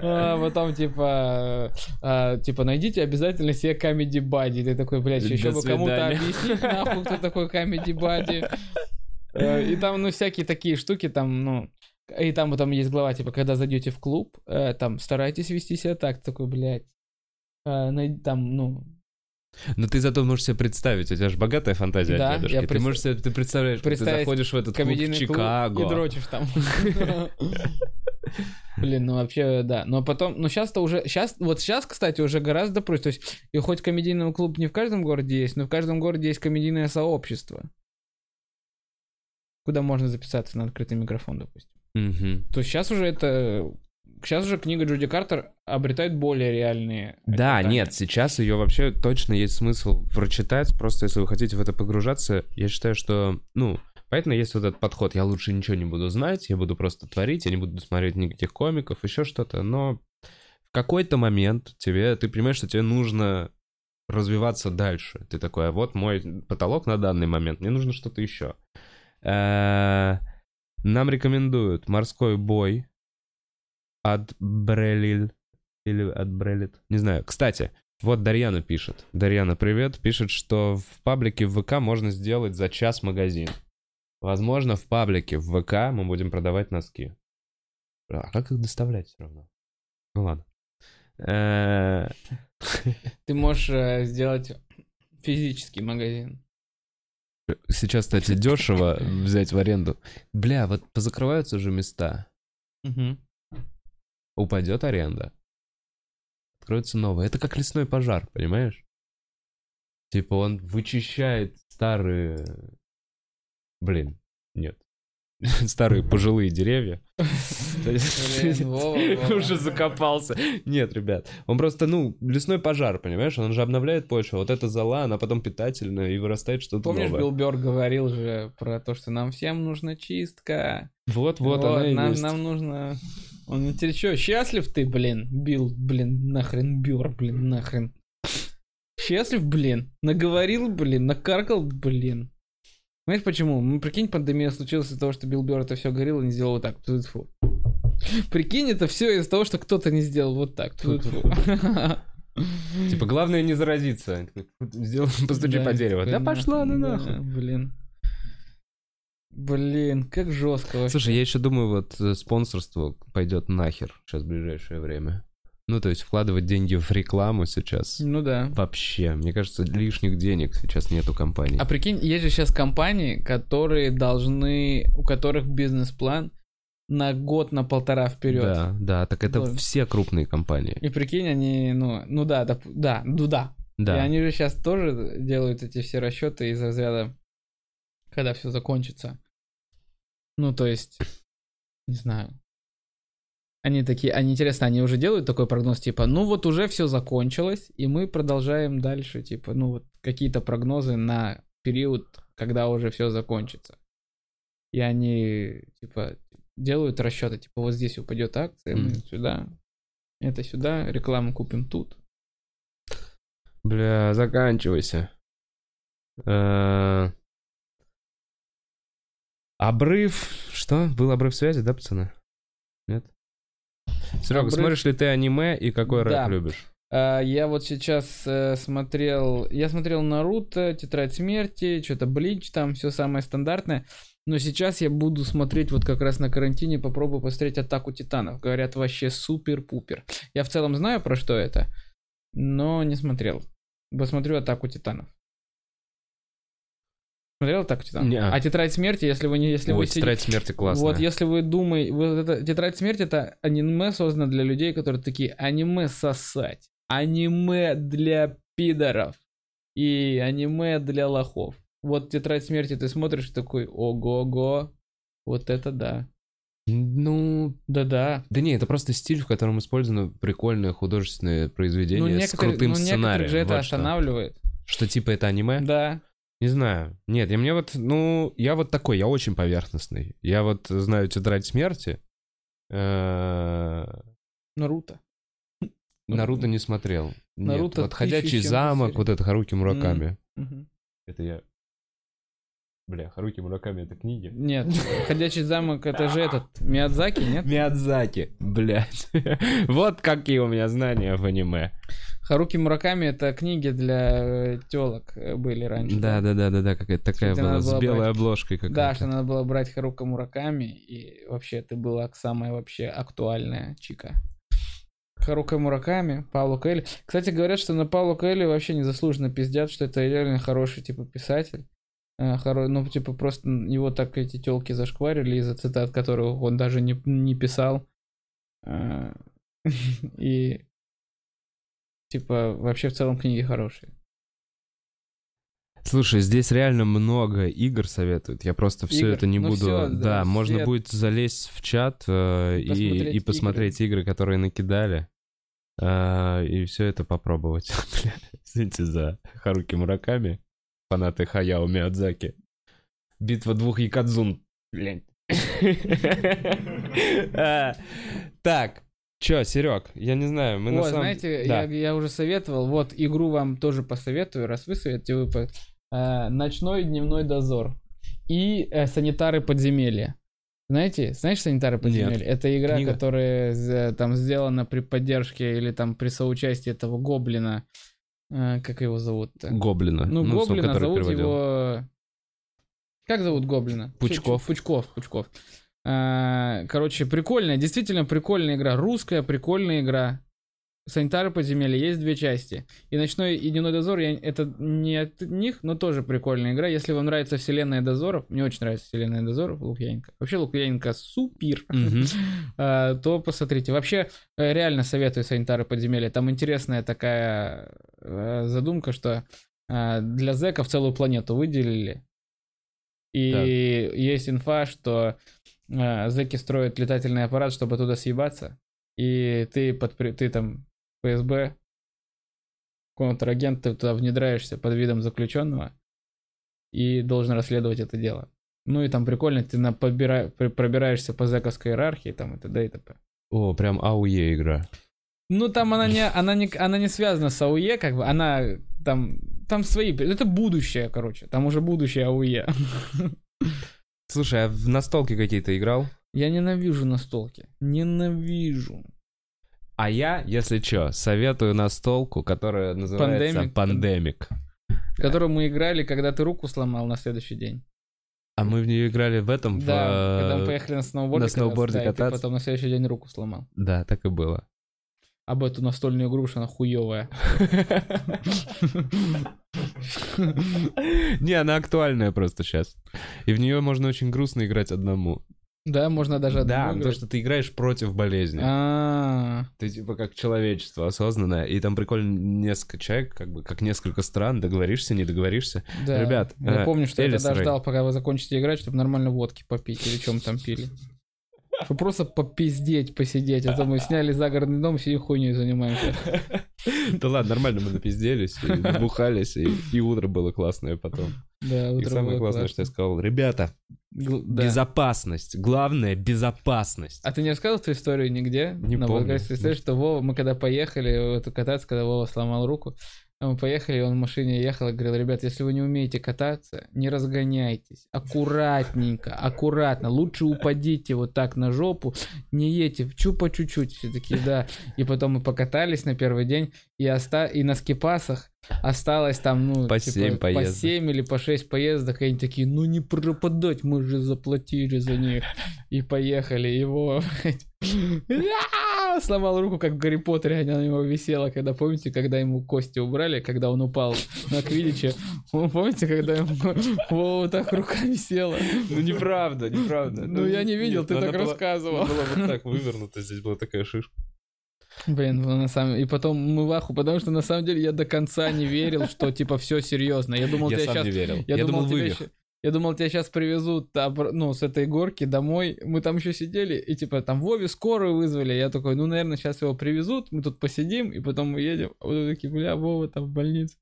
А Потом, типа, а, типа, найдите обязательно себе Comedy Buddy. Ты такой, блядь, еще бы кому-то объяснить, нахуй, кто такой Buddy. Э, И там, ну, всякие такие штуки, там, ну, и там потом есть глава, типа, когда зайдете в клуб, э, там, старайтесь вести себя так, такой, блядь, най- там, ну, Но ты зато можешь себе представить, у тебя же богатая фантазия Да, дедушки. я Ты пред- можешь себе, ты представляешь, как ты представить заходишь в этот клуб в клуб Чикаго. и дрочишь там. Блин, ну вообще, да. Но потом, ну сейчас-то уже, сейчас, вот сейчас, кстати, уже гораздо проще. То есть, и хоть комедийный клуб не в каждом городе есть, но в каждом городе есть комедийное сообщество. Куда можно записаться на открытый микрофон, допустим. Мгм. То есть сейчас уже это... Сейчас уже книга Джуди Картер обретает более реальные... Да, очертания. нет, сейчас ее вообще точно есть смысл прочитать. Просто если вы хотите в это погружаться, я считаю, что, ну, поэтому есть вот этот подход. Я лучше ничего не буду знать, я буду просто творить, я не буду смотреть никаких комиков, еще что-то. Но в какой-то момент тебе, ты понимаешь, что тебе нужно развиваться дальше. Ты такой, а вот мой потолок на данный момент, мне нужно что-то еще. Э, Нам рекомендуют «Морской бой» от Брелиль или от Брелит. Не знаю. Кстати, вот Дарьяна пишет. Дарьяна, привет. Пишет, что в паблике в ВК можно сделать за час магазин. Возможно, в паблике в ВК мы будем продавать носки. А как их доставлять все равно? Ну ладно. Э, Ты можешь э, сделать физический магазин. Сейчас, кстати, дешево взять в аренду. Бля, вот позакрываются же места. Упадет аренда. Откроется новое. Это как лесной пожар, понимаешь? Типа он вычищает старые... Блин, нет. Старые пожилые деревья. Уже закопался. Нет, ребят. Он просто, ну, лесной пожар, понимаешь? Он же обновляет почву. Вот эта зола, она потом питательная и вырастает что-то Помнишь. Билл Бёрд говорил же про то, что нам всем нужна чистка. Вот, вот, она и есть. нам нужно... Он теперь что, счастлив ты, блин? Билл, блин, нахрен, Бёрд, блин, нахрен. Счастлив, блин? Наговорил, блин, накаркал, блин. Знаешь почему? Ну, прикинь, пандемия случилась из-за того, что Билл Бёрд это все говорил и не сделал вот так. Тьфу. Прикинь, это все из-за того, что кто-то не сделал вот так. Типа, главное не заразиться. Сделай, постучи Да, по дереву. Да пошла ну да, нахуй. Блин. Блин, как жестко вообще. Слушай, я еще думаю, вот э, спонсорство пойдет нахер сейчас в ближайшее время. Ну, то есть вкладывать деньги в рекламу сейчас Ну да. вообще. Мне кажется, лишних денег сейчас нету компаний. А прикинь, есть же сейчас компании, которые должны, у которых бизнес-план на год, на полтора вперед. Да, да, так это Да. все крупные компании. И прикинь, они, ну, ну да, доп- да, ну да. И Да. они же сейчас тоже делают эти все расчеты из разряда, когда все закончится. Ну, то есть, не знаю. Они такие, они интересно, они уже делают такой прогноз, типа, ну вот уже все закончилось, и мы продолжаем дальше, типа, ну вот какие-то прогнозы на период, когда уже все закончится. И они, типа, делают расчеты, типа, вот здесь упадет акция, мы сюда, это сюда, рекламу купим тут. Бля, заканчивайся. Обрыв... Что? Был обрыв связи, да, пацаны? Нет? Серега, Обрыв- смотришь ли ты аниме и какой Да. рэп любишь? А, я вот сейчас э, смотрел, я смотрел Наруто, Тетрадь смерти, что-то Блич, там все самое стандартное. Но сейчас я буду смотреть вот как раз на карантине, попробую посмотреть Атаку Титанов. Говорят, вообще супер-пупер. Я в целом знаю, про что это, но не смотрел. Посмотрю Атаку Титанов. Смотрел Атаку Титанов? Неа. А Тетрадь смерти, если вы не... Если Ой, вы сидите- тетрадь смерти классная. вот если вы думаете, вот это, Тетрадь смерти это аниме создано для людей, которые такие аниме сосать, аниме для пидоров и аниме для лохов. Вот Тетрадь смерти ты смотришь такой, ого-го, вот это да. Ну, Да-да. да не, это просто стиль, в котором использовано прикольное художественное произведение Ну, с крутым ну, сценарием. же это вот что. останавливает. Что типа это аниме? Да. Не знаю. Нет, я мне вот, ну, я вот такой, я очень поверхностный. Я вот знаю тетрадь смерти. Наруто. Наруто не смотрел. Нет, Наруто вот ходячий 1700 замок, вот это Харуки Мураками. Это я Бля, Харуки Мураками это книги. Нет, «Ходячий замок» — это же этот, Миядзаки, нет? Миядзаки, блядь. вот какие у меня знания в аниме. Харуки Мураками — это книги для телок были раньше. Да, да, да, да, да, какая-то такая была с белой брать- обложкой Да, какая-то. что надо было брать Харука Мураками, и вообще это была самая вообще актуальная чика. Харука Мураками, Пауло Коэльо. Кстати, говорят, что на Пауло Коэльо вообще незаслуженно пиздят, что это реально хороший, типа, писатель. Э, хоро- Ну, типа, просто его так эти телки зашкварили из-за цитат, которых он даже не, не писал. Э, И, типа, вообще в целом книги хорошие. Слушай, здесь реально много игр советуют. Я просто все Игр? это не Ну буду. всё, да, да, можно все- будет залезть в чат э, и, Посмотреть и посмотреть игры. которые накидали. э, и все это попробовать. Извините за Харуки Мураками, фанаты Хаяо Миядзаки. Битва двух Якадзун. Блядь. А, Так, чё, Серег, я не знаю, мы на О, самом... знаете, Да. я, я уже советовал, вот игру вам тоже посоветую, раз вы советуете, вы по- э, «Ночной дневной дозор» и э, «Санитары подземелья». Знаете, знаешь «Санитары подземелья»? Это игра, Книга? которая там сделана при поддержке или там при соучастии этого гоблина. Э, как его зовут-то? Гоблина. Ну, с- гоблина, зовут переводил. его... Как зовут гоблина? Пучков. Пучков, Пучков. А, Короче, прикольная, действительно прикольная игра. Русская прикольная игра. Санитары подземелья есть две части. И ночной и дневной дозор, я, это не от них, но тоже прикольная игра. Если вам нравится вселенная дозоров, мне очень нравится вселенная дозоров Лукьяненко. Вообще Лукьяненко супер. А, то посмотрите. Вообще, э, реально советую санитары подземелья. Там интересная такая э, задумка, что э, для зэков целую планету выделили. И есть инфа, что э, зэки строят летательный аппарат, чтобы туда съебаться. И ты, под, ты там ФСБ, контрагент, ты туда внедряешься под видом заключенного и должен расследовать это дело. Ну и там прикольно, ты на, побира- пробираешься по зэковской иерархии, там и т.д. и т.п. О, прям АУЕ игра. Ну, там она не, она не, она не связана с АУЕ, как бы, она там, там свои, это будущее, короче, там уже будущее АУЕ. Слушай, а в настолки какие-то играл? Я ненавижу настолки, ненавижу. А я, если чё, советую настолку, которая называется. Пандемик. В которую мы играли, когда ты руку сломал на следующий день. А мы в нее играли в этом, в, Да, когда мы э, поехали на сноуборде. на кататься, сноуборде да, и ты кататься. потом на следующий день руку сломал. Да, так и было. Об эту настольную игру, что она хуевая. Не, она актуальная просто сейчас. И в нее можно очень грустно играть одному. Да, можно даже Да, потому играть. что ты играешь против болезни. А, Ты типа как человечество осознанное, и там прикольно несколько человек, как бы как несколько стран, договоришься, не договоришься. да. Ребят, Я э, помню, что я тогда ждал, пока вы закончите играть, чтобы нормально водки попить или чем там пили. Чтобы просто попиздеть, посидеть. А то мы сняли загородный дом, сидим хуйней занимаемся. Да ладно, нормально мы напизделись, и набухались, и, и утро было классное потом. Да, И утро самое было классное, что я сказал, ребята, Гл- да. безопасность, главное безопасность. А ты не рассказывал эту историю нигде? Не На помню. история, что Вова, мы когда поехали вот, кататься, когда Вова сломал руку, а мы поехали, он в машине ехал и говорил, ребят, если вы не умеете кататься, не разгоняйтесь, аккуратненько, аккуратно, лучше упадите вот так на жопу, не едьте, чу по чуть-чуть, все такие, да. И потом мы покатались на первый день, и, оста... и на скипасах осталось там, ну, По типа, семь по поездок. 7 или по 6 поездок, и они такие, ну не пропадать, мы же заплатили за них. И поехали, его, сломал руку, как в Гарри Поттере, она на него висела, когда, помните, когда ему кости убрали, когда он упал на Квидиче, помните, когда ему вот так рука висела? Ну неправда, неправда. Ну, я не видел, ты она так рассказывал. была вот так вывернута, здесь была такая шишка. Блин, ну, на самом И потом мы в аху, потому что на самом деле я до конца не верил, что типа все серьезно. Я думал, Я тебя сам сейчас не верил. Я, думал, тебя вывих. ща- Я думал, тебя сейчас привезут ну, с этой горки домой. Мы там еще сидели, и типа там Вове скорую вызвали. Я такой, ну, наверное, сейчас его привезут, мы тут посидим, и потом мы едем. А вот такие, бля, Вова там в больнице.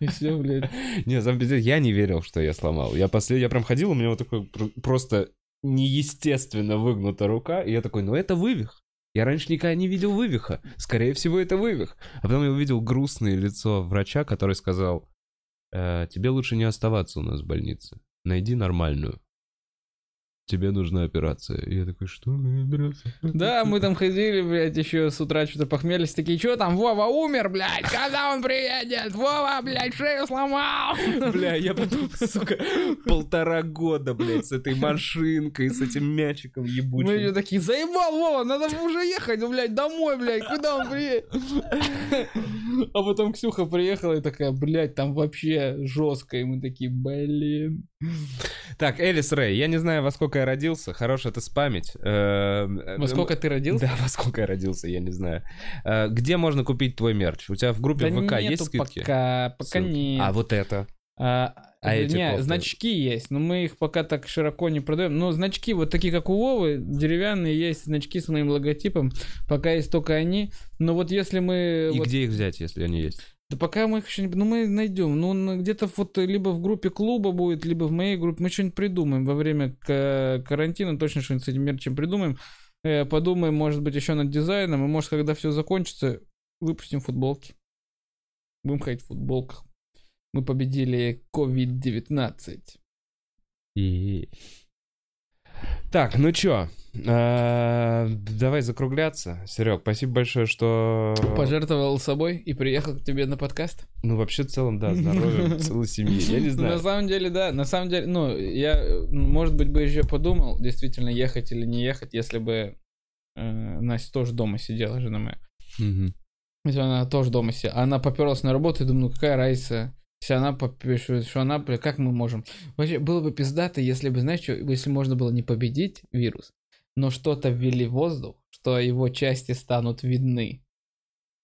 И все, блядь. Не, сам пиздец, я не верил, что я сломал. Я после, я прям ходил, у меня вот такой пр- просто неестественно выгнута рука, и я такой, ну это вывих. Я раньше никогда не видел вывиха. Скорее всего, это вывих. А потом я увидел грустное лицо врача, который сказал, «Э, тебе лучше не оставаться у нас в больнице. найди нормальную. Тебе нужна операция. И я такой, что операция? Да, мы там ходили, блядь, еще с утра что-то похмелись, такие, что там, Вова умер, блядь, когда он приедет? Вова, блядь, шею сломал. Бля, я потом, сука, полтора года, блядь, с этой машинкой, с этим мячиком Мы ебучим. еще такие, заебал, Вова, надо уже ехать, ну, блядь, домой, блядь, куда он приедет? А потом Ксюха приехала и такая, блядь, там вообще жестко, и мы такие, блин. Так, Элис Рэй, я не знаю, во сколько я родился, хорош это спамить. Э, Во сколько ты родился? Да, во сколько я родился, я не знаю. Э, Где можно купить твой мерч? У тебя в группе Да ВК нету есть скидки? пока, пока Ссылки? нет. А вот это? А, А эти не, кофты? значки есть, но мы их пока так широко не продаем. Но значки вот такие, как у Вовы, деревянные, есть значки с моим логотипом. Пока есть только они. Но вот если мы... И вот- где их взять, если они есть? Да пока мы их еще не... Ну, мы найдем. Ну, на- где-то вот либо в группе клуба будет, либо в моей группе. Мы что-нибудь придумаем. Во время ка- карантина точно что-нибудь с этим мерчем придумаем. Э, подумаем, может быть, еще над дизайном. И может, когда все закончится, выпустим футболки. Будем ходить в футболках. Мы победили COVID-19. И... Так, ну чё, э, давай закругляться. Серег, спасибо большое, что... Пожертвовал собой и приехал к тебе на подкаст. Ну, вообще, в целом, да, здоровья целой семьи. Я не Ну, На знаю. самом деле, да. На самом деле, ну, я, может быть, бы еще подумал, действительно, ехать или не ехать, если бы э, Настя тоже дома сидела, жена моя. Мгм. Если она тоже дома сидела. Она поперлась на работу и думаю, ну какая разница, если она попишет, что она, бля, как мы можем? Вообще, было бы пиздато, если бы, знаешь, что, если можно было не победить вирус, но что-то ввели в воздух, что его части станут видны.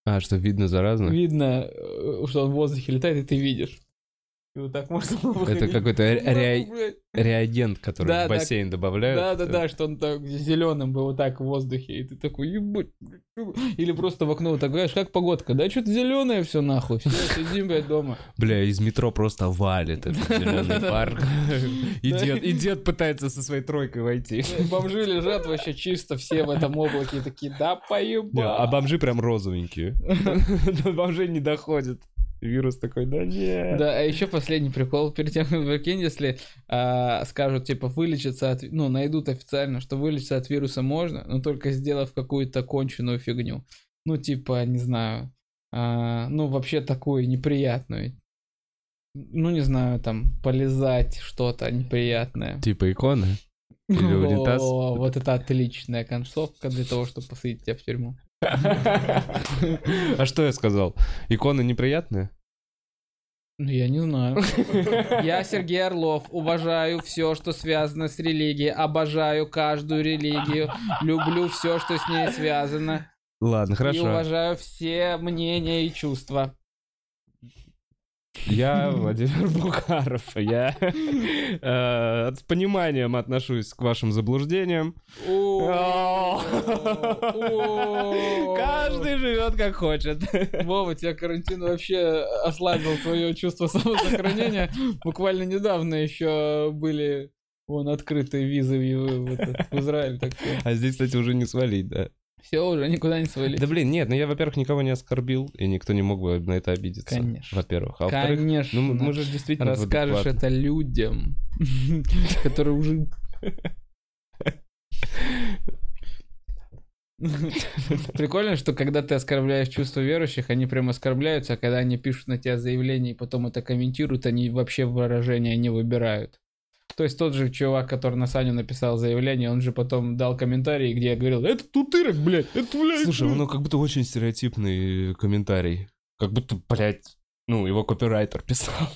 А, что видно заразно? Видно, э, что он в воздухе летает, и ты видишь. И вот так можно было Это выходить. какой-то ре- Блядь. реагент, который Да, в бассейн добавляют. Да, да, да, что он так зеленым был вот так в воздухе, и ты такой, ебать. Или просто в окно вот так, знаешь, как погодка, да, что-то зеленое все нахуй, все, сидим, блядь, дома. Бля, из метро просто валит этот зеленый пар. И дед, и дед пытается со своей тройкой войти. Бомжи лежат вообще чисто все в этом облаке, такие, да Не, поеба. А бомжи прям розовенькие. До бомжей не доходит. Вирус такой, да нет. Да, а еще последний прикол, перед тем, как прикинь, если а, скажут, типа, вылечиться от, ну, найдут официально, что вылечиться от вируса можно, но только сделав какую-то конченую фигню. Ну, типа, не знаю, а, ну, вообще такую неприятную. Ну, не знаю, там, полезать что-то неприятное. Типа иконы? Или унитаз? О, вот это отличная концовка для того, чтобы посадить тебя в тюрьму. А что я сказал? Иконы неприятные? Ну, я не знаю. Я Сергей Орлов, уважаю все, что связано с религией, обожаю каждую религию, люблю все, что с ней связано, Ладно, и хорошо. уважаю все мнения и чувства. Я Владимир Бухаров. Я э, с пониманием отношусь к вашим заблуждениям. Каждый живет как хочет. Вова, тебя карантин вообще ослабил твое чувство самосохранения. Буквально недавно еще были вон открытые визы в, в в Израиль. Так что А здесь, кстати, уже не свалить, да. Все, уже никуда не свалить. Да блин, нет, ну я, во-первых, никого не оскорбил, и никто не мог бы на это обидеться. Конечно. Во-первых. А во-вторых, Конечно. ну мы же действительно... Расскажешь это людям, которые уже... Прикольно, что когда ты оскорбляешь чувства верующих, они прям оскорбляются, а когда они пишут на тебя заявление и потом это комментируют, они вообще выражения не выбирают. То есть тот же чувак, который на Саню написал заявление, он же потом дал комментарий, где я говорил, это тутырок, блядь, это, блядь. Слушай, ну как будто очень стереотипный комментарий. Как будто, блядь, ну, его копирайтер писал.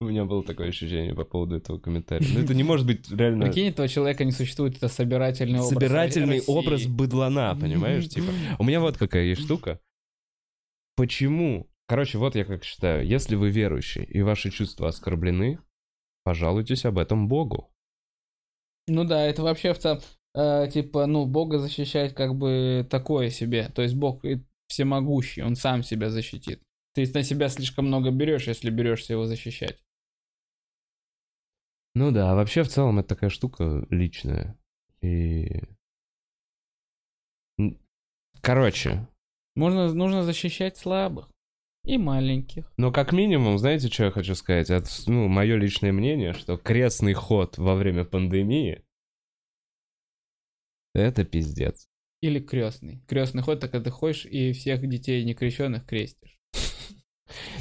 У меня было такое ощущение по поводу этого комментария. Но это не может быть реально Прикинь, этого человека не существует, это собирательный образ собирательный России. образ быдлана, понимаешь? Типа, у меня вот какая есть штука. Почему? Короче, вот я как считаю. Если вы верующий и ваши чувства оскорблены, пожалуйтесь об этом Богу. Ну да, это вообще в целом, э, типа, ну, Бога защищать как бы такое себе. То есть Бог всемогущий, он сам себя защитит. Ты на себя слишком много берешь, если берешься его защищать. Ну да, а вообще в целом это такая штука личная. И... Короче, Можно, нужно защищать слабых. И маленьких. Но как минимум, знаете, что я хочу сказать? Это, ну, мое личное мнение, что крестный ход во время пандемии это пиздец. Или крестный. Крестный ход, так когда ты ходишь и всех детей некрещенных крестишь.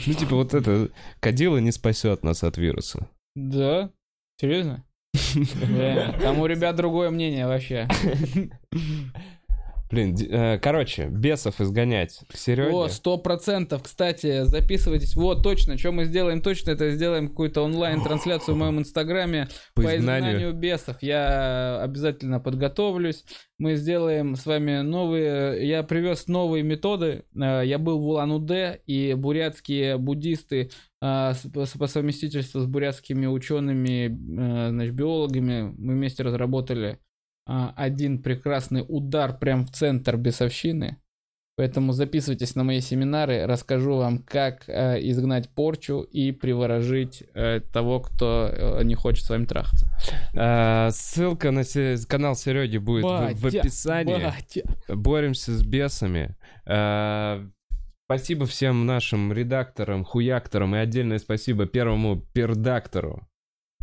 Ну, типа, вот это кадила не спасет нас от вируса. Да? Серьезно? Там у ребят другое мнение вообще. Блин, э, короче, бесов изгонять к Сереге. О, сто процентов. Кстати, записывайтесь. Вот, точно. Что мы сделаем точно, это сделаем какую-то онлайн-трансляцию в моем инстаграме по по изгнанию. изгнанию бесов. Я обязательно подготовлюсь. Мы сделаем с вами новые... Я привез новые методы. Э, Я был в Улан-Удэ, и бурятские буддисты э, по совместительству с бурятскими учеными, значит, биологами, мы вместе разработали один прекрасный удар прям в центр бесовщины. Поэтому записывайтесь на мои семинары, расскажу вам, как э, изгнать порчу и приворожить э, того, кто э, не хочет с вами трахаться. А, ссылка на се- канал Сереги будет в- в, Батя, описании. батя. Боремся с бесами. А, спасибо всем нашим редакторам, хуякторам и отдельное спасибо первому пердактору.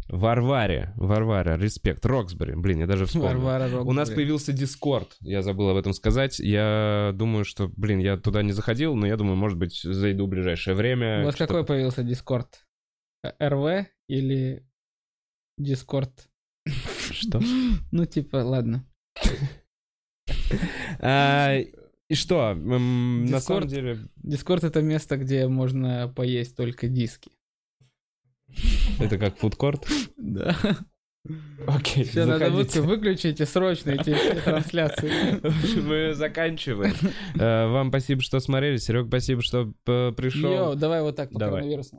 Варваре, Варваре, респект, Роксбери, блин, я даже вспомнил. Варвара У нас появился Дискорд, я забыл об этом сказать. Я думаю, что, блин, я туда не заходил, но я думаю, может быть, зайду в ближайшее время. У вас Что- какой появился Дискорд? Э, РВ или Дискорд? Что? Ну, типа, ладно. А, и что? На самом деле, Дискорд это место, где можно поесть только диски. Это как фудкорт? Да. Окей, Все, надо вы- заходите. выключите срочно эти трансляции. Мы заканчиваем. Э, Вам спасибо, что смотрели. Серег, спасибо, что п- пришел. Йоу, давай вот так по коронавирусу.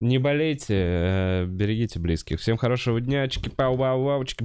Не болейте, э, берегите близких. Всем хорошего дня. Чики-пау-вау-вау, чики